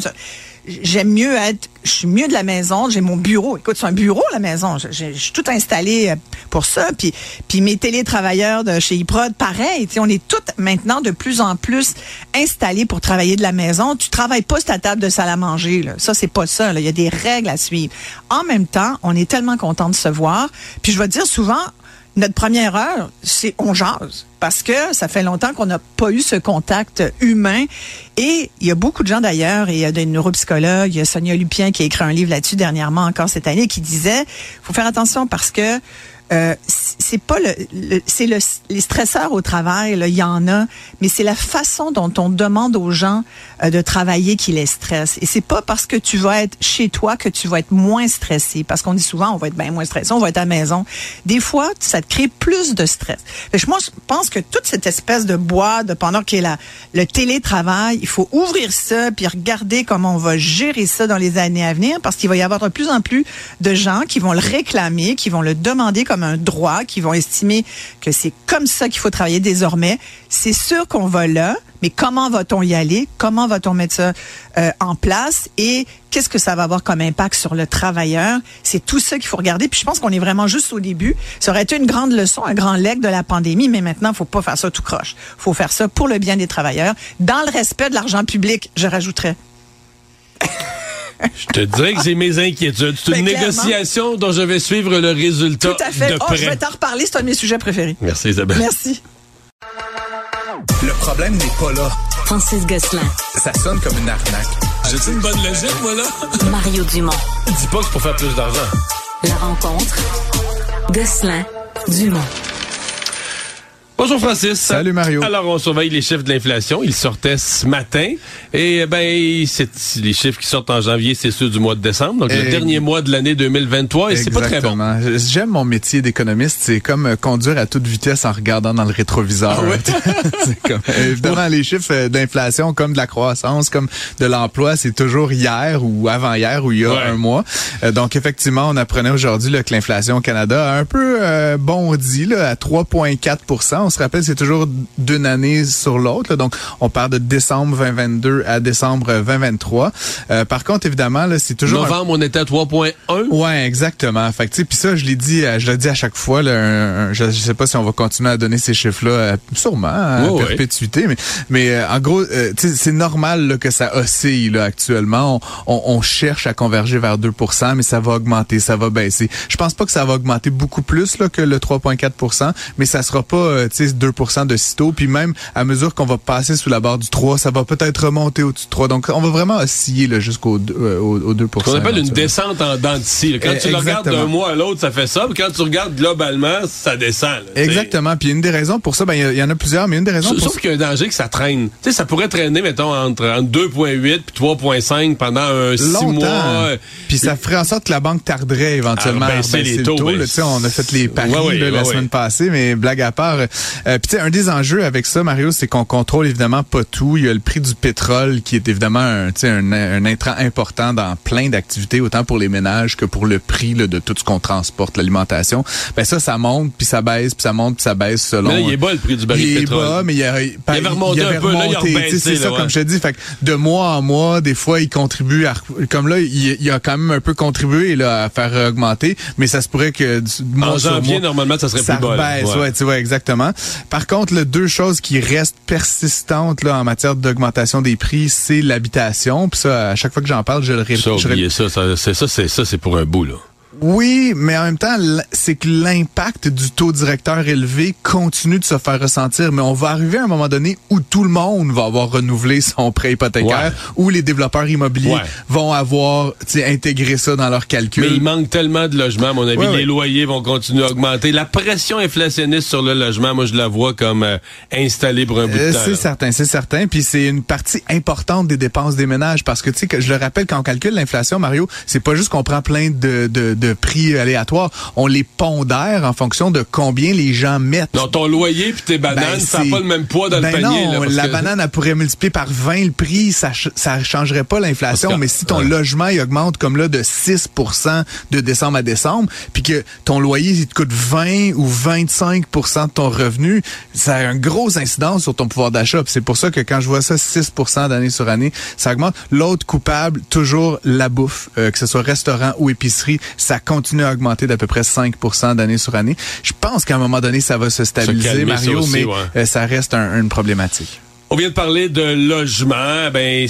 J'aime mieux être, je suis mieux de la maison. J'ai mon bureau. Écoute, c'est un bureau la maison. Je, suis tout installé euh, pour ça. Puis, puis mes télétravailleurs de chez Iprod, pareil. On est toutes maintenant de plus en plus installés pour travailler de la maison. Tu travailles pas sur ta table de salle à manger. Là. Ça, c'est pas ça. Il y a des règles à suivre. En même temps, on est tellement content de se voir. Puis je vais dire souvent, notre première heure, c'est on jase parce que ça fait longtemps qu'on n'a pas eu ce contact humain. Et il y a beaucoup de gens d'ailleurs, et il y a des neuropsychologues, il y a Sonia Lupien qui a écrit un livre là-dessus dernièrement encore cette année, qui disait, faut faire attention parce que euh, c'est pas le, c'est le, les stresseurs au travail, il y en a, mais c'est la façon dont on demande aux gens euh, de travailler qui les stresse. Et c'est pas parce que tu vas être chez toi que tu vas être moins stressé, parce qu'on dit souvent on va être bien moins stressé, on va être à la maison. Des fois, ça te crée plus de stress. Fait que moi, je pense que toute cette espèce de bois de pendant qu'il là, le télétravail, il faut ouvrir ça puis regarder comment on va gérer ça dans les années à venir, parce qu'il va y avoir de plus en plus de gens qui vont le réclamer, qui vont le demander un droit, qui vont estimer que c'est comme ça qu'il faut travailler désormais. C'est sûr qu'on va là, mais comment va-t-on y aller? Comment va-t-on mettre ça euh, en place? Et qu'est-ce que ça va avoir comme impact sur le travailleur? C'est tout ça qu'il faut regarder. Puis je pense qu'on est vraiment juste au début. Ça aurait été une grande leçon, un grand leg de la pandémie, mais maintenant, faut pas faire ça tout croche. faut faire ça pour le bien des travailleurs, dans le respect de l'argent public, je rajouterais. Je te dirais que j'ai mes inquiétudes. C'est une Ben, clairement. négociation dont je vais suivre le résultat Tout à fait. de Oh, je vais t'en reparler, c'est un de mes sujets préférés. Merci Isabelle. Merci. Le problème n'est pas là. Francis Gosselin. Ça sonne comme une arnaque. J'ai une bonne logique, voilà. Mario Dumont. Dis pas que c'est pour faire plus d'argent. La rencontre. Gosselin. Dumont. Bonjour Francis. Salut, Mario. Alors on surveille les chiffres de l'inflation. Ils sortaient ce matin et ben c'est les chiffres qui sortent en janvier, c'est ceux du mois de décembre, donc le Eh, dernier mois de l'année 2023 et c'est pas très bon. J'aime mon métier d'économiste. C'est comme euh, conduire à toute vitesse en regardant dans le rétroviseur. Ah ouais? C'est comme, euh, évidemment, les chiffres euh, d'inflation, comme de la croissance, comme de l'emploi, c'est toujours hier ou avant-hier ou il y a Ouais. un mois. Donc, effectivement, on apprenait aujourd'hui là, que l'inflation au Canada a un peu euh, bondi là, à 3,4 On se rappelle, c'est toujours d'une année sur l'autre. Donc, on part de décembre 2022 à décembre 2023. Euh, par contre, évidemment, là, c'est toujours... un- Novembre, on était à 3.1. Ouais, exactement. Fait que, tu sais, puis ça, je l'ai dit, euh, je le dis à chaque fois. Là, un- un- je, je sais pas si on va continuer à donner ces chiffres-là, euh, sûrement à Ouais, ouais. perpétuité, mais mais euh, en gros, euh, c'est normal là, que ça oscille là, actuellement. On, on, on cherche à converger vers 2%, mais ça va augmenter, ça va baisser. Je pense pas que ça va augmenter beaucoup plus là, que le 3,4%, mais ça sera pas, sais, 2% de sitôt. Puis même à mesure qu'on va passer sous la barre du 3, ça va peut-être remonter au-dessus du 3. Donc, on va vraiment osciller là, jusqu'au euh, au, au 2%. Ce qu'on appelle une descente en dents de scie. Quand Eh, tu le regardes d'un mois à l'autre, ça fait ça. Puis quand tu regardes globalement, ça descend. là. Exactement. Puis une des raisons pour ça, ben il y en a plusieurs, mais une des raisons Sauf pour sauf qu'il y a un danger que ça traîne. Tu sais, ça pourrait traîner, mettons, entre, entre 2,8 puis 3,5 pendant un 6 longtemps. mois. Puis ça ferait en sorte que la banque tarderait éventuellement À baisser les le taux, taux. ben, là. Tu sais, on a fait les paris Ouais, ouais, là, la semaine passée, mais blague à part. Euh, puis un des enjeux avec ça, Mario, c'est qu'on contrôle évidemment pas tout. Il y a le prix du pétrole qui est évidemment un, un, un intrant important dans plein d'activités, autant pour les ménages que pour le prix là, de tout ce qu'on transporte, l'alimentation. Ben ça, ça monte, puis ça baisse, puis ça monte, puis ça baisse selon... Mais là, il est bas le prix du baril il de est pétrole. bas, mais il, a, il avait remonté un peu, là, il a remonté. rebaissé, Tu sais, C'est ça, ouais. comme je te dis. Fait que de mois en mois, des fois, il contribue à, comme là, il, il a quand même un peu contribué là, à faire augmenter, mais ça se pourrait que du En janvier, mois, normalement, ça serait ça plus bas. là. rebaisse, Ouais. ouais, tu vois, exactement. Par contre, là, deux choses qui restent persistantes là, en matière d'augmentation des prix, c'est l'habitation. Puis ça, à chaque fois que j'en parle, je le répète. Ça, C'est ça, c'est ça, c'est pour un bout, là. Oui, mais en même temps, c'est que l'impact du taux directeur élevé continue de se faire ressentir. Mais on va arriver à un moment donné où tout le monde va avoir renouvelé son prêt hypothécaire, où les développeurs immobiliers Ouais. vont avoir intégré ça dans leur calcul. Mais il manque tellement de logements, à mon avis. Ouais, les loyers vont continuer à augmenter. La pression inflationniste sur le logement, moi, je la vois comme euh, installée pour un bout de Euh, temps. c'est certain, c'est certain. Puis c'est une partie importante des dépenses des ménages parce que tu sais que je le rappelle quand on calcule l'inflation, Mario, c'est pas juste qu'on prend plein de, de, de prix aléatoires, on les pondère en fonction de combien les gens mettent. Non, ton loyer puis tes bananes, Ben, ça n'a pas le même poids dans ben le panier. non, là, parce la que- banane, elle pourrait multiplier par 20 le prix, ça ça changerait pas l'inflation. Que- Mais si ton ouais. logement, il augmente comme là de 6% de décembre à décembre, puis que ton loyer, il te coûte 20 ou 25% de ton revenu, ça a un gros incidence sur ton pouvoir d'achat. C'est pour ça que quand je vois ça 6% d'année sur année, ça augmente. L'autre coupable, toujours la bouffe, euh, que ce soit restaurant ou épicerie, ça continue à augmenter d'à peu près 5 d'année sur année. Je pense qu'à un moment donné, ça va se stabiliser, ça Mario, aussi, mais ouais. euh, ça reste un- une problématique. On vient de parler de logement. Ben,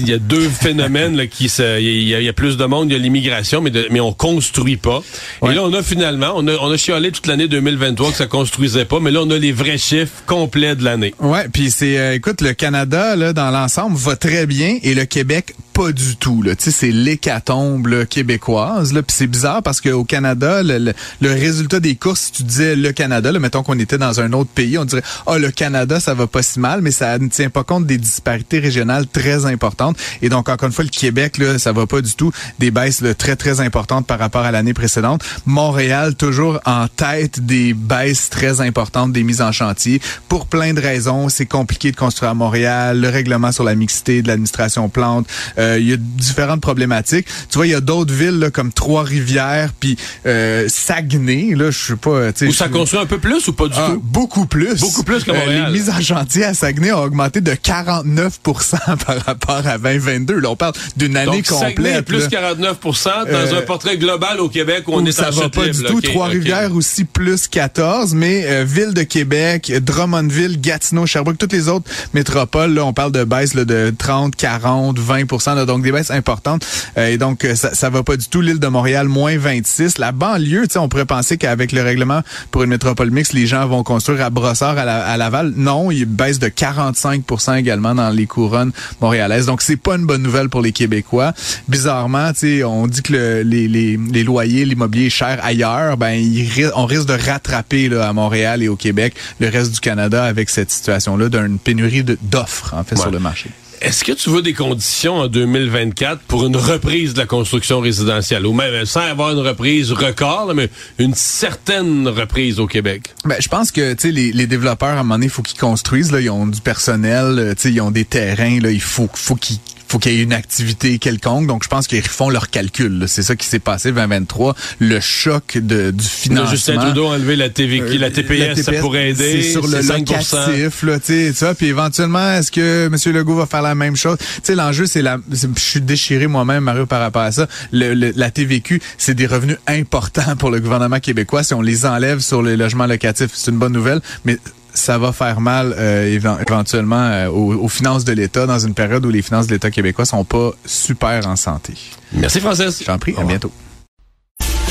il y a deux phénomènes là, qui se, il y, a- il y a plus de monde, il y a l'immigration, mais de- mais on construit pas. Et là, on a finalement, on a, on a chialé toute l'année 2023 que ça construisait pas, mais là, on a les vrais chiffres complets de l'année. Ouais, puis c'est euh, écoute le Canada là dans l'ensemble va très bien et le Québec pas du tout là. C'est l'hécatombe là, québécoise là, puis c'est bizarre parce que au Canada le, le- le résultat des courses si tu disais le Canada là, mettons qu'on était dans un autre pays, on dirait ah le Canada ça va pas si mal, mais ça ne tient pas compte des disparités régionales très importantes et donc encore une fois le Québec là ça va pas du tout, des baisses là, très très importantes par rapport à l'année précédente. Montréal toujours en tête des baisses très importantes des mises en chantier pour plein de raisons. C'est compliqué de construire à Montréal, le règlement sur la mixité de l'administration plante. Euh, il y a différentes problématiques. Tu vois, il y a d'autres villes là, comme Trois-Rivières, puis euh, Saguenay. Là, je sais pas. Où ça construit un peu plus ou pas du ah, tout? Beaucoup plus. Beaucoup plus que Euh, Montréal. les mises en chantier à Saguenay ont augmenté de 49% par rapport à 2022. Là, on parle d'une année Donc, Saguenay, complète. plus là. 49% dans Euh, un portrait global au Québec où on est ça en va pas libre, du tout. Trois-Rivières aussi plus 14, mais euh, Ville de Québec, Drummondville, Gatineau, Sherbrooke, toutes les autres métropoles, là, on parle de baisse là, de 30, 40, 20 là, donc des baisses importantes. Euh, et donc euh, ça, ça va pas du tout. L'île de Montréal, moins 26. La banlieue, tu sais, on pourrait penser qu'avec le règlement pour une métropole mixte, les gens vont construire à Brossard, à, la- à Laval. Non, il baisse de 45 également dans les couronnes montréalaises. Donc c'est pas une bonne nouvelle pour les Québécois. Bizarrement, tu sais, on dit que le- les, les, les loyers, l'immobilier est cher ailleurs. Ben, il on risque de rattraper là, à Montréal et au Québec le reste du Canada avec cette situation-là d'une pénurie d'offres en fait Ouais. sur le marché. Est-ce que tu veux des conditions en 2024 pour une reprise de la construction résidentielle? Ou même sans avoir une reprise record, mais une certaine reprise au Québec? Ben, je pense que les, les développeurs à un moment donné, il faut qu'ils construisent là, ils ont du personnel, euh, ils ont des terrains là, il faut faut qu'ils faut qu'il y ait une activité quelconque. Donc, je pense qu'ils font leurs calculs. C'est ça qui s'est passé 2023. Le choc de, du financement. Justin Trudeau a enlevé la, TVQ, Euh, la TPS, ça pourrait aider. C'est sur le 5 locatif, là, tu sais, ça. Puis éventuellement, est-ce que M. Legault va faire la même chose? Tu sais, l'enjeu, c'est la, je suis déchiré moi-même, Mario, par rapport à ça. Le, le- la TVQ, c'est des revenus importants pour le gouvernement québécois. Si on les enlève sur les logements locatifs, c'est une bonne nouvelle, mais ça va faire mal euh, évent- éventuellement euh, aux, aux finances de l'État dans une période où les finances de l'État québécois sont pas super en santé. Merci, Francis. J'en prie, à bientôt.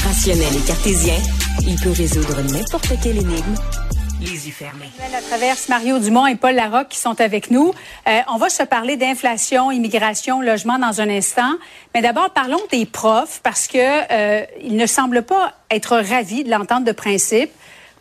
Rationnel et cartésien, il peut résoudre n'importe quelle énigme, les yeux fermés. La traverse Mario Dumont et Paul Larocque qui sont avec nous. Euh, on va se parler d'inflation, immigration, logement dans un instant. Mais d'abord, parlons des profs parce que euh, ils ne semblent pas être ravis de l'entente de principe.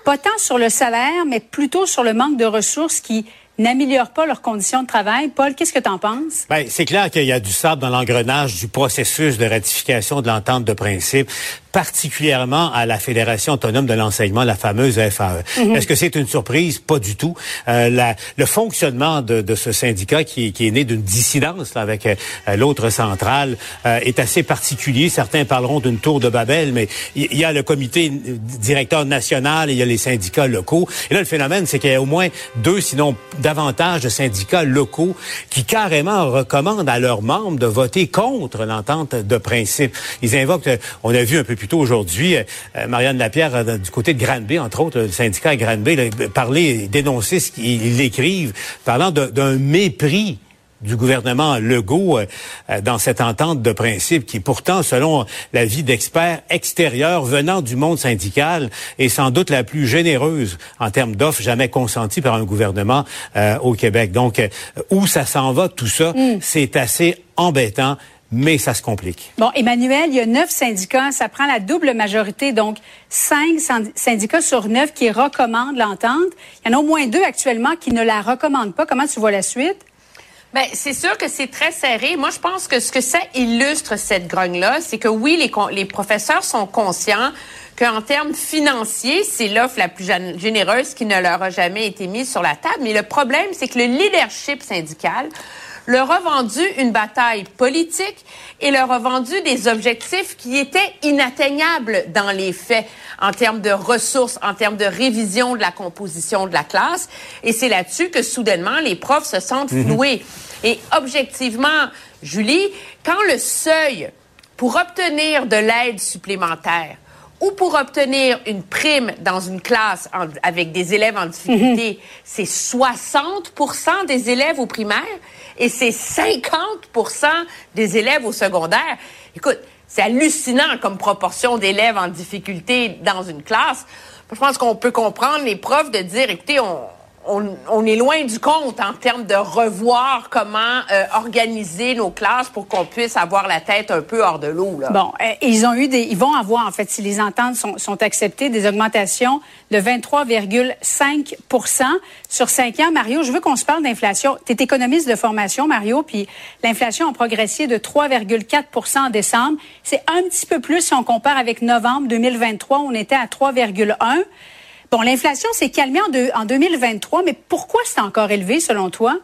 Pas tant sur le salaire, mais plutôt sur le manque de ressources qui n'améliorent pas leurs conditions de travail. Paul, qu'est-ce que tu en penses? Ben, c'est clair qu'il y a du sable dans l'engrenage du processus de ratification de l'entente de principe, particulièrement à la Fédération autonome de l'enseignement, la fameuse FAE. Mhm. Est-ce que c'est une surprise? Pas du tout. Euh, la- le fonctionnement de, de ce syndicat qui, qui est né d'une dissidence là, avec euh, l'autre centrale euh, est assez particulier. Certains parleront d'une tour de Babel, mais il il y, a le comité directeur national et il y a les syndicats locaux. Et là, le phénomène, c'est qu'il y a au moins deux, sinon davantage de syndicats locaux qui carrément recommandent à leurs membres de voter contre l'entente de principe. Ils invoquent, euh, on a vu un peu plus tôt aujourd'hui, euh, euh, Marianne Lapierre euh, du côté de Granby, entre autres, le syndicat à Granby, là, parler, dénoncer ce qu'ils l'écrivent, parlant d'un mépris du gouvernement Legault euh, dans cette entente de principe qui pourtant, selon l'avis d'experts extérieurs venant du monde syndical, est sans doute la plus généreuse en termes d'offres jamais consenties par un gouvernement euh, au Québec. Donc, euh, où ça s'en va, tout ça, c'est assez embêtant, mais ça se complique. Bon, Emmanuel, il y a neuf syndicats, ça prend la double majorité, donc cinq syndi- syndicats sur neuf qui recommandent l'entente. Il y en a au moins deux actuellement qui ne la recommandent pas. Comment tu vois la suite? Ben, c'est sûr que c'est très serré. Moi, je pense que ce que ça illustre, cette grogne-là, c'est que oui, les, les professeurs sont conscients qu'en termes financiers, c'est l'offre la plus gén- généreuse qui ne leur a jamais été mise sur la table. Mais le problème, c'est que le leadership syndical leur a vendu une bataille politique et leur a vendu des objectifs qui étaient inatteignables dans les faits en termes de ressources, en termes de révision de la composition de la classe. Et c'est là-dessus que soudainement les profs se sentent Mhm. floués. Et objectivement, Julie, quand le seuil pour obtenir de l'aide supplémentaire ou pour obtenir une prime dans une classe en- avec des élèves en difficulté, c'est 60% des élèves au primaire et c'est 50% des élèves au secondaire. Écoute, c'est hallucinant comme proportion d'élèves en difficulté dans une classe. Je pense qu'on peut comprendre les profs de dire, écoutez, on, on, est loin du compte en termes de revoir comment euh, organiser nos classes pour qu'on puisse avoir la tête un peu hors de l'eau. Bon, euh, ils ont eu des, ils vont avoir en fait, si les ententes sont, sont acceptées, des augmentations de 23,5% sur cinq ans. Mario, je veux qu'on se parle d'inflation. Tu es économiste de formation, Mario, puis l'inflation a progressé de 3,4% en décembre. C'est un petit peu plus si on compare avec novembre 2023, où on était à 3,1. Bon, l'inflation s'est calmée en, deux- en 2023, mais pourquoi c'est encore élevé selon toi?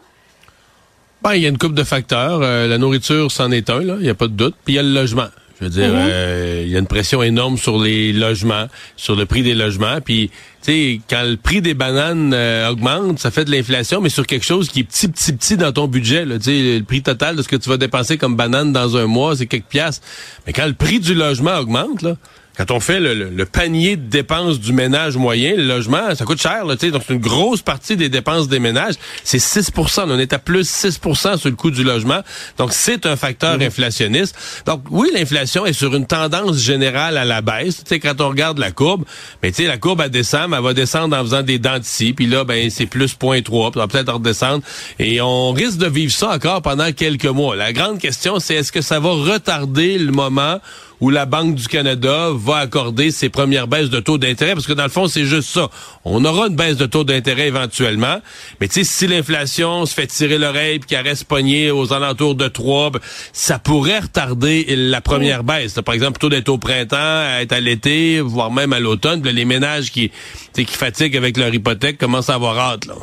Ben, il y a une coupe de facteurs. Euh, la nourriture, c'en est un, là. Il n'y a pas de doute. Puis il y a le logement. Je veux dire, Mhm. euh, il y a une pression énorme sur les logements, sur le prix des logements. Puis, tu sais, quand le prix des bananes euh, augmente, ça fait de l'inflation, mais sur quelque chose qui est petit, petit, petit dans ton budget. Tu sais, le prix total de ce que tu vas dépenser comme banane dans un mois, c'est quelques piastres. Mais quand le prix du logement augmente, là, quand on fait le, le- le panier de dépenses du ménage moyen, le logement, ça coûte cher. Là, tu sais, donc c'est une grosse partie des dépenses des ménages. C'est 6% On est à plus 6% sur le coût du logement. Donc, c'est un facteur inflationniste. Donc, oui, l'inflation est sur une tendance générale à la baisse. Tu sais, quand on regarde la courbe, mais tu sais, la courbe, elle descend, mais elle va descendre en faisant des dents de scie. Puis là, ben, c'est plus 0.3. Puis peut-être redescendre. Et on risque de vivre ça encore pendant quelques mois. La grande question, c'est est-ce que ça va retarder le moment où la Banque du Canada va accorder ses premières baisses de taux d'intérêt, parce que dans le fond, c'est juste ça. On aura une baisse de taux d'intérêt éventuellement, mais tu sais, si l'inflation se fait tirer l'oreille puis qu'elle reste pognée aux alentours de 3, ben, ça pourrait retarder la première baisse. Par exemple, plutôt d'être au printemps, être à l'été, voire même à l'automne. Les ménages qui, qui fatiguent avec leur hypothèque commencent à avoir hâte. Là.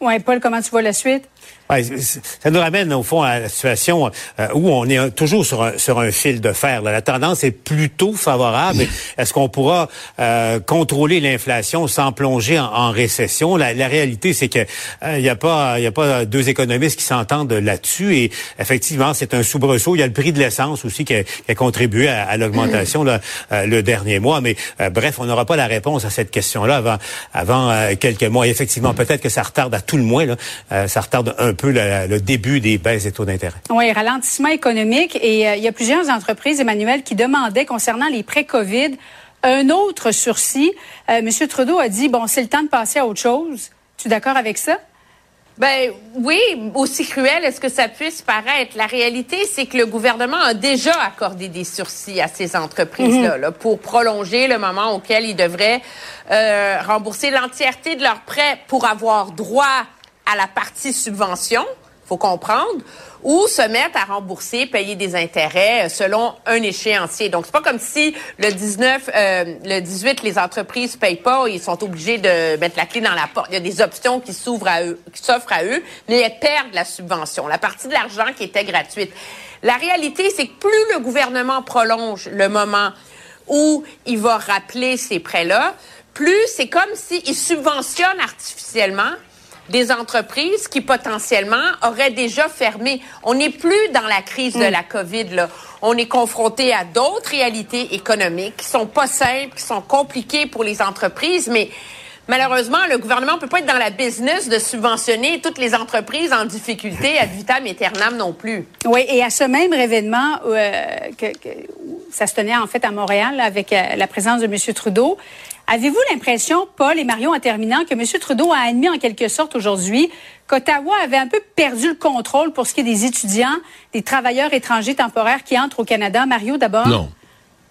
Ouais, Paul, comment tu vois la suite? Ça nous ramène au fond à la situation euh, où on est toujours sur un, sur un fil de fer. là. La tendance est plutôt favorable. Est-ce qu'on pourra euh, contrôler l'inflation sans plonger en, récession? La, la réalité, c'est que euh, il n'y a pas il a pas deux économistes qui s'entendent là-dessus. Et effectivement, c'est un soubresaut. Il y a le prix de l'essence aussi qui a, qui a contribué à, à l'augmentation euh, le dernier mois. Mais bref, on n'aura pas la réponse à cette question-là avant avant quelques mois. Et effectivement, peut-être que ça retarde à tout le moins. Là, ça retarde un peu le, le début des baisses des taux d'intérêt. Oui, ralentissement économique. Et euh, il y a plusieurs entreprises, Emmanuel, qui demandaient concernant les prêts COVID un autre sursis. Euh, Monsieur Trudeau a dit, bon, c'est le temps de passer à autre chose. Tu es d'accord avec ça? Ben oui, aussi cruel est-ce que ça puisse paraître. La réalité, c'est que le gouvernement a déjà accordé des sursis à ces entreprises-là Mhm. là, pour prolonger le moment auquel ils devraient euh, rembourser l'entièreté de leurs prêts pour avoir droit à la partie subvention, faut comprendre, ou se mettre à rembourser, payer des intérêts euh, selon un échéancier. Donc c'est pas comme si le 19, euh, le 18, les entreprises payent pas, ils sont obligés de mettre la clé dans la porte. Il y a des options qui s'ouvrent à eux, qui s'offrent à eux, mais elles perdent la subvention, la partie de l'argent qui était gratuite. La réalité, c'est que plus le gouvernement prolonge le moment où il va rappeler ces prêts-là, plus c'est comme s'il subventionne artificiellement des entreprises qui potentiellement auraient déjà fermé. On n'est plus dans la crise de Mm. la COVID là. On est confronté à d'autres réalités économiques qui sont pas simples, qui sont compliquées pour les entreprises, mais malheureusement, le gouvernement peut pas être dans la business de subventionner toutes les entreprises en difficulté ad vitam aeternam non plus. Oui, et à ce même événement, euh, que, que- où ça se tenait en fait à Montréal là, avec euh, la présence de M. Trudeau, avez-vous l'impression, Paul et Marion, en terminant, que M. Trudeau a admis en quelque sorte aujourd'hui qu'Ottawa avait un peu perdu le contrôle pour ce qui est des étudiants, des travailleurs étrangers temporaires qui entrent au Canada? Mario, d'abord? Non.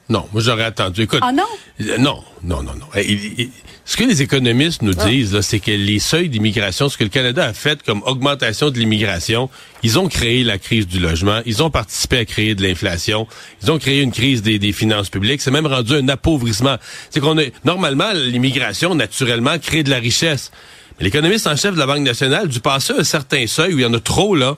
Non, moi j'aurais attendu. Écoute, Ah non? Euh, Non, non, non, non. Il- il- ce que les économistes nous Ah. disent, c'est que les seuils d'immigration, ce que le Canada a fait comme augmentation de l'immigration, ils ont créé la crise du logement, ils ont participé à créer de l'inflation, ils ont créé une crise des, des finances publiques, c'est même rendu un appauvrissement. C'est qu'on est normalement l'immigration naturellement crée de la richesse. Mais l'économiste en chef de la Banque nationale, du passé un certain seuil où il y en a trop là,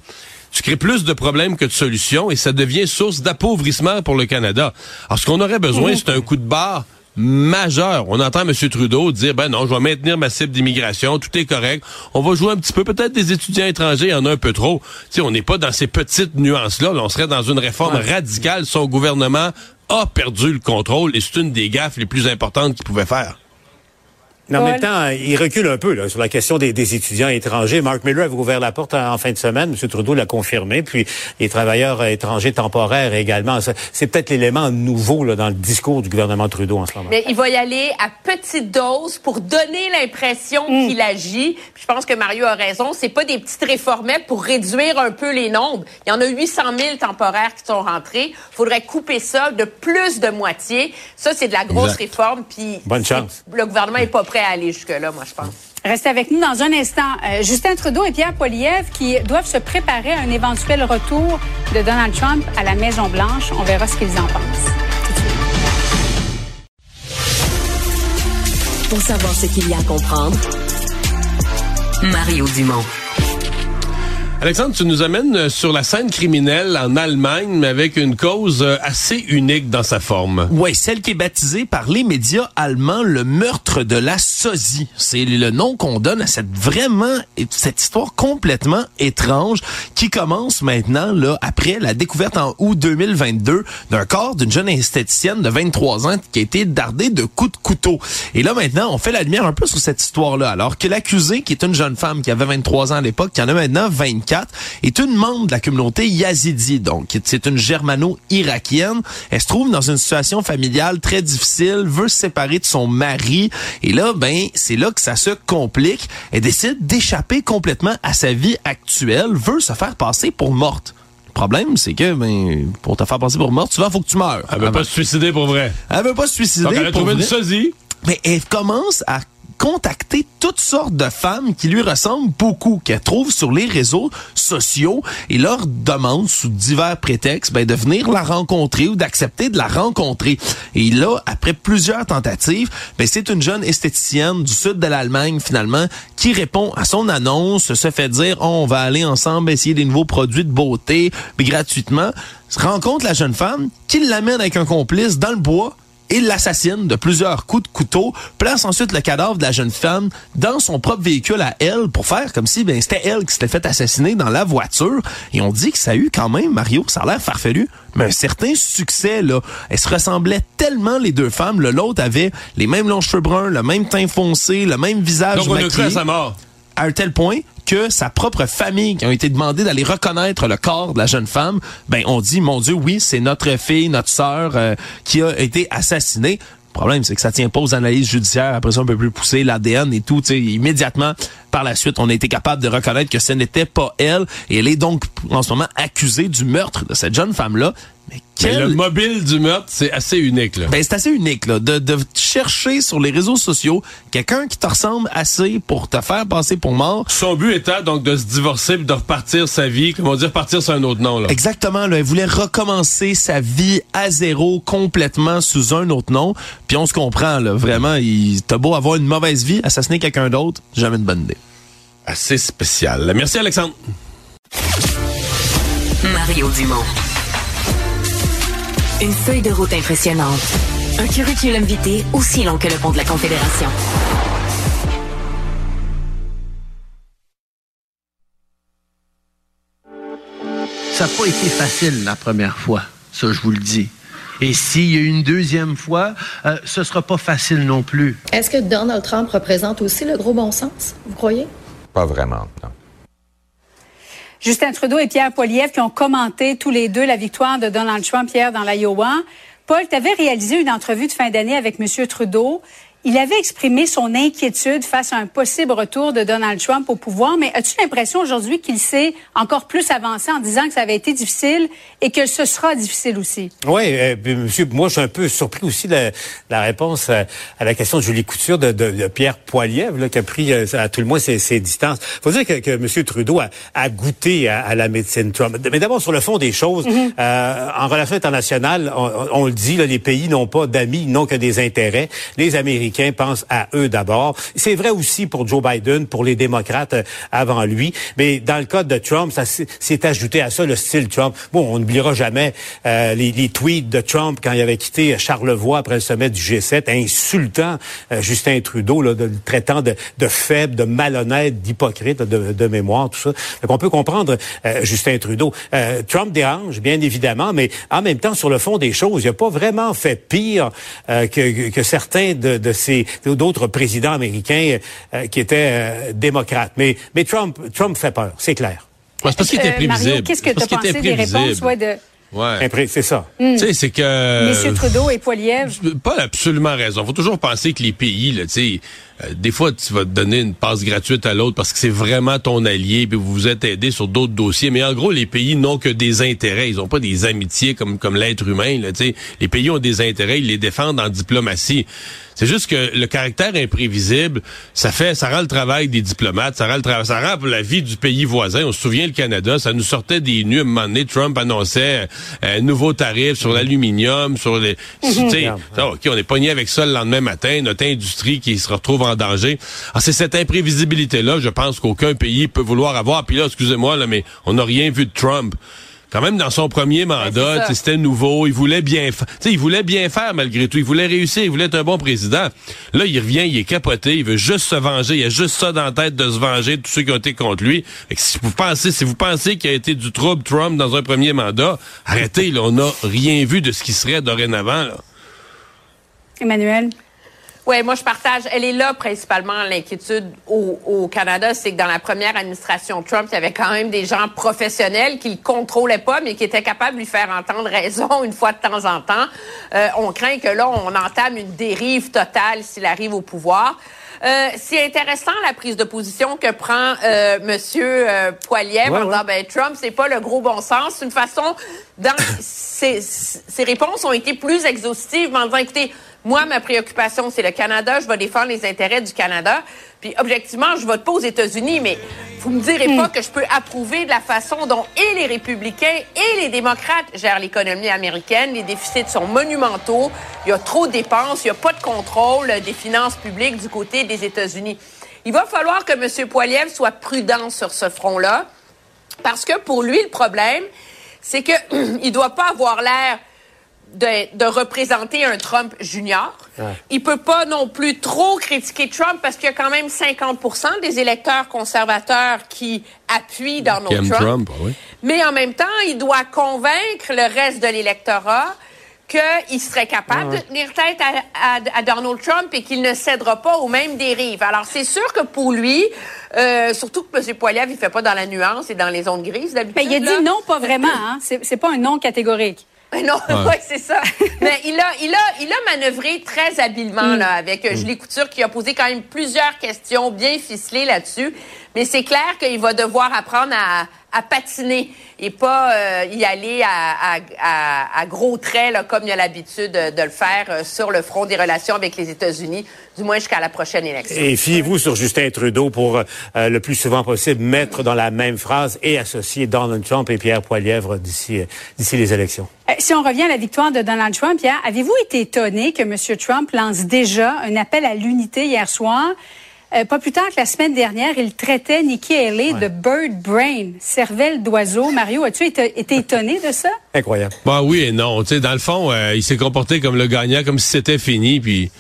tu crées plus de problèmes que de solutions et ça devient source d'appauvrissement pour le Canada. Alors, ce qu'on aurait besoin, c'est un coup de barre majeur. On entend M. Trudeau dire, ben non, je vais maintenir ma cible d'immigration, tout est correct. On va jouer un petit peu, peut-être des étudiants étrangers, il y en a un peu trop. Tu sais, on n'est pas dans ces petites nuances-là. Là, on serait dans une réforme radicale. Son gouvernement a perdu le contrôle et c'est une des gaffes les plus importantes qu'il pouvait faire. Mais en même temps, il recule un peu là, sur la question des, des étudiants étrangers. Mark Miller avait ouvert la porte en, en fin de semaine. M. Trudeau l'a confirmé. Puis les travailleurs étrangers temporaires également. C'est peut-être l'élément nouveau là, dans le discours du gouvernement Trudeau en ce moment. Mais il va y aller à petite dose pour donner l'impression qu'il agit. Puis je pense que Mario a raison. C'est pas des petites réformettes pour réduire un peu les nombres. Il y en a 800 000 temporaires qui sont rentrés. Il faudrait couper ça de plus de moitié. Ça, c'est de la grosse Exact. réforme. Puis Bonne chance. le gouvernement est pas prêt à aller jusque-là, moi, je pense. Restez avec nous dans un instant. Euh, Justin Trudeau et Pierre Poilievre qui doivent se préparer à un éventuel retour de Donald Trump à la Maison-Blanche. On verra ce qu'ils en pensent. Pour savoir ce qu'il y a à comprendre, Mario Dumont. Alexandre, tu nous amènes euh, sur la scène criminelle en Allemagne, mais avec une cause euh, assez unique dans sa forme. Ouais, celle qui est baptisée par les médias allemands le meurtre de la sosie. C'est le nom qu'on donne à cette vraiment cette histoire complètement étrange qui commence maintenant là après la découverte en août 2022 d'un corps d'une jeune esthéticienne de 23 ans qui a été dardée de coups de couteau. Et là maintenant, on fait la lumière un peu sur cette histoire-là alors que l'accusée qui est une jeune femme qui avait 23 ans à l'époque, qui en a maintenant 24 est une membre de la communauté yazidi. Donc, c'est une germano-irakienne. Elle se trouve dans une situation familiale très difficile, veut se séparer de son mari. Et là, ben, c'est là que ça se complique. Elle décide d'échapper complètement à sa vie actuelle, veut se faire passer pour morte. Le problème, c'est que, ben, pour te faire passer pour morte, souvent, faut que tu meurs. Elle veut pas se suicider pour vrai. Elle veut pas se suicider. Donc, elle a pour trouvé une vrai. sosie. Mais elle commence à contacter toutes sortes de femmes qui lui ressemblent beaucoup, qu'elle trouve sur les réseaux sociaux et leur demande sous divers prétextes ben, de venir la rencontrer ou d'accepter de la rencontrer. Et là, après plusieurs tentatives, ben, c'est une jeune esthéticienne du sud de l'Allemagne finalement qui répond à son annonce, se fait dire on va aller ensemble essayer des nouveaux produits de beauté, mais gratuitement, rencontre la jeune femme qui l'amène avec un complice dans le bois et l'assassine de plusieurs coups de couteau, place ensuite le cadavre de la jeune femme dans son propre véhicule à elle pour faire comme si ben c'était elle qui s'était fait assassiner dans la voiture. Et on dit que ça a eu quand même, Mario, ça a l'air farfelu, mais un certain succès là. Elles se ressemblaient tellement les deux femmes. L'autre avait les mêmes longs cheveux bruns, le même teint foncé, le même visage Donc, on a maquillé cru à sa mort. à un tel point que sa propre famille qui ont été demandés d'aller reconnaître le corps de la jeune femme, ben on dit mon Dieu oui c'est notre fille, notre sœur euh, qui a été assassinée. Le problème, c'est que ça tient pas aux analyses judiciaires. Après ça, on peut plus pousser l'ADN et tout. Immédiatement, par la suite, on a été capable de reconnaître que ce n'était pas elle. Et elle est donc, en ce moment, accusée du meurtre de cette jeune femme-là. Mais Mais quelle le mobile du meurtre, c'est assez unique. Là. ben, c'est assez unique là, de, de chercher sur les réseaux sociaux quelqu'un qui te ressemble assez pour te faire passer pour mort. Son but étant donc de se divorcer et de repartir sa vie, comment dire, partir sur un autre nom. Là. Exactement, là, elle voulait recommencer sa vie à zéro complètement sous un autre nom. Puis on se comprend, là, vraiment, il t'as beau avoir une mauvaise vie, assassiner quelqu'un d'autre, jamais une bonne idée. Assez spécial. Merci Alexandre. Mario Dumont. Une feuille de route impressionnante. Un curriculum vitae aussi long que le pont de la Confédération. Ça n'a pas été facile la première fois, ça je vous le dis. Et s'il y a une deuxième fois, euh, ce sera pas facile non plus. Est-ce que Donald Trump représente aussi le gros bon sens, vous croyez? Pas vraiment, non. Justin Trudeau et Pierre Poilievre qui ont commenté tous les deux la victoire de Donald Trump hier dans l'Iowa. Paul, tu avais réalisé une entrevue de fin d'année avec M. Trudeau. Il avait exprimé son inquiétude face à un possible retour de Donald Trump au pouvoir, mais as-tu l'impression aujourd'hui qu'il s'est encore plus avancé en disant que ça avait été difficile et que ce sera difficile aussi? Oui, euh, monsieur, moi, je suis un peu surpris aussi de la réponse à, à la question de Julie Couture de, de- de Pierre Poilievre, là, qui a pris euh, à tout le moins ses, ses distances. faut dire que, que M. Trudeau a, a goûté à, à la médecine Trump. Mais d'abord, sur le fond des choses, euh, en relations internationales, on, le dit, là, les pays n'ont pas d'amis, n'ont que des intérêts. Les Américains Américains pensent à eux d'abord. C'est vrai aussi pour Joe Biden, pour les démocrates euh, avant lui. Mais dans le cas de Trump, ça s'est ajouté à ça le style Trump. Bon, on n'oubliera jamais euh, les, les, tweets de Trump quand il avait quitté Charlevoix après le sommet du G7, insultant euh, Justin Trudeau, là, de, le traitant de, de faible, de malhonnête, d'hypocrite, de, de, mémoire, tout ça. Donc on peut comprendre Justin Trudeau. Trump dérange, bien évidemment, mais en même temps, sur le fond des choses, il n'a pas vraiment fait pire que, que, certains de, de ces d'autres présidents américains qui étaient démocrates. Mais, mais Trump, Trump fait peur, c'est clair. c'est parce qu'il était prévisible. Mario, qu'est-ce que tu as pensé des réponses ouais, de... Ouais. C'est ça. Mm. Tu sais, c'est que... Monsieur Trudeau et Poiliev. Pas absolument raison. faut toujours penser que les pays, là, tu sais, euh, des fois, tu vas te donner une passe gratuite à l'autre parce que c'est vraiment ton allié, puis vous vous êtes aidé sur d'autres dossiers. Mais en gros, les pays n'ont que des intérêts. Ils n'ont pas des amitiés comme comme l'être humain. Là, les pays ont des intérêts, ils les défendent en diplomatie. C'est juste que le caractère imprévisible, ça fait, ça rend le travail des diplomates, ça rend le travail, ça rend pour la vie du pays voisin. On se souvient le Canada, ça nous sortait des nues. À un moment donné, Trump annonçait euh, un nouveau tarif sur l'aluminium, sur les, tu sais, ok, on est pogné avec ça le lendemain matin, notre industrie qui se retrouve en danger. Ah, c'est cette imprévisibilité-là, je pense qu'aucun pays peut vouloir avoir. Puis là, excusez-moi, là, mais on n'a rien vu de Trump quand même dans son premier mandat, c'était nouveau, il voulait bien faire, il voulait bien faire malgré tout, il voulait réussir, il voulait être un bon président. Là, il revient, il est capoté, il veut juste se venger, il a juste ça dans la tête de se venger de tous ceux qui ont été contre lui. Et si vous pensez, si vous pensez qu'il a été du trouble Trump dans un premier mandat, arrêtez, là, on n'a rien vu de ce qui serait dorénavant. Là. Emmanuel? Oui, moi je partage. Elle est là principalement l'inquiétude au, au, Canada, c'est que dans la première administration Trump, il y avait quand même des gens professionnels qui le contrôlaient pas, mais qui étaient capables de lui faire entendre raison une fois de temps en temps. Euh, on craint que là, on entame une dérive totale s'il arrive au pouvoir. Euh, c'est intéressant la prise de position que prend euh, Monsieur euh, Poiliev en disant ben Trump c'est pas le gros bon sens. C'est une façon dans ses, ses réponses ont été plus exhaustives en disant écoutez moi, ma préoccupation, c'est le Canada. Je vais défendre les intérêts du Canada. Puis, objectivement, je vote pas aux États-Unis, mais vous me direz pas que je peux approuver de la façon dont et les républicains et les démocrates gèrent l'économie américaine. Les déficits sont monumentaux. Il y a trop de dépenses. Il n'y a pas de contrôle des finances publiques du côté des États-Unis. Il va falloir que M. Poiliev soit prudent sur ce front-là, parce que pour lui, le problème, c'est qu'il ne doit pas avoir l'air de, de, représenter un Trump junior. Ouais. Il peut pas non plus trop critiquer Trump parce qu'il y a quand même 50% des électeurs conservateurs qui appuient Donald Trump. Trump oui. Mais en même temps, il doit convaincre le reste de l'électorat qu'il serait capable ouais. de tenir tête à, à, à, Donald Trump et qu'il ne cédera pas aux mêmes dérives. Alors, c'est sûr que pour lui, euh, surtout que M. Poiliev, il fait pas dans la nuance et dans les zones grises d'habitude. Ben, il a dit non, pas vraiment. Hein? C'est pas un non catégorique. Non, ouais. ouais c'est ça. Mais il a, il a, il a manœuvré très habilement mm. là avec euh, Julie Couture qui a posé quand même plusieurs questions bien ficelées là-dessus. Mais c'est clair qu'il va devoir apprendre à, à patiner et pas euh, y aller à, à, à, gros traits là, comme il a l'habitude de, de, le faire euh, sur le front des relations avec les États-Unis, du moins jusqu'à la prochaine élection. Et fiez-vous sur Justin Trudeau pour euh, le plus souvent possible mettre dans la même phrase et associer Donald Trump et Pierre Poilievre d'ici d'ici les élections. Si on revient à la victoire de Donald Trump, Pierre, avez-vous été étonné que M. Trump lance déjà un appel à l'unité hier soir? Euh, pas plus tard que la semaine dernière, il traitait Nikki Haley ouais. de bird brain, cervelle d'oiseau. Mario, as-tu été, été, étonné de ça? Incroyable. Bah oui et non. Tu sais, dans le fond, euh, il s'est comporté comme le gagnant, comme si c'était fini, puis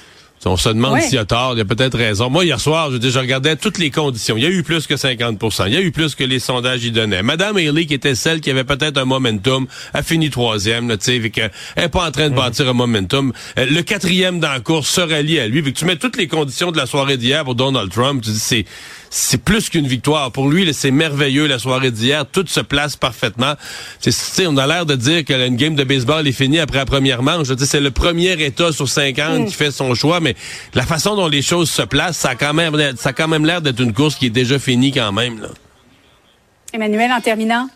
on se demande ouais. s'il a tort, il a peut-être raison. Moi, hier soir, je, je regardais toutes les conditions. Il y a eu plus que 50% Il y a eu plus que les sondages y donnaient. Madame Haley, qui était celle qui avait peut-être un momentum, a fini troisième, tu sais, elle n'est pas en train de mmh. bâtir un momentum. Le quatrième dans la course se rallie à lui. Fait que tu mets toutes les conditions de la soirée d'hier pour Donald Trump, tu dis, c'est c'est plus qu'une victoire. Pour lui, c'est merveilleux la soirée d'hier. Tout se place parfaitement. C'est, on a l'air de dire que une game de baseball est finie après la première manche. C'est le premier État sur 50 mm. qui fait son choix, mais la façon dont les choses se placent, ça a quand même, ça a quand même l'air d'être une course qui est déjà finie quand même. Là. Emmanuel, en terminant?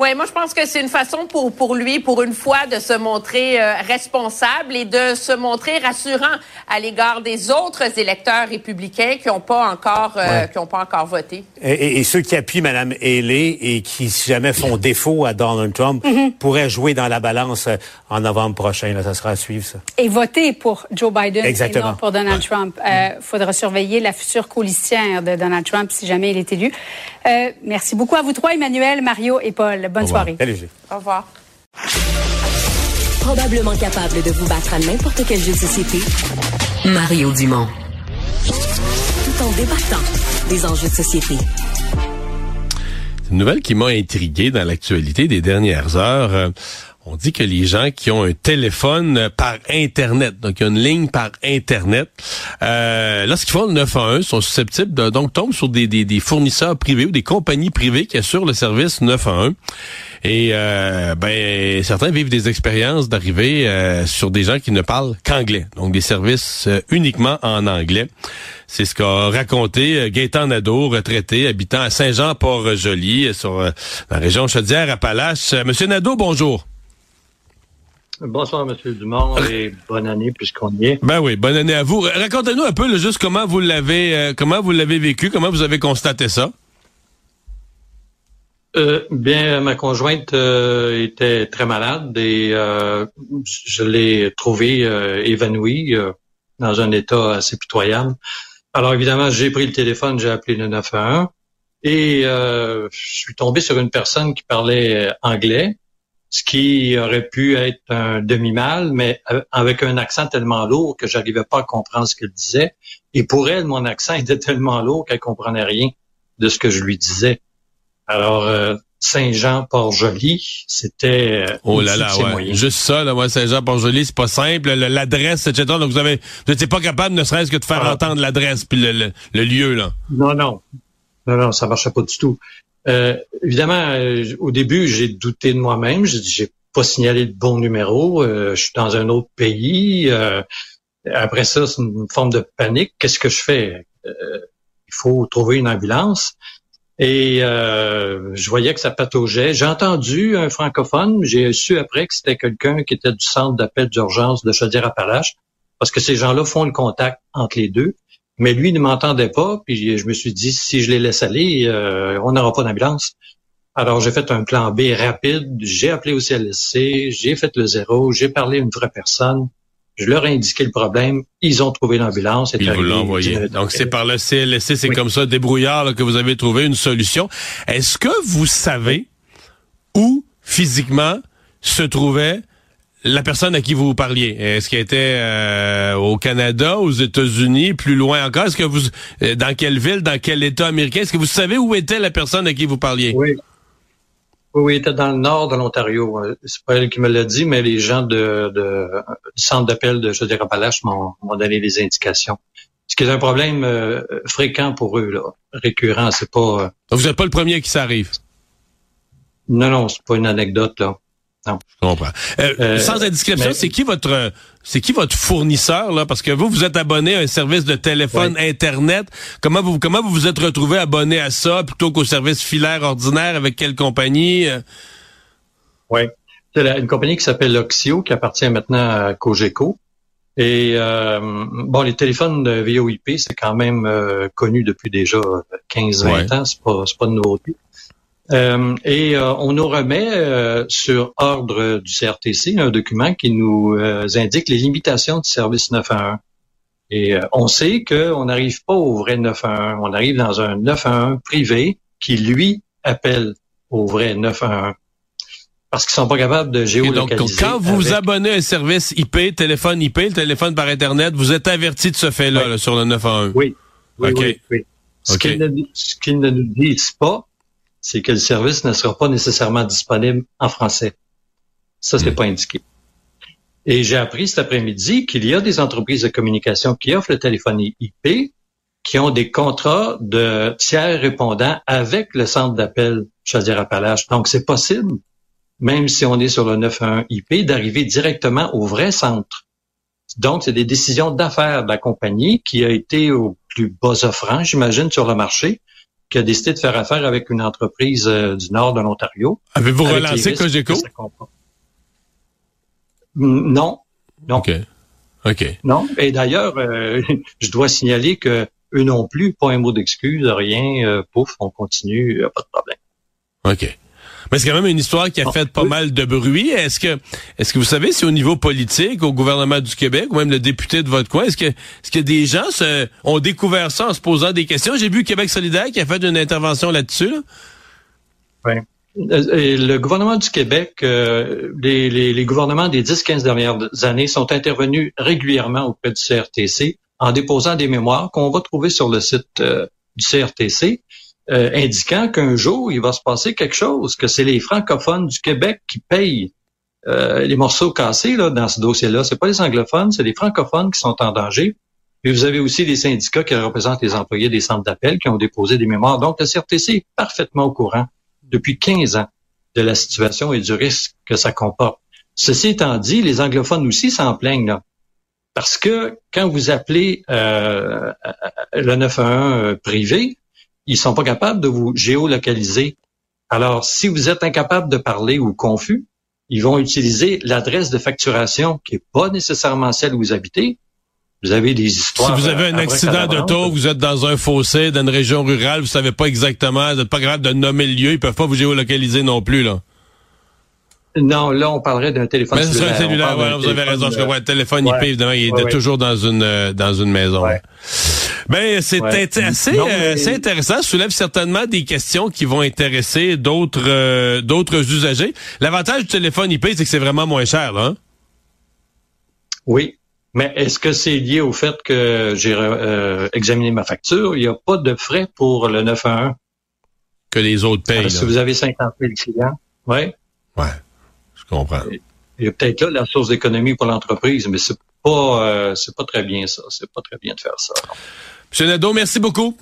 Oui, moi je pense que c'est une façon pour pour lui, pour une fois, de se montrer euh, responsable et de se montrer rassurant à l'égard des autres électeurs républicains qui n'ont pas encore euh, qui ont pas encore voté. Et, et, ceux qui appuient Mme Haley et qui, si jamais font défaut à Donald Trump, Mhm. pourraient jouer dans la balance euh, en novembre prochain. Là, ça sera à suivre, ça. Et voter pour Joe Biden Exactement. et non pour Donald Trump. Il faudra surveiller la future colistière de Donald Trump si jamais il est élu. Euh, merci beaucoup à vous trois, Emmanuel, Mario et Paul. Bonne soirée. Au revoir. Probablement capable de vous battre à n'importe quel jeu de société, Mario Dumont. Tout en débattant des enjeux de société. C'est une nouvelle qui m'a intrigué dans l'actualité des dernières heures. On dit que les gens qui ont un téléphone euh, par Internet, donc une ligne par Internet, euh, lorsqu'ils font le 911, sont susceptibles de donc tombent sur des, des, des fournisseurs privés ou des compagnies privées qui assurent le service 911. Et euh, ben certains vivent des expériences d'arriver euh, sur des gens qui ne parlent qu'anglais, donc des services euh, uniquement en anglais. C'est ce qu'a raconté euh, Gaétan Nadeau, retraité, habitant à Saint-Jean-Port-Joli, sur la région Chaudière-Appalaches. Monsieur Nadeau, bonjour. Bonsoir, Monsieur Dumont, et bonne année puisqu'on y est. Ben oui, bonne année à vous. Racontez-nous un peu là, juste comment vous l'avez euh, comment vous l'avez vécu, comment vous avez constaté ça? Euh, bien, ma conjointe euh, était très malade et euh, je l'ai trouvée euh, évanouie euh, dans un état assez pitoyable. Alors évidemment, j'ai pris le téléphone, j'ai appelé le 911 et euh, je suis tombé sur une personne qui parlait anglais, ce qui aurait pu être un demi-mal, mais euh, avec un accent tellement lourd que j'arrivais pas à comprendre ce qu'elle disait. Et pour elle, mon accent était tellement lourd qu'elle comprenait rien de ce que je lui disais. Alors, euh, Saint-Jean-Port-Joli, c'était... euh, Oh là là, ouais. Juste ça, là, ouais, Saint-Jean-Port-Joli, c'est pas simple. Le- L'adresse, etc. Donc vous avez, vous n'étiez pas capable, ne serait-ce que de faire Ah. entendre l'adresse puis le, le- le lieu là. Non, non. Non, non, ça marchait pas du tout. Euh, évidemment, euh, au début, j'ai douté de moi-même. J'ai pas signalé le bon numéro. euh, je suis dans un autre pays. euh, après ça, c'est une forme de panique. Qu'est-ce que je fais? Euh, il faut trouver une ambulance. Et euh, je voyais que ça pataugeait. J'ai entendu un francophone. J'ai su après que c'était quelqu'un qui était du centre d'appel d'urgence de Chaudière-Appalaches, parce que ces gens-là font le contact entre les deux. Mais lui ne m'entendait pas, puis je me suis dit, si je les laisse aller, euh, on n'aura pas d'ambulance. Alors j'ai fait un plan B rapide, j'ai appelé au CLSC, j'ai fait le zéro, j'ai parlé à une vraie personne, je leur ai indiqué le problème, ils ont trouvé l'ambulance. Puis vous l'envoyez. dix minutes Donc c'est par le CLSC, c'est Oui. comme ça, débrouillard, là, que vous avez trouvé une solution. Est-ce que vous savez où physiquement se trouvait la personne à qui vous parliez? Est-ce qu'elle était euh, au Canada, aux États-Unis, plus loin encore? Est-ce que vous, euh, dans quelle ville, dans quel État américain? Est-ce que vous savez où était la personne à qui vous parliez? Oui. Oui, oui, il était dans le nord de l'Ontario. Euh, C'est pas elle qui me l'a dit, mais les gens de, de- du centre d'appel de Chaudière-Appalaches m'ont m'ont donné les indications. Ce qui est un problème euh, fréquent pour eux, là, récurrent. C'est pas. euh, vous n'êtes pas le premier qui s'arrive. non, non, c'est pas une anecdote là. Non. Je comprends. Euh, Euh, sans indiscrétion, c'est qui votre c'est qui votre fournisseur là? Parce que vous vous êtes abonné à un service de téléphone internet. Comment vous comment vous vous êtes retrouvé abonné à ça plutôt qu'au service filaire ordinaire avec quelle compagnie Euh, Oui. C'est une compagnie qui s'appelle Oxio, qui appartient maintenant à Cogeco. Et euh, bon, les téléphones de VoIP, c'est quand même euh, connu depuis déjà 15-20 ans. C'est pas, c'est pas de nouveauté. Euh, et euh, on nous remet euh, sur ordre du CRTC un document qui nous euh, indique les limitations du service 911. Et euh, on sait qu'on n'arrive pas au vrai 911. On arrive dans un 911 privé qui, lui, appelle au vrai 911 parce qu'ils sont pas capables de et donc géolocaliser. quand vous vous avec- abonnez à un service IP, téléphone IP, le téléphone par internet, vous êtes averti de ce fait-là là, sur le 911. Oui. Oui, OK. oui, oui. Ce qu'ils ne, ce qu'ils ne nous disent pas, c'est que le service ne sera pas nécessairement disponible en français. Ça, Hmm. c'est pas indiqué. Et j'ai appris cet après-midi qu'il y a des entreprises de communication qui offrent le téléphonie IP, qui ont des contrats de tiers répondants avec le centre d'appel Chaudière-Appalaches. Donc, c'est possible, même si on est sur le 911 IP, d'arriver directement au vrai centre. Donc, c'est des décisions d'affaires de la compagnie qui a été au plus bas offrant, j'imagine, sur le marché. Qui a décidé de faire affaire avec une entreprise euh, du nord de l'Ontario. Avez-vous relancé Cogeco? Non, non. OK. OK. Non. Et d'ailleurs, euh, je dois signaler que eux non plus, pas un mot d'excuse, rien, euh, pouf, on continue, pas de problème. OK. Mais c'est quand même une histoire qui a fait pas mal de bruit. Est-ce que, est-ce que vous savez si au niveau politique, au gouvernement du Québec, ou même le député de votre coin, est-ce que, est-ce que des gens ont découvert ça en se posant des questions? J'ai vu Québec solidaire qui a fait une intervention là-dessus, là. Ouais. Euh, le gouvernement du Québec, euh, les gouvernements des 10-15 dernières années sont intervenus régulièrement auprès du CRTC en déposant des mémoires qu'on va trouver sur le site euh, du CRTC, euh, indiquant qu'un jour, il va se passer quelque chose, que c'est les francophones du Québec qui payent euh, les morceaux cassés là, dans ce dossier-là. C'est pas les anglophones, c'est les francophones qui sont en danger. Et vous avez aussi les syndicats qui représentent les employés des centres d'appel qui ont déposé des mémoires. Donc, le CRTC est parfaitement au courant depuis 15 ans de la situation et du risque que ça comporte. Ceci étant dit, les anglophones aussi s'en plaignent. Là. Parce que quand vous appelez euh, le 911 euh, privé, ils sont pas capables de vous géolocaliser. Alors, si vous êtes incapable de parler ou confus, ils vont utiliser l'adresse de facturation qui est pas nécessairement celle où vous habitez. Vous avez des Si histoires. vous avez un euh, accident abracadabrantes. d'auto, vous êtes dans un fossé, dans une région rurale, vous savez pas exactement, vous n'êtes pas capable de nommer le lieu, ils peuvent pas vous géolocaliser non plus, là. Non, là, on parlerait d'un téléphone Mais c'est un cellulaire, ouais, vous avez raison, je euh, comprends. Le téléphone. IP, évidemment, il est Ouais, ouais. toujours dans une euh, dans une maison. Ben, c'est Ouais. assez, Non, euh, mais- assez intéressant. Ça soulève certainement des questions qui vont intéresser d'autres euh, d'autres usagers. L'avantage du téléphone IP, c'est que c'est vraiment moins cher, là. hein? Oui. Mais est-ce que c'est lié au fait que j'ai euh, examiné ma facture? Il n'y a pas de frais pour le 911. Que les autres payent. Alors, si vous avez 50 000 clients, oui. Ouais, je comprends. Il y a peut-être là la source d'économie pour l'entreprise, mais c'est pas euh, c'est pas très bien ça. C'est pas très bien de faire ça. Monsieur Nadeau, merci beaucoup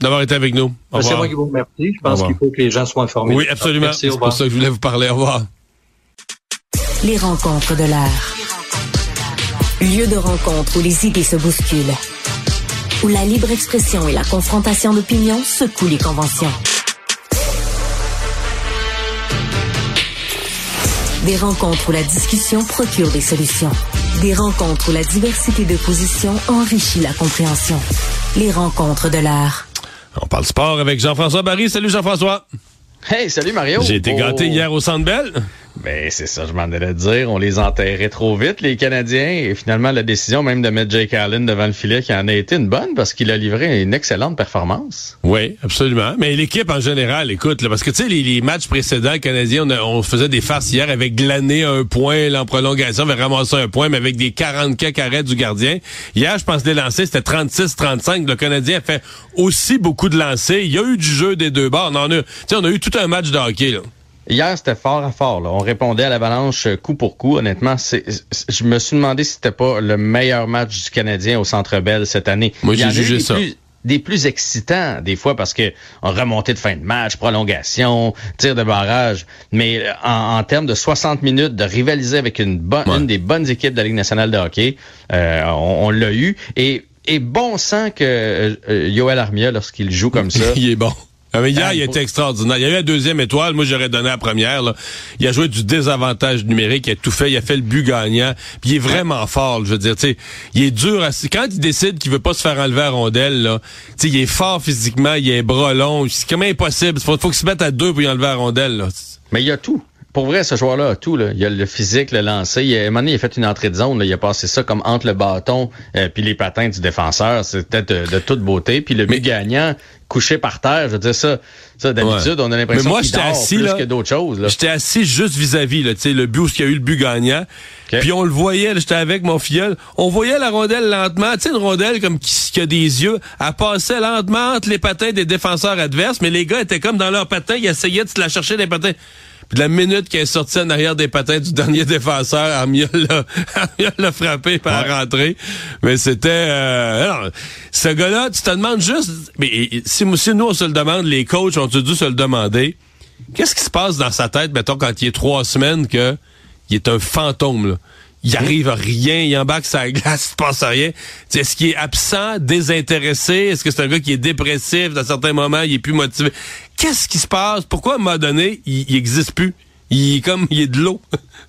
d'avoir été avec nous. Au C'est moi qui vous remercie. Je pense qu'il faut que les gens soient informés. Oui, absolument. Merci, C'est pour ça que je voulais vous parler. Au revoir. Les rencontres de l'art. Lieu de rencontre où les idées se bousculent. Où la libre expression et la confrontation d'opinions secouent les conventions. Des rencontres où la discussion procure des solutions. Des rencontres où la diversité de positions enrichit la compréhension. Les rencontres de l'art. On parle sport avec Jean-François Barry. Salut Jean-François. Hey, salut Mario. J'ai été Oh. gâté hier au Centre Bell. Ben, c'est ça, je m'en allais dire. On les enterrait trop vite, les Canadiens. Et finalement, la décision même de mettre Jake Allen devant le filet, qui en a été une bonne parce qu'il a livré une excellente performance. Oui, absolument. Mais l'équipe en général, écoute, là, parce que tu sais, les, matchs précédents canadiens, on, faisait des farces hier avec glané un point, là, en prolongation, on avait ramassé un point, mais avec des 40 cas arrêts du gardien. Hier, je pense les lancers, c'était 36-35. Le Canadien a fait aussi beaucoup de lancers. Il y a eu du jeu des deux bords. On en a, on a eu tout un match de hockey, là. Hier, c'était fort à fort. Là. On répondait à l'avalanche euh, coup pour coup. Honnêtement, c'est, je me suis demandé si c'était pas le meilleur match du Canadien au Centre Bell cette année. Moi, j'ai en jugé des ça. plus- des plus excitants des fois parce que on remontait de fin de match, prolongation, tir de barrage, mais euh, en, en termes de 60 minutes de rivaliser avec une bonne, une des bonnes équipes de la Ligue nationale de hockey, euh, on, on l'a eu et et bon sang que euh, Yoel Armia lorsqu'il joue comme ça. il est bon. Ah, mais hier, Ah, il était extraordinaire. Il y a eu la deuxième étoile. Moi, j'aurais donné la première. là. Il a joué du désavantage numérique. Il a tout fait. Il a fait le but gagnant. Puis il est vraiment fort. Je veux dire, il est dur. À... Quand il décide qu'il veut pas se faire enlever à rondelle, là, tu sais, il est fort physiquement. Il a un bras long. C'est comme impossible. Il faut, faut qu'il se mette à deux pour y enlever à rondelle. Là. Mais il y a tout. Pour vrai, ce joueur-là a tout. Là. Il y a le physique, le lancer. Il a, à un moment donné, il a fait une entrée de zone. Là. Il a passé ça comme entre le bâton euh, puis les patins du défenseur. C'était de, de toute beauté. Puis le but gagnant, couché par terre, je veux dire ça. Ça, d'habitude, Ouais. on a Mais l'impression moi, qu'il j'étais dort assis, plus là. que d'autres choses. Là. J'étais assis juste vis-à-vis, là, tu sais, le but où il y a eu le but gagnant. Puis on le voyait, là, j'étais avec mon filleul. On voyait la rondelle lentement, tu sais, une rondelle comme qui, qui a des yeux. Elle passait lentement entre les patins des défenseurs adverses, mais les gars étaient comme dans leurs patins, ils essayaient de se la chercher des patins. Puis de la minute qu'elle est sortie en arrière des patins du dernier défenseur, Armia l'a, frappé par rentrer. Mais c'était... Euh, alors, ce gars-là, tu te demandes juste... Mais si, si nous, on se le demande, les coachs ont dû se le demander, qu'est-ce qui se passe dans sa tête, mettons, quand il est trois semaines que il est un fantôme, là? Il arrive à rien, il embarque sa glace, il se passe rien. Est-ce qu'il est absent, désintéressé? Est-ce que c'est un gars qui est dépressif dans certains moments, il est plus motivé? Qu'est-ce qui se passe? Pourquoi à un moment donné, il, il existe plus? Il est comme, il est de l'eau.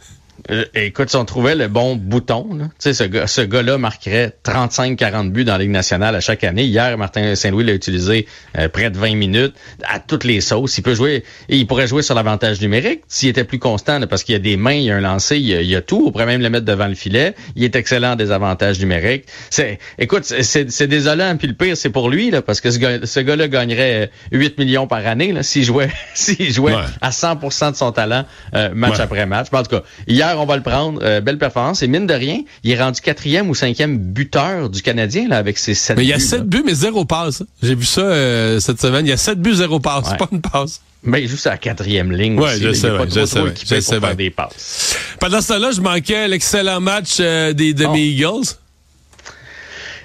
Euh, écoute, si on trouvait le bon bouton, là, ce, gars, ce gars-là marquerait 35-40 buts dans la Ligue nationale à chaque année. Hier, Martin Saint-Louis l'a utilisé euh, près de 20 minutes à toutes les sauces. Il peut jouer, et il pourrait jouer sur l'avantage numérique s'il était plus constant, parce qu'il y a des mains, il y a un lancer, il y a, tout. On pourrait même le mettre devant le filet. Il est excellent en des avantages numériques. C'est, écoute, c'est désolant. Puis le pire, c'est pour lui, là, parce que ce, gars, là gagnerait 8 millions par année s'il jouait, s'il jouait à 100% de son talent euh, match après match. en tout cas, hier, on va le prendre. Euh, belle performance. Et mine de rien, il est rendu quatrième ou cinquième buteur du Canadien là, avec ses sept buts. Mais il y a sept buts, mais zéro passe. J'ai vu ça euh, cette semaine. Il y a sept buts, zéro passe. Pas une passe. Mais il joue la quatrième ligne. Oui, je sais, pas je sais, je sais pour faire des passes. Pendant ce temps-là, je manquais l'excellent match euh, des demi-Eagles.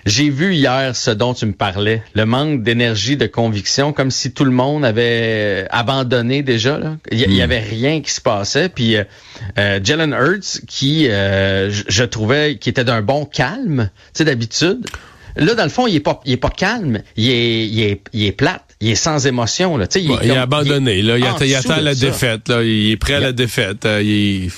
J'ai vu hier ce dont tu me parlais, le manque d'énergie, de conviction, comme si tout le monde avait abandonné déjà. Là. Il y, hmm. avait rien qui se passait. Puis euh, euh Jalen Hurts, qui euh, je, trouvais qui était d'un bon calme, tu sais d'habitude. Là, dans le fond, il est pas, il est pas calme, il est, il est, il est plate, il est sans émotion là. Tu sais, il, est il abandonné. Il là, il, attend la défaite. Là, il est prêt à la défaite. Euh, il est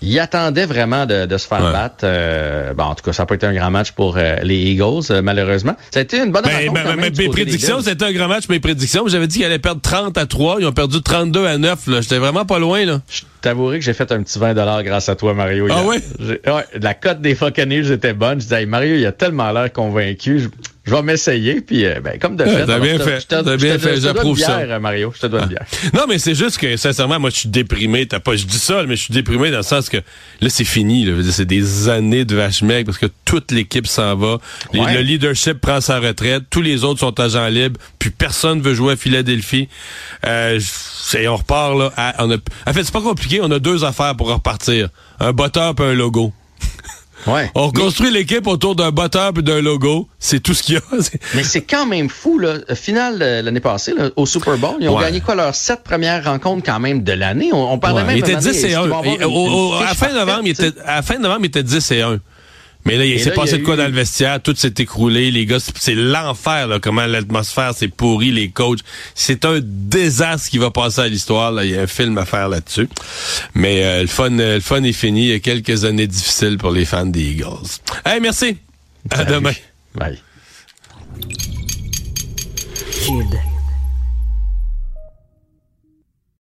il attendait vraiment de, de se faire battre. Euh, bon, en tout cas, ça n'a pas été un grand match pour euh, les Eagles, euh, malheureusement. Ça a été une bonne ben, ben, ben Mes prédictions, c'était un grand match. Mes prédictions, j'avais dit qu'ils allaient perdre 30 à 3. Ils ont perdu 32 à 9. J'étais vraiment pas loin. là. Je t'avouerai que j'ai fait un petit 20 grâce à toi, Mario. Ah oui? Ouais, la cote des Fucking était bonne. Je disais, Mario, il a tellement l'air convaincu je vais m'essayer, puis euh, ben, comme de fait. T'as bien fait. T'as bien fait, j'approuve ça. Euh, Mario, je te dois une bière. Non, mais c'est juste que, sincèrement, moi, je suis déprimé. T'as pas, je dis ça, mais je suis déprimé dans le sens que là, c'est fini. C'est des années de vache maigre parce que toute l'équipe s'en va. Le leadership prend sa retraite. Tous les autres sont agents libres. Puis personne veut jouer à Philadelphie. Euh, on repart là. on a, en fait, c'est pas compliqué. On a deux affaires pour repartir. Un botteur et un logo. Ouais. On construit l'équipe autour d'un botteur et d'un logo. C'est tout ce qu'il y a. Mais c'est quand même fou, là. Finale euh, l'année passée, là, au Super Bowl, ils ont gagné quoi leurs sept premières rencontres quand même de l'année? On, parlait même il était 10 et 1. à, fin novembre, il était, à fin novembre, il était 10 et 1. Mais là, il s'est passé de quoi dans le vestiaire, tout s'est écroulé, les gars, c'est l'enfer, là, comment l'atmosphère s'est pourrie, les coachs. C'est un désastre qui va passer à l'histoire, Il y a un film à faire là-dessus. Mais euh, le fun, euh, le fun est fini. Il y a quelques années difficiles pour les fans des Eagles. Hey, merci. À demain. Bye.